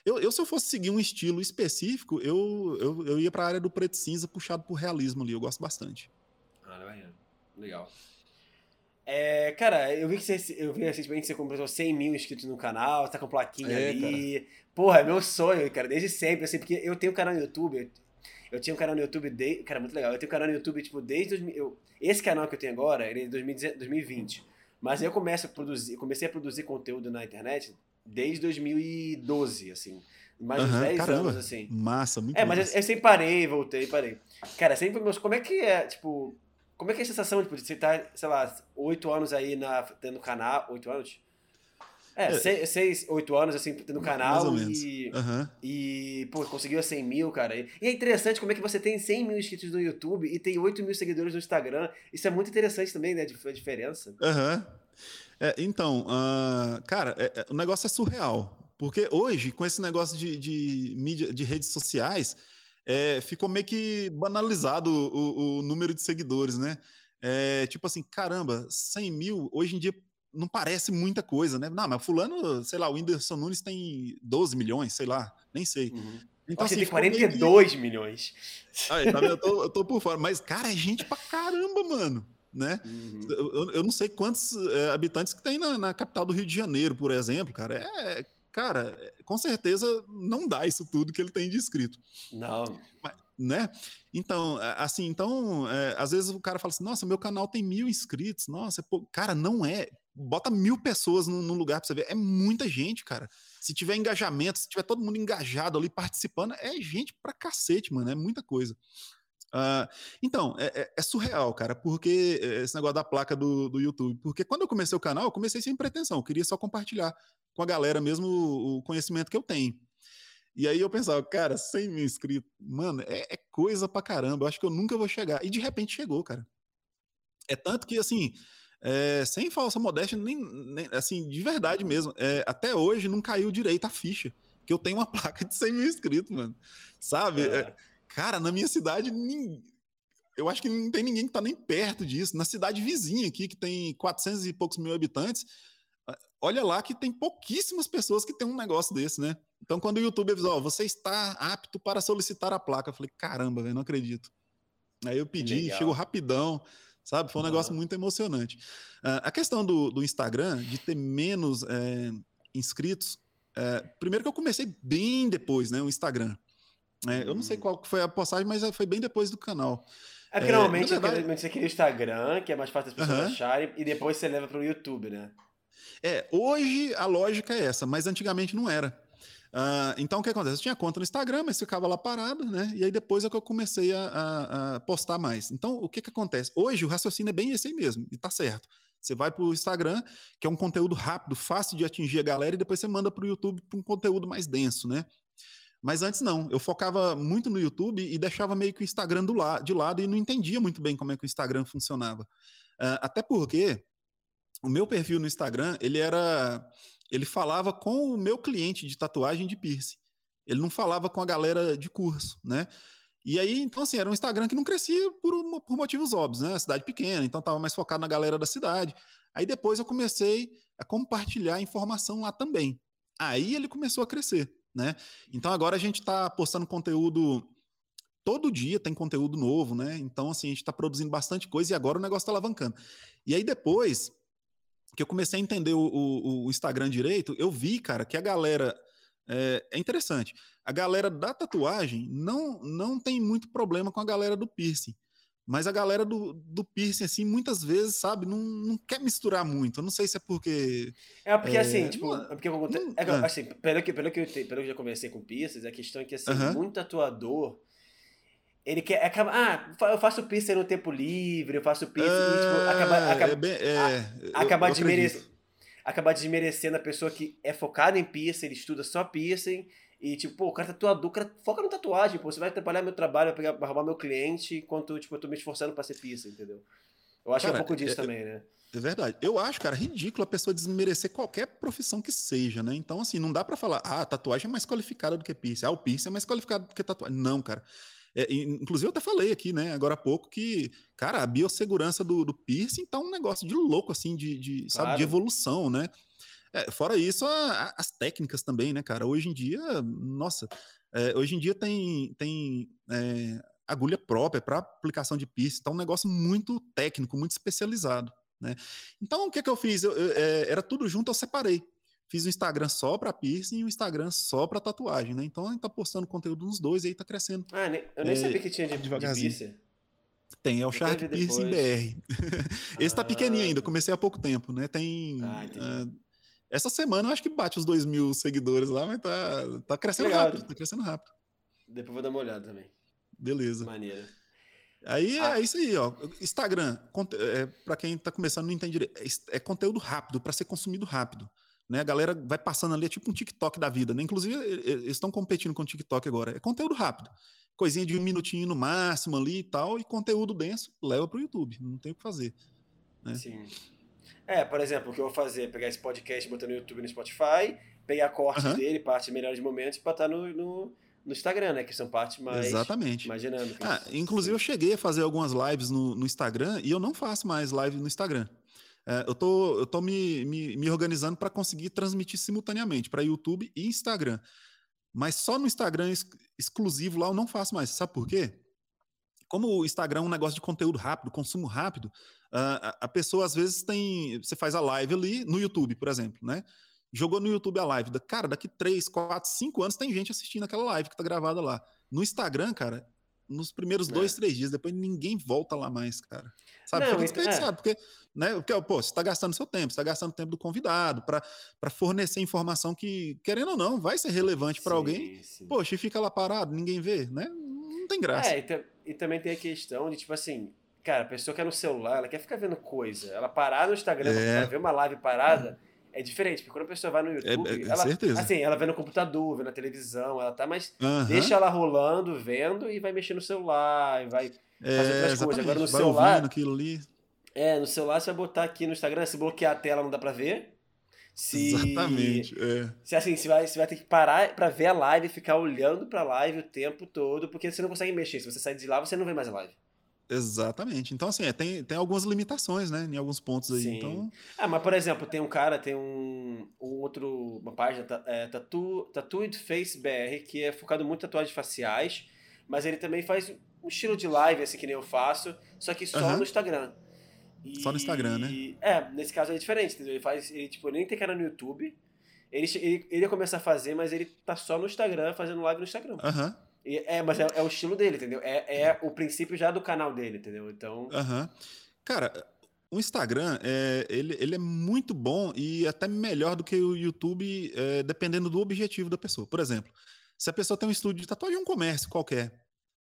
Eu, eu se eu fosse seguir um estilo específico, eu, eu, eu ia para a área do preto cinza puxado por realismo ali. Eu gosto bastante. Ah, legal. É, cara, eu vi que você, eu vi recentemente que você completou 100 mil inscritos no canal, tá com plaquinha é, ali. Cara. Porra, é meu sonho, cara, desde sempre, assim, porque eu tenho um canal no YouTube, eu tinha um canal no YouTube desde. Cara, muito legal. Eu tenho um canal no YouTube, tipo, desde. 2000, eu, esse canal que eu tenho agora, ele é de 2020. Mas eu começo a produzir, comecei a produzir conteúdo na internet desde 2012, assim. Mais uhum, 10 caramba, anos, assim. Massa, muito É, mas eu, eu, sempre parei, voltei, parei. Cara, sempre meus. Como é que é, tipo. Como é que é a sensação tipo, de você estar, tá, sei lá, oito anos aí na, tendo canal. Oito anos? É, é. Seis, seis, oito anos, assim, tendo canal e. Uhum. E, pô, conseguiu 100 mil, cara. E é interessante como é que você tem 100 mil inscritos no YouTube e tem 8 mil seguidores no Instagram. Isso é muito interessante também, né? A diferença. Aham. Uhum. É, então, uh, cara, é, é, o negócio é surreal. Porque hoje, com esse negócio de, de mídia, de redes sociais, é, ficou meio que banalizado o, o, número de seguidores, né? É, tipo assim, caramba, 100 mil, hoje em dia não parece muita coisa, né? Não, mas fulano, sei lá, o Whindersson Nunes tem 12 milhões, sei lá, nem sei. Uhum. Então, assim, tem 42 que... milhões. Aí, tá eu, tô, eu tô por fora. Mas, cara, é gente pra caramba, mano. Né? Uhum. Eu, eu, não sei quantos é, habitantes que tem na, na, capital do Rio de Janeiro, por exemplo, cara. É, cara, com certeza não dá isso tudo que ele tem de inscrito. Não. Mas, né? Então, assim, então, é, às vezes o cara fala assim, nossa, meu canal tem mil inscritos, nossa, pô, cara, não é. Bota mil pessoas num, num lugar pra você ver, é muita gente, cara. Se tiver engajamento, se tiver todo mundo engajado ali participando, é gente pra cacete, mano, é muita coisa. Uh, então, é, é, é, surreal, cara, porque é, esse negócio da placa do, do YouTube. Porque quando eu comecei o canal, eu comecei sem pretensão, eu queria só compartilhar com a galera mesmo o, o conhecimento que eu tenho. E aí eu pensava, cara, 100 mil inscritos, mano, é, é, coisa pra caramba, eu acho que eu nunca vou chegar. E de repente chegou, cara. É tanto que, assim, é, sem falsa modéstia, nem, nem, assim, de verdade mesmo, é, até hoje não caiu direito a ficha, que eu tenho uma placa de 100 mil inscritos, mano. Sabe? É. cara, na minha cidade, eu acho que não tem ninguém que tá nem perto disso. Na cidade vizinha aqui, que tem 400 e poucos mil habitantes, olha lá que tem pouquíssimas pessoas que tem um negócio desse, né? Então, quando o YouTube avisou, você está apto para solicitar a placa, eu falei, caramba, velho, não acredito. Aí eu pedi, chegou rapidão, sabe? Foi um negócio muito emocionante. Uh, a questão do, do, Instagram, de ter menos é, inscritos, é, primeiro que eu comecei bem depois, né? O Instagram. É, eu não sei hum. qual foi a postagem, mas foi bem depois do canal. É porque normalmente, verdade... você cria o Instagram, que é mais fácil as pessoas uhum. acharem, e depois você leva para o YouTube, né? É, hoje a lógica é essa, mas antigamente não era. Uh, então o que acontece? Eu tinha conta no Instagram, mas ficava lá parado, né? E aí depois é que eu comecei a, a, a postar mais. Então o que, que acontece? Hoje o raciocínio é bem esse aí mesmo, e tá certo. Você vai para o Instagram, que é um conteúdo rápido, fácil de atingir a galera, e depois você manda para o YouTube para um conteúdo mais denso, né? Mas antes não, eu focava muito no YouTube e deixava meio que o Instagram do la de lado e não entendia muito bem como é que o Instagram funcionava. Uh, até porque o meu perfil no Instagram, ele era. Ele falava com o meu cliente de tatuagem de piercing. Ele não falava com a galera de curso, né? E aí, então, assim, era um Instagram que não crescia por, por motivos óbvios, né? cidade pequena, então estava mais focado na galera da cidade. Aí depois eu comecei a compartilhar informação lá também. Aí ele começou a crescer, né? Então agora a gente está postando conteúdo todo dia, tem conteúdo novo, né? Então, assim, a gente está produzindo bastante coisa e agora o negócio está alavancando. E aí depois que eu comecei a entender o, o, o, Instagram direito, eu vi, cara, que a galera. É, é, interessante. A galera da tatuagem não, não tem muito problema com a galera do piercing. Mas a galera do, do piercing, assim, muitas vezes, sabe, não, não quer misturar muito. Eu não sei se é porque. É porque, assim, é, assim, tipo, não, é porque não, é, é, assim, pelo que, pelo, que eu, pelo que eu já conversei com piercings, a questão é que, assim, uh -huh. muito tatuador ele quer. Acaba, ah, eu faço pizza no tempo livre, eu faço. É, e, tipo, acaba, é acaba, é bem, é, acabar, eu, desmerece, acabar desmerecendo a pessoa que é focada em piercing, ele estuda só piercing. E, tipo, pô, o cara tatuador, o cara foca no tatuagem, pô. Você vai atrapalhar meu trabalho, vai, pegar, vai roubar meu cliente, enquanto, tipo, eu tô me esforçando pra ser piercing, entendeu? Eu acho cara, que é um pouco disso é, também, né? É verdade. Eu acho, cara, ridículo a pessoa desmerecer qualquer profissão que seja, né? Então, assim, não dá para falar, ah, tatuagem é mais qualificada do que piercing. Ah, o piercing é mais qualificado do que tatuagem. Não, cara. É, inclusive, eu até falei aqui, né, agora há pouco, que, cara, a biossegurança do, do piercing tá um negócio de louco, assim, de, de claro. sabe, de evolução, né? É, fora isso, a, a, as técnicas também, né, cara? Hoje em dia, nossa, é, hoje em dia tem, tem é, agulha própria para aplicação de piercing, tá um negócio muito técnico, muito especializado. Né? Então, o que, que eu fiz? Eu, eu, é, era tudo junto, eu separei. Fiz um Instagram só para piercing e um Instagram só para tatuagem, né? Então a gente tá postando conteúdo nos dois e aí tá crescendo. Ah, eu nem é, sabia que tinha de, de piercing. Tem, é o Shark Piercing BR. Esse ah, tá pequenininho ainda, comecei há pouco tempo, né? Tem. Ah, uh, essa semana eu acho que bate os dois mil seguidores lá, mas tá, tá crescendo Legal. rápido, tá crescendo rápido. Depois vou dar uma olhada também. Beleza. Maneira. Aí ah. é isso aí, ó. Instagram, é, para quem tá começando não entende direito, é, é conteúdo rápido, para ser consumido rápido. Né? A galera vai passando ali, é tipo um TikTok da vida, né? Inclusive, eles estão competindo com o TikTok agora. É conteúdo rápido. Coisinha de um minutinho no máximo ali e tal, e conteúdo denso leva para o YouTube. Não tem o que fazer. Né? Sim. É, por exemplo, o que eu vou fazer é pegar esse podcast, botar no YouTube e no Spotify, pegar cortes uhum. dele, parte de melhores momentos, e botar no, no no Instagram, né? Que são partes mais, Exatamente. mais dinâmicas. Ah, inclusive, eu cheguei a fazer algumas lives no, no Instagram e eu não faço mais live no Instagram. É, eu tô, eu tô me, me, me organizando para conseguir transmitir simultaneamente para YouTube e Instagram. Mas só no Instagram ex exclusivo lá eu não faço mais. Sabe por quê? Como o Instagram é um negócio de conteúdo rápido, consumo rápido, uh, a pessoa às vezes tem. Você faz a live ali no YouTube, por exemplo, né? jogou no YouTube a live. Cara, daqui 3, 4, 5 anos tem gente assistindo aquela live que tá gravada lá. No Instagram, cara, nos primeiros é. dois, três dias, depois ninguém volta lá mais, cara. Sabe? Não, Fica desperdiçado, é. porque, né, porque, pô, você tá gastando seu tempo, você tá gastando o tempo do convidado para fornecer informação que, querendo ou não, vai ser relevante para alguém. Sim. Poxa, e fica lá parado, ninguém vê, né? Não tem graça. É, e, também tem a questão de, tipo assim, cara, a pessoa quer no celular, ela quer ficar vendo coisa. Ela parar no Instagram é. pra ver uma live parada. É diferente, porque quando a pessoa vai no é, YouTube, é, é, ela, certeza. assim, ela vê no computador, vê na televisão, ela tá mais. Uhum. Deixa ela rolando, vendo e vai mexer no celular, e vai é, fazer outras coisas. Agora no vai celular. Aquilo ali. É, no celular você vai botar aqui no Instagram, se bloquear a tela não dá pra ver. Se, Exatamente. É. Se assim, você vai, você vai ter que parar pra ver a live e ficar olhando pra live o tempo todo, porque você não consegue mexer. Se você sair de lá, você não vê mais a live. Exatamente. Então, assim, é, tem, tem algumas limitações, né? Em alguns pontos aí. Sim. Então... Ah, mas, por exemplo, tem um cara, tem um, um outro, uma página, é, Tattoo, Tattooed Face BR, que é focado muito em tatuagens faciais, mas ele também faz um estilo de live, assim, que nem eu faço, só que só no Instagram. E, só no Instagram, né? É, nesse caso é diferente, entendeu? Ele faz, ele, tipo, nem tem canal no YouTube. Ele, ele, ele ia começar a fazer, mas ele tá só no Instagram, fazendo live no Instagram. Aham. Uhum. É, mas é, é, o estilo dele, entendeu? É, é o princípio já do canal dele, entendeu? Então. Uhum. Cara, o Instagram, é, ele, ele é muito bom e até melhor do que o YouTube, é, dependendo do objetivo da pessoa. Por exemplo, se a pessoa tem um estúdio de tatuagem, um comércio qualquer.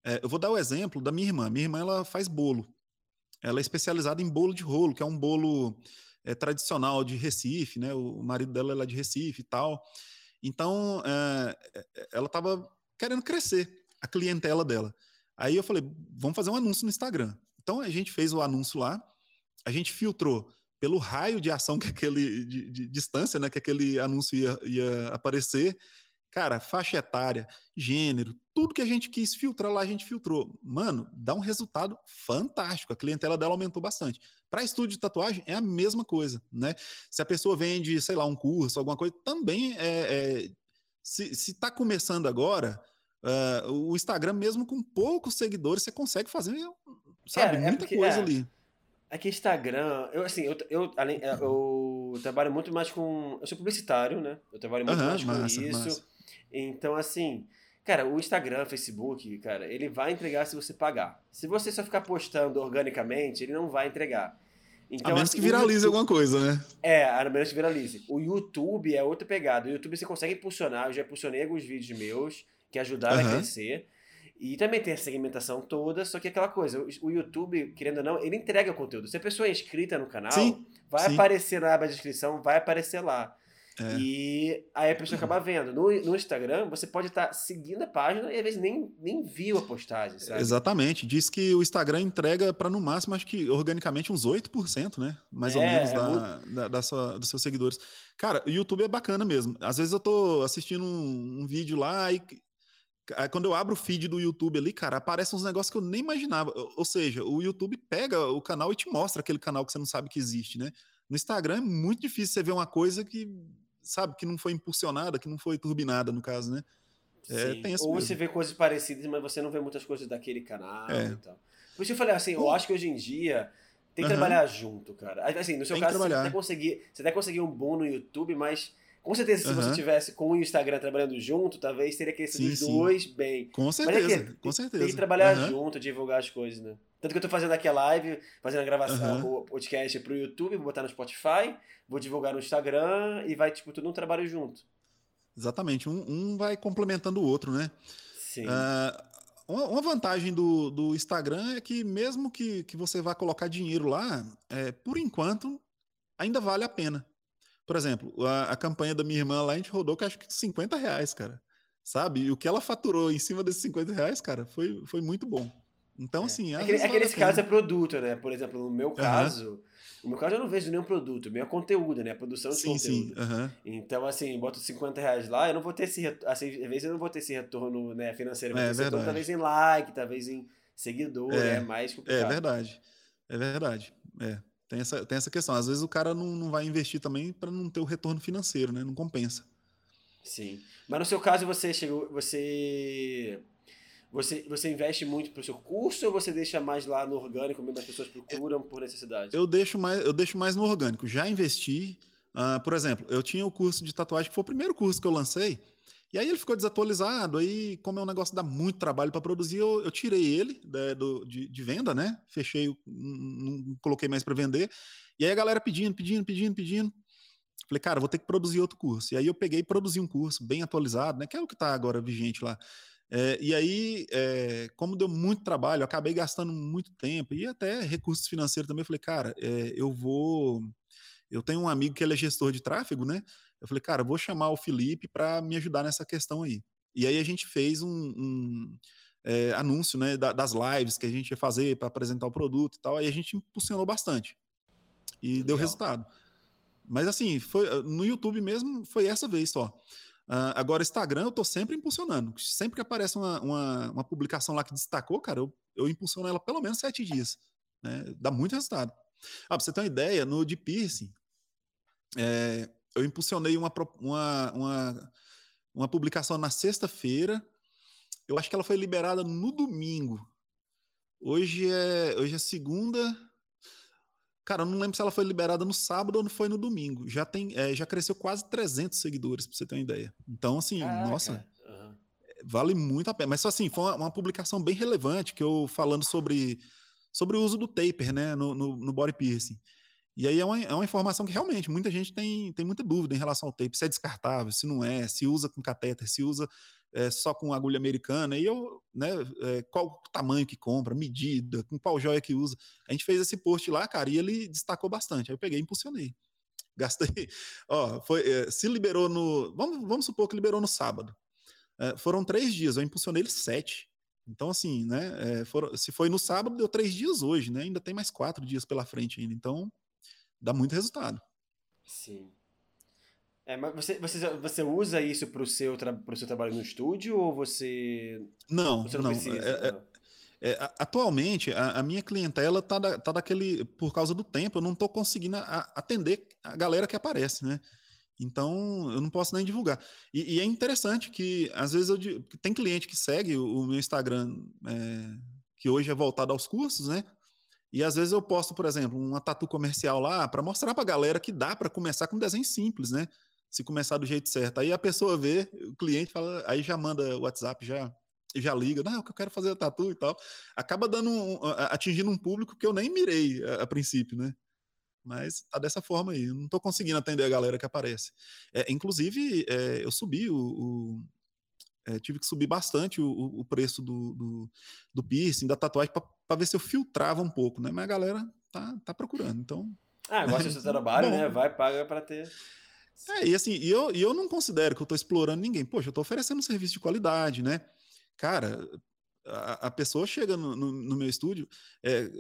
É, eu vou dar o exemplo da minha irmã. Minha irmã, ela faz bolo. Ela é especializada em bolo de rolo, que é um bolo é, tradicional de Recife, né? O marido dela é de Recife e tal. Então, é, ela estava querendo crescer a clientela dela. Aí eu falei, vamos fazer um anúncio no Instagram. Então a gente fez o anúncio lá, a gente filtrou pelo raio de ação que aquele de, de distância, né, que aquele anúncio ia, ia aparecer. Cara, faixa etária, gênero, tudo que a gente quis filtrar lá, a gente filtrou. Mano, dá um resultado fantástico. A clientela dela aumentou bastante. Para estúdio de tatuagem é a mesma coisa, né? Se a pessoa vende, sei lá, um curso, alguma coisa, também é, é se está começando agora, Uh, o Instagram, mesmo com poucos seguidores, você consegue fazer, sabe, é, muita porque, coisa é, ali. É que Instagram, eu assim, eu, eu, além, é, eu trabalho muito mais com. Eu sou publicitário, né? Eu trabalho muito mais com isso. Massa. Então, assim, cara, o Instagram, Facebook, cara, ele vai entregar se você pagar. Se você só ficar postando organicamente, ele não vai entregar. Então, a menos assim, que viralize YouTube, alguma coisa, né? É, a menos que viralize. O YouTube é outra pegada. O YouTube você consegue impulsionar. Eu já impulsionei alguns vídeos meus que ajudaram uhum. a crescer. E também tem a segmentação toda, só que aquela coisa, o YouTube, querendo ou não, ele entrega o conteúdo. Se a pessoa é inscrita no canal, sim, vai sim. aparecer na aba de inscrição, vai aparecer lá. É. E aí a pessoa acaba vendo. No, no Instagram, você pode estar tá seguindo a página e às vezes nem, nem viu a postagem, sabe? Exatamente. Diz que o Instagram entrega para no máximo, acho que organicamente uns 8%, né? Mais é, ou menos é da, muito... da, da sua, dos seus seguidores. Cara, o YouTube é bacana mesmo. Às vezes eu tô assistindo um, um vídeo lá e quando eu abro o feed do YouTube ali, cara, aparecem uns negócios que eu nem imaginava. Ou seja, o YouTube pega o canal e te mostra aquele canal que você não sabe que existe, né? No Instagram é muito difícil você ver uma coisa que sabe, que não foi impulsionada, que não foi turbinada, no caso, né? É, Ou mesmo. você vê coisas parecidas, mas você não vê muitas coisas daquele canal é. e tal. Por isso eu falei assim, eu acho que hoje em dia tem que uhum. trabalhar junto, cara. Assim, no seu tem caso, você até, conseguir, você até conseguir um bom no YouTube, mas com certeza, se uhum. você tivesse com o Instagram trabalhando junto, talvez teria crescido sim, os dois sim. bem. Com certeza, é que, com certeza. Tem que trabalhar uhum. junto, divulgar as coisas, né? Tanto que eu tô fazendo aqui a live, fazendo a gravação, uhum. o podcast pro YouTube, vou botar no Spotify, vou divulgar no Instagram e vai, tipo, tudo um trabalho junto. Exatamente, um, um vai complementando o outro, né? Sim. Uh, uma vantagem do, do Instagram é que mesmo que, que você vá colocar dinheiro lá, é, por enquanto, ainda vale a pena. Por exemplo, a, a, campanha da minha irmã lá, a gente rodou que acho que 50 reais, cara. Sabe? E o que ela faturou em cima desses 50 reais, cara, foi, foi muito bom. Então, é. assim. É, que, é que nesse caso é produto, né? Por exemplo, no meu caso. Uhum. No meu caso, eu não vejo nenhum produto, meu é conteúdo, né? A produção de sim, conteúdo. Sim, uhum. Então, assim, boto 50 reais lá, eu não vou ter esse retorno. Assim, às vezes eu não vou ter esse retorno né, financeiro. É, esse retorno, talvez em like, talvez em seguidor, é, é mais complicado. É verdade. É verdade. É. Tem essa, tem essa questão. Às vezes o cara não, não vai investir também para não ter o retorno financeiro, né? Não compensa. Sim. Mas no seu caso, você chegou. Você você, você investe muito para o seu curso ou você deixa mais lá no orgânico, mesmo as pessoas procuram por necessidade? Eu deixo mais, eu deixo mais no orgânico. Já investi, uh, por exemplo, eu tinha o curso de tatuagem, que foi o primeiro curso que eu lancei, e aí ele ficou desatualizado, aí como é um negócio que dá muito trabalho para produzir, eu, eu, tirei ele né, de, de, venda, né? Fechei, não coloquei mais para vender. E aí a galera pedindo, pedindo, pedindo, pedindo. Falei, cara, vou ter que produzir outro curso. E aí eu peguei e produzi um curso bem atualizado, né? Que é o que está agora vigente lá. É, e aí, é, como deu muito trabalho, eu acabei gastando muito tempo e até recursos financeiros também. Eu falei, cara, é, eu vou. Eu tenho um amigo que ele é gestor de tráfego, né? Eu falei, cara, vou chamar o Felipe para me ajudar nessa questão aí. E aí a gente fez um, um é, anúncio né, das lives que a gente ia fazer para apresentar o produto e tal. Aí a gente impulsionou bastante. E Legal. deu resultado. Mas assim, foi, no YouTube mesmo foi essa vez só. Uh, agora, Instagram, eu estou sempre impulsionando. Sempre que aparece uma, uma, uma, publicação lá que destacou, cara, eu, eu impulsiono ela pelo menos sete dias. Né? Dá muito resultado. Ah, pra você ter uma ideia, no de piercing, é, eu impulsionei uma, uma, uma, uma publicação na sexta-feira. Eu acho que ela foi liberada no domingo. Hoje é, hoje é segunda. Cara, eu não lembro se ela foi liberada no sábado ou não foi no domingo. Já tem, é, já cresceu quase 300 seguidores, pra você ter uma ideia. Então, assim, Caraca. nossa, uhum. vale muito a pena. Mas, assim, foi uma, uma, publicação bem relevante que eu falando sobre, sobre o uso do taper, né, no, no, no body piercing. E aí é uma, é uma informação que realmente muita gente tem, tem muita dúvida em relação ao tape, se é descartável, se não é, se usa com catéter, se usa é, só com agulha americana, e eu, né, é, qual tamanho que compra, medida, com qual joia que usa. A gente fez esse post lá, cara, e ele destacou bastante. Aí eu peguei e impulsionei. Gastei, ó, foi, é, se liberou no, vamos, vamos supor que liberou no sábado. Foram três dias, eu impulsionei ele sete. Então, assim, né, se foi no sábado, deu três dias hoje, né, ainda tem mais quatro dias pela frente ainda. Então, dá muito resultado. Sim. É, mas você, você, você usa isso para o seu, pro seu trabalho no estúdio ou você. Não, você não, não precisa? É, é, é, atualmente, a, a, minha clientela tá, da, tá daquele. Por causa do tempo, eu não estou conseguindo a, atender a galera que aparece, né? Então, eu não posso nem divulgar. E, e é interessante que, às vezes, eu, tem cliente que segue o, o meu Instagram, é, que hoje é voltado aos cursos, né? E às vezes eu posto, por exemplo, uma tatu comercial lá para mostrar para a galera que dá para começar com desenho simples, né? Se começar do jeito certo. Aí a pessoa vê, o cliente fala, aí já manda o WhatsApp, já já liga, não, que eu quero fazer a tatu e tal. Acaba dando um, atingindo um público que eu nem mirei a, a princípio, né? Mas tá dessa forma aí. Eu não estou conseguindo atender a galera que aparece. É, inclusive, é, eu subi o, o é, tive que subir bastante o, o preço do, do, do, piercing, da tatuagem, para ver se eu filtrava um pouco, né? Mas a galera tá, tá procurando, então... Ah, gosta do seu trabalho, né? Vai, paga para ter... É, e assim, e eu, e eu não considero que eu estou explorando ninguém. Poxa, eu estou oferecendo um serviço de qualidade, né? Cara, a, a pessoa chega no, no, no meu estúdio, é,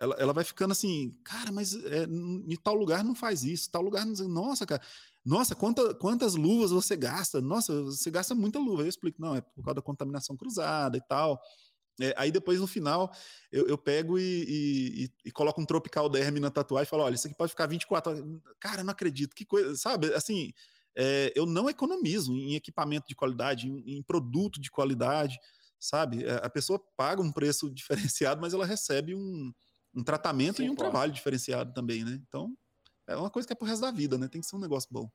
ela, ela vai ficando assim, cara, mas é, em tal lugar não faz isso, tal lugar não. Nossa, cara, nossa, quanta, quantas luvas você gasta? Nossa, você gasta muita luva. Eu explico, não, é por causa da contaminação cruzada e tal. É, aí depois no final eu, eu pego e, e, e, coloco um tropical derme na tatuagem e falo: olha, isso aqui pode ficar 24 horas. Cara, não acredito, que coisa, sabe? Assim, é, eu não economizo em equipamento de qualidade, em, em produto de qualidade, sabe? É, a pessoa paga um preço diferenciado, mas ela recebe um, um tratamento Sim, e um pô. trabalho diferenciado também, né? Então, é uma coisa que é pro resto da vida, né? Tem que ser um negócio bom.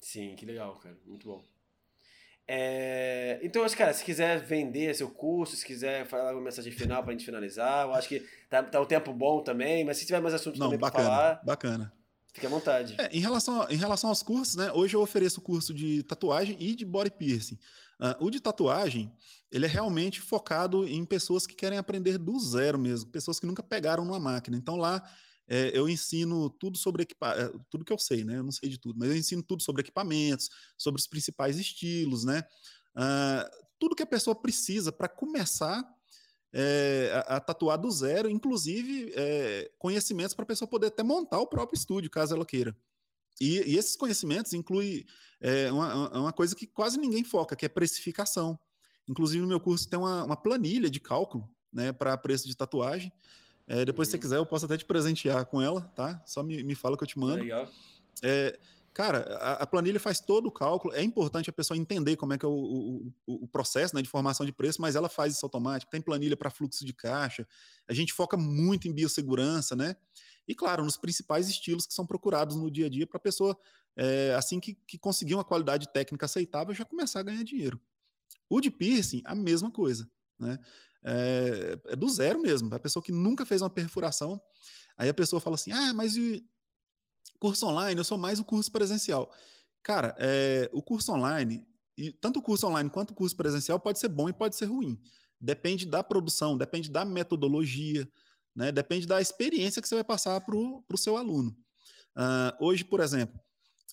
Sim, que legal, cara. Muito bom. É... Então, acho, cara, se quiser vender seu curso, se quiser falar uma mensagem final pra gente finalizar, eu acho que tá, tá um tempo bom também, mas se tiver mais assuntos Não, também bacana, pra falar. Bacana. Fique à vontade. É, em, relação, em relação aos cursos, né? Hoje eu ofereço curso de tatuagem e de body piercing. Uh, o de tatuagem, ele é realmente focado em pessoas que querem aprender do zero mesmo, pessoas que nunca pegaram numa máquina. Então lá é, eu ensino tudo sobre equipamento, tudo que eu sei, né? Eu não sei de tudo, mas eu ensino tudo sobre equipamentos, sobre os principais estilos, né? Uh, tudo que a pessoa precisa para começar é, a, a, tatuar do zero, inclusive é, conhecimentos para a pessoa poder até montar o próprio estúdio, caso ela queira. E, e esses conhecimentos incluem é, uma, uma, coisa que quase ninguém foca, que é precificação. Inclusive, no meu curso tem uma, uma planilha de cálculo né, para preço de tatuagem. É, depois, uhum. se você quiser, eu posso até te presentear com ela, tá? Só me, me fala que eu te mando. Legal. É, cara, a, a, planilha faz todo o cálculo. É importante a pessoa entender como é que é o, o, o, processo né, de formação de preço, mas ela faz isso automático. Tem planilha para fluxo de caixa. A gente foca muito em biossegurança, né? E, claro, nos principais estilos que são procurados no dia a dia para a pessoa, é, assim que, que conseguir uma qualidade técnica aceitável, já começar a ganhar dinheiro. O de piercing, a mesma coisa. Né? É, é, do zero mesmo. A pessoa que nunca fez uma perfuração, aí a pessoa fala assim: ah, mas e curso online? Eu sou mais o curso presencial. Cara, é, o curso online, e tanto o curso online quanto o curso presencial pode ser bom e pode ser ruim. Depende da produção, depende da metodologia, né? depende da experiência que você vai passar para o seu aluno. Uh, hoje, por exemplo,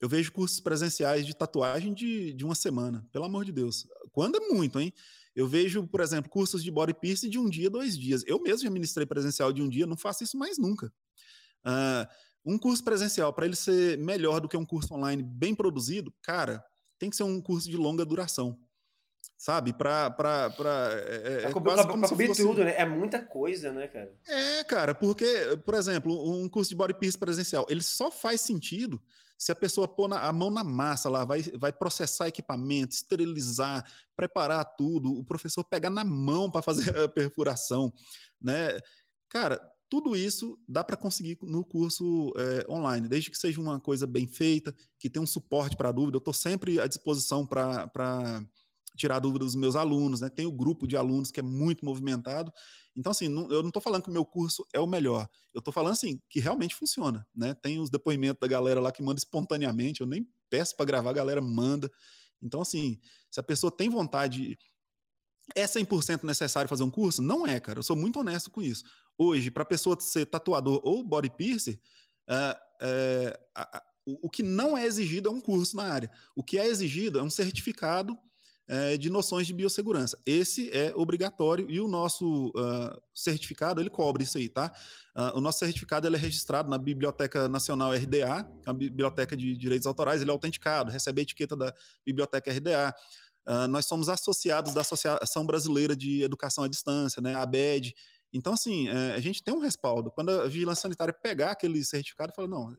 eu vejo cursos presenciais de tatuagem de, de uma semana, pelo amor de Deus. Quando é muito, hein? Eu vejo, por exemplo, cursos de body piercing de um dia, dois dias. Eu mesmo já ministrei presencial de um dia, não faço isso mais nunca. Uh, um curso presencial, para ele ser melhor do que um curso online bem produzido, cara, tem que ser um curso de longa duração. Sabe? Para. Pra, pra, é, é, é pra, pra cobrir fosse... tudo, né? É muita coisa, né, cara? É, cara, porque, por exemplo, um curso de body piercing presencial, ele só faz sentido se a pessoa pôr a mão na massa lá, vai, vai processar equipamento, esterilizar, preparar tudo, o professor pegar na mão para fazer a perfuração, né? Cara, tudo isso dá para conseguir no curso é, online, desde que seja uma coisa bem feita, que tenha um suporte para dúvida. Eu estou sempre à disposição para tirar dúvidas dos meus alunos, né? Tem o grupo de alunos que é muito movimentado então, assim, não, eu não estou falando que o meu curso é o melhor. Eu estou falando, assim, que realmente funciona, né? Tem os depoimentos da galera lá que manda espontaneamente. Eu nem peço para gravar, a galera manda. Então, assim, se a pessoa tem vontade... É 100% necessário fazer um curso? Não é, cara. Eu sou muito honesto com isso. Hoje, para a pessoa ser tatuador ou body piercer, a, a, o, o que não é exigido é um curso na área. O que é exigido é um certificado é, de noções de biossegurança. Esse é obrigatório e o nosso uh, certificado ele cobre isso aí, tá? Uh, o nosso certificado ele é registrado na Biblioteca Nacional RDA, é a Biblioteca de Direitos Autorais, ele é autenticado, recebe a etiqueta da Biblioteca RDA. Uh, ah, nós somos associados da Associação Brasileira de Educação à Distância, né, a ABED. Então, assim, é, a gente tem um respaldo. Quando a vigilância sanitária pegar aquele certificado, fala, não,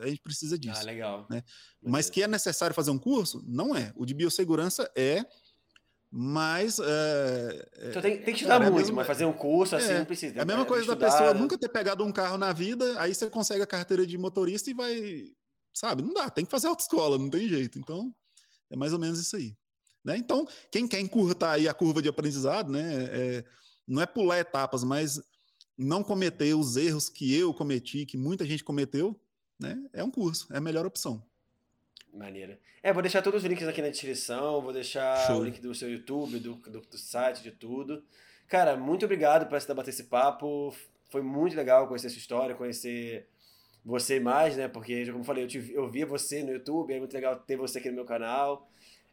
a gente precisa disso. Ah, legal. Né? Mas que é necessário fazer um curso? Não é. O de biossegurança é, mas. É, então tem, tem que estudar cara, muito, é mesmo, mas fazer um curso assim é, não precisa. É a mesma coisa da pessoa nunca ter pegado um carro na vida, aí você consegue a carteira de motorista e vai. Sabe? Não dá, tem que fazer autoescola, não tem jeito. Então, é mais ou menos isso aí. Né? Então, quem quer encurtar aí a curva de aprendizado, né? É, não é pular etapas, mas não cometer os erros que eu cometi, que muita gente cometeu, né? É um curso, é a melhor opção. Maneira. É, vou deixar todos os links aqui na descrição, vou deixar Show. o link do seu YouTube, do, do, do, site, de tudo. Cara, muito obrigado por bater esse papo. Foi muito legal conhecer sua história, conhecer você mais, né? Porque, como eu falei, eu, te, eu via você no YouTube, é muito legal ter você aqui no meu canal.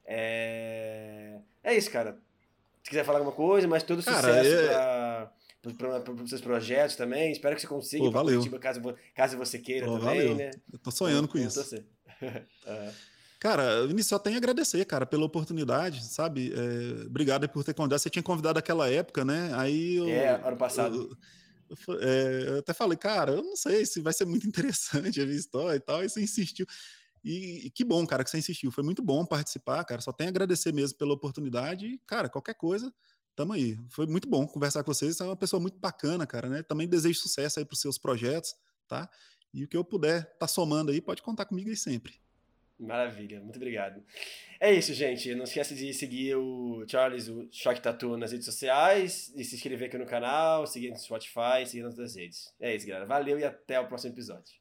É, é isso, cara. Se quiser falar alguma coisa, mas todo cara, sucesso é... pra para os seus projetos também. Espero que você consiga Pô, valeu. Curitiba, caso, caso você queira Pô, também, valeu. né? Eu tô sonhando com isso. uhum. Cara, Vinícius, só tenho a agradecer, cara, pela oportunidade, sabe? É, obrigado por ter convidado. Você tinha convidado naquela época, né? Aí eu, É, ano passado. Eu, eu, é, eu, até falei, cara, eu não sei se vai ser muito interessante a minha história e tal. E você insistiu. E, e, que bom, cara, que você insistiu. Foi muito bom participar, cara. Só tenho a agradecer mesmo pela oportunidade. E, cara, qualquer coisa, tamo aí. Foi muito bom conversar com vocês. Você é uma pessoa muito bacana, cara, né? Também desejo sucesso aí pros seus projetos, tá? E o que eu puder tá somando aí, pode contar comigo aí sempre. Maravilha, muito obrigado. É isso, gente. Não esqueça de seguir o Charles, o Choque Tatu nas redes sociais, e se inscrever aqui no canal, seguir no Spotify, seguir nas outras redes. É isso, galera. Valeu e até o próximo episódio.